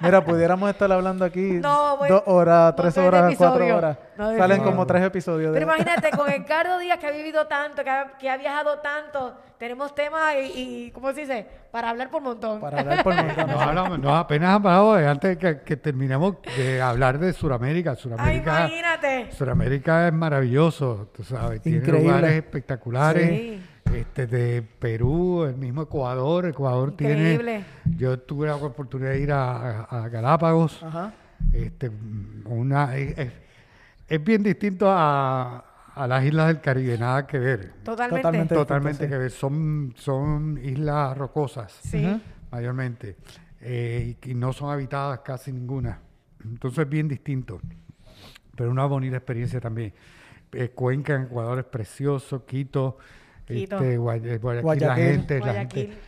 Mira, pudiéramos estar hablando aquí No, dos horas, tres horas, cuatro horas. No, Salen como tres episodios. de- Pero imagínate, con Ricardo Díaz, que ha vivido tanto, que ha, que ha viajado tanto, tenemos temas y, y, ¿cómo se dice? Para hablar por montón. Para hablar por montón. No, hablamos- no, apenas hablamos de antes de que, que terminemos de hablar de Sudamérica. Ay, Sudamérica, imagínate. Sudamérica es maravilloso, tú sabes. Tiene lugares espectaculares. Sí. Este, de Perú, el mismo Ecuador. Ecuador Increíble. tiene. Yo tuve la oportunidad de ir a, a- a Galápagos. Ajá. Este, una, es, es- bien distinto a, a las islas del Caribe, nada que ver. Totalmente. Totalmente. Totalmente sí. que ver. Son, son islas rocosas, Sí. Mayormente. eh, y, y no son habitadas casi ninguna. Entonces es bien distinto. Pero una bonita experiencia también. Eh, Cuenca en Ecuador es precioso, Quito. Este, Guay- Guayaquil, la Guayaquil. gente, la Guayaquil. gente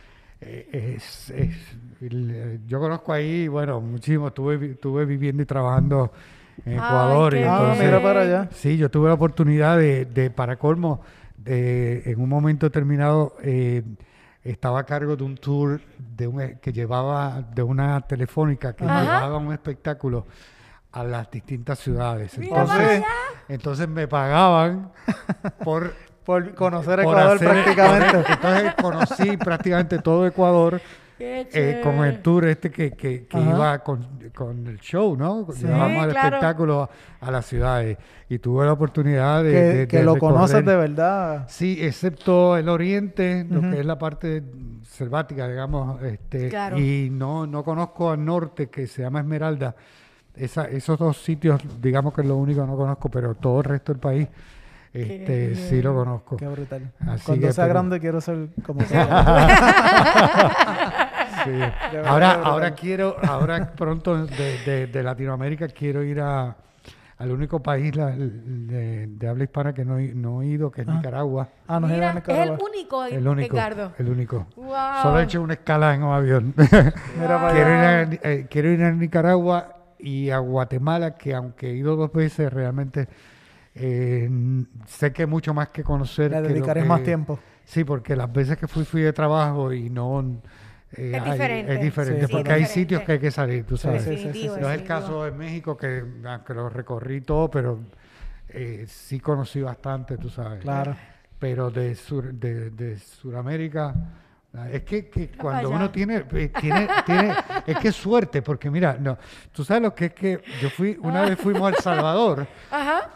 eh, es, es- el, eh, yo conozco ahí, bueno, muchísimo, estuve, estuve viviendo y trabajando en Ay, Ecuador. y qué Ah, entonces- mira para allá. Sí, yo tuve la oportunidad de, de para colmo, de, en un momento determinado, eh, estaba a cargo de un tour de un, que llevaba, de una telefónica que Ajá. llevaba un espectáculo a las distintas ciudades. Entonces, entonces me pagaban por Por conocer por Ecuador hacer- prácticamente. Entonces conocí prácticamente todo Ecuador eh, con el tour este que, que, iba con, con el show, ¿no? Sí, Llevábamos el claro. espectáculo a, a las ciudades y tuve la oportunidad de, que de- que de lo recorrer- conoces de verdad. Sí, excepto el oriente, lo que es la parte selvática, digamos, este, Claro. y no, no conozco al norte que se llama Esmeralda. Esa- esos dos sitios, digamos que es lo único que no conozco, pero todo el resto del país, este, sí lo conozco. Qué brutal. Así Cuando que, sea pero- grande quiero ser como sea. Sí. Ahora, ahora quiero, ahora pronto de, de- de Latinoamérica quiero ir a, al único país la- de, de habla hispana que no, he- no he ido, que es Ah. Nicaragua. Ah, no Mira, era es Nicaragua. el único, El único. Ricardo. El único. Wow. Solo he hecho una escala en un avión. Quiero, ir a, eh, quiero ir a Nicaragua y a Guatemala, que aunque he ido dos veces, realmente eh, sé que hay mucho más que conocer. Le dedicaré que- más tiempo. Sí, porque las veces que fui, fui de trabajo y no... eh, Es hay- diferente. Es diferente, Sí, porque es hay diferente. sitios que hay que salir, tú sabes. sí, sí, sí, Definitivo, sí. No es el caso de México, que aunque lo recorrí todo, pero eh, sí conocí bastante, tú sabes. Claro. Pero de, sur, de, de Sudamérica, ah, es que, que cuando allá. uno tiene, eh, tiene, tiene, es que es suerte, porque mira, no, tú sabes lo que es que yo fui, una vez fuimos a El Salvador, Ajá.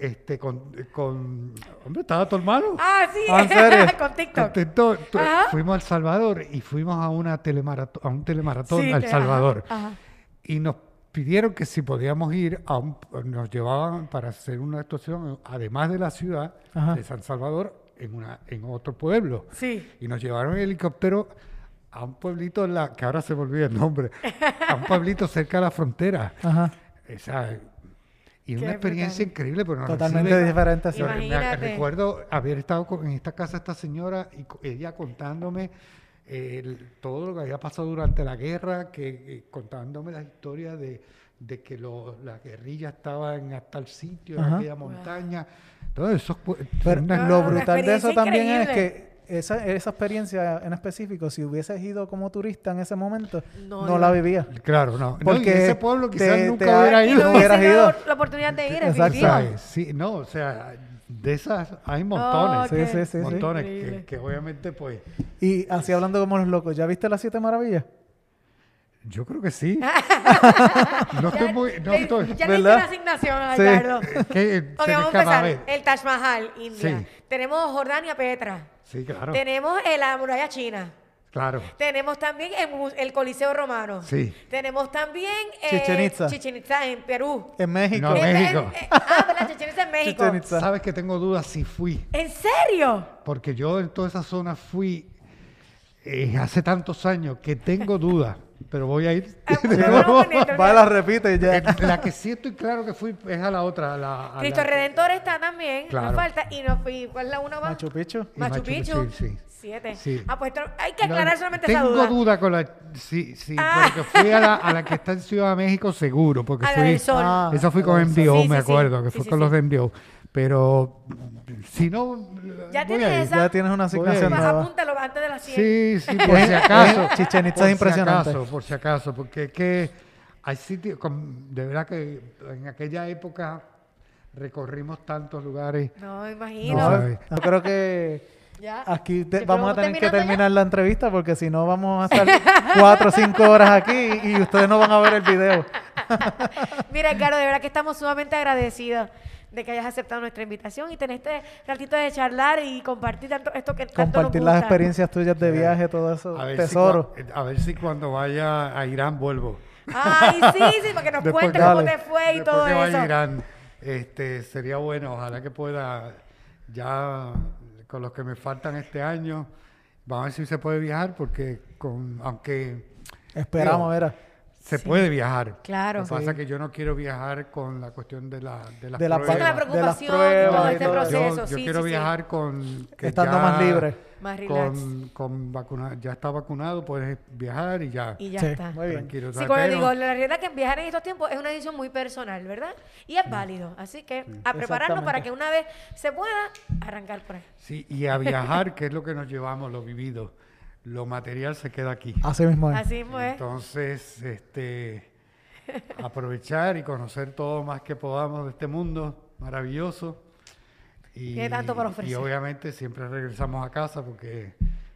Este, con, con, hombre, estaba tu hermano. Ah, sí. Ah, ¿en serio? Con TikTok. Contento, tu- Ajá. fuimos a El Salvador y fuimos a una telemaratón, a un telemaratón Sí, a El Salvador. ajá, ajá. Y nos pidieron que si podíamos ir a un, nos llevaban para hacer una actuación, además de la ciudad Ajá. de San Salvador, en una, en otro pueblo. Sí. Y nos llevaron en helicóptero a un pueblito en la, que ahora se me olvida el nombre, a un pueblito cerca de la frontera. Ajá. Esa, y Qué una experiencia brutal. increíble, pero nos Totalmente reciben- diferente. me- recuerdo haber estado con- en esta casa esta señora y ella contándome eh, el- todo lo que había pasado durante la guerra, que eh, contándome la historia de, de que lo- la guerrilla estaba en tal sitio, en Ajá. aquella montaña. Todo eso Pero una- No, lo brutal de eso experiencia también es increíble. que esa, esa experiencia en específico, si hubieses ido como turista en ese momento, No, la vivías. Claro, no. no, y Porque ese pueblo quizás te- nunca te hubiera ido. no hubieras ido. la oportunidad de ir, Exacto. Sí, no, o sea, de esas hay montones. Oh, Sí, qué sí, sí, sí. montones que, que obviamente pues Y así hablando como los locos, ¿ya viste las siete maravillas? yo creo que sí. no Ya, estoy muy no le- estoy ya le hice ¿Verdad? una asignación, Sí. Ricardo. vamos a a empezar. El Taj Mahal, India. Sí. Tenemos Jordania, Petra. Sí, claro. Tenemos eh, la muralla china. Claro. Tenemos también el, Coliseo Romano. Sí. Tenemos también eh, Chichen Itza. Chichen Itza en Perú. En México. No, En- México. en- eh, ah, ¿verdad? Chichen Itza en México. Chichen Itza. Sabes que tengo dudas si fui, ¿En serio? porque yo en toda esa zona fui eh, hace tantos años que tengo dudas, pero voy a ir. Ah, Sí, no, bueno, bueno, va, la repite y ya. Eh, la que sí estoy claro que fui es a la otra. a la- a Cristo la- Redentor está también, Claro. falta. Y nos fui, ¿cuál es la una más? Machu Picchu. Machu Machu Picchu. Picchu, sí. Siete. Sí. Ah, pues hay que aclarar No, solamente tengo esa duda. duda con la. Sí, sí, Ah. porque fui a la, a la que está en Ciudad de México seguro, porque A la fui. del sol. Ah, Eso fui la con sol. MDO, Sí, me sí, sí. acuerdo, que Sí, fue sí, con sí. los de MDO. Pero si no. Ya voy tienes a ir. esa. Ya tienes una asignación Pues nueva. apúntalo antes de las 100. Sí, sí, por si acaso. Chichen Itza por es impresionante. Si acaso, por si acaso, porque es que hay sitios, con- de verdad que en aquella época recorrimos tantos lugares. No, No, imagino. sabes. yo creo que Ya. aquí te- vamos a tener que ya. terminar la entrevista porque si no vamos a estar cuatro o cinco horas aquí y ustedes no van a ver el video. Mira, Edgardo, de verdad que estamos sumamente agradecidos de que hayas aceptado nuestra invitación y tener este ratito de charlar y compartir tanto esto que tanto nos Compartir las experiencias tuyas de viaje, todo eso, A ver, si, tesoro. cua- a ver si cuando vaya a Irán vuelvo. Ay, sí, sí, para que nos Después cuentes cómo te fue y Después todo que vaya eso. a Irán, este, sería bueno, ojalá que pueda ya con los que me faltan este año, vamos a ver si se puede viajar porque con aunque Esperamos, Digo, se puede viajar. Claro. Lo que pasa es que yo no quiero viajar con la cuestión de, la, de las De la pruebas. de las preocupación, pruebas todo este todo eso. proceso. Yo, yo sí, quiero sí, sí. viajar con que Estando ya- más libre. Más relax. Con, con vacuna, ya está vacunado, puedes viajar y ya. Y ya Sí, está. muy bien. Tranquilo. Sí, ¿sabes como qué? digo, la realidad es que viajar en estos tiempos es una decisión muy personal, ¿verdad? Y es válido. Así que a prepararnos para que una vez se pueda arrancar por ahí. Sí, y a viajar, que es lo que nos llevamos, lo vivido. Lo material se queda aquí. Así mismo es. Así mismo es. Entonces, este, aprovechar y conocer todo más que podamos de este mundo maravilloso. Y, Tiene tanto para ofrecer. Y obviamente siempre regresamos a casa porque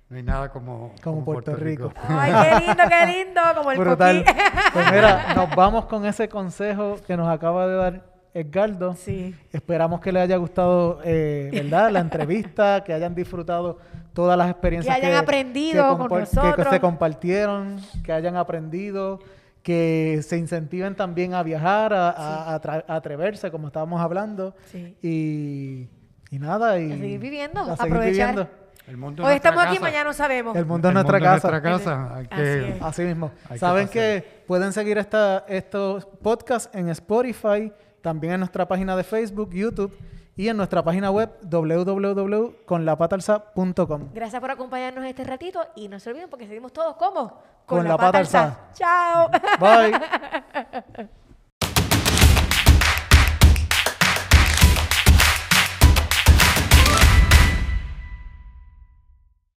no hay nada como, Como Puerto Rico. Ay, qué lindo, qué lindo, como el Brutal. Pues mira, nos vamos con ese consejo que nos acaba de dar Edgardo. Sí. Esperamos que les haya gustado, eh, ¿verdad? La entrevista, que hayan disfrutado todas las experiencias Que hayan aprendido con compa- nosotros. que se compartieron, que hayan aprendido, que se incentiven también a viajar, a, a atreverse, como estábamos hablando. Sí. Y, y nada, y A seguir viviendo, a seguir aprovechar. viviendo. El mundo es Hoy nuestra estamos aquí, casa. mañana no sabemos. El mundo es El nuestra mundo casa. nuestra casa. Hay Así que, es. Así mismo. Hay que Saben pasear. que pueden seguir esta, estos podcasts en Spotify, también en nuestra página de Facebook, YouTube y en nuestra página web www.conlapatalsa.com. Gracias por acompañarnos este ratito y no se olviden porque seguimos todos como Con la pata alzada. Chao. Bye.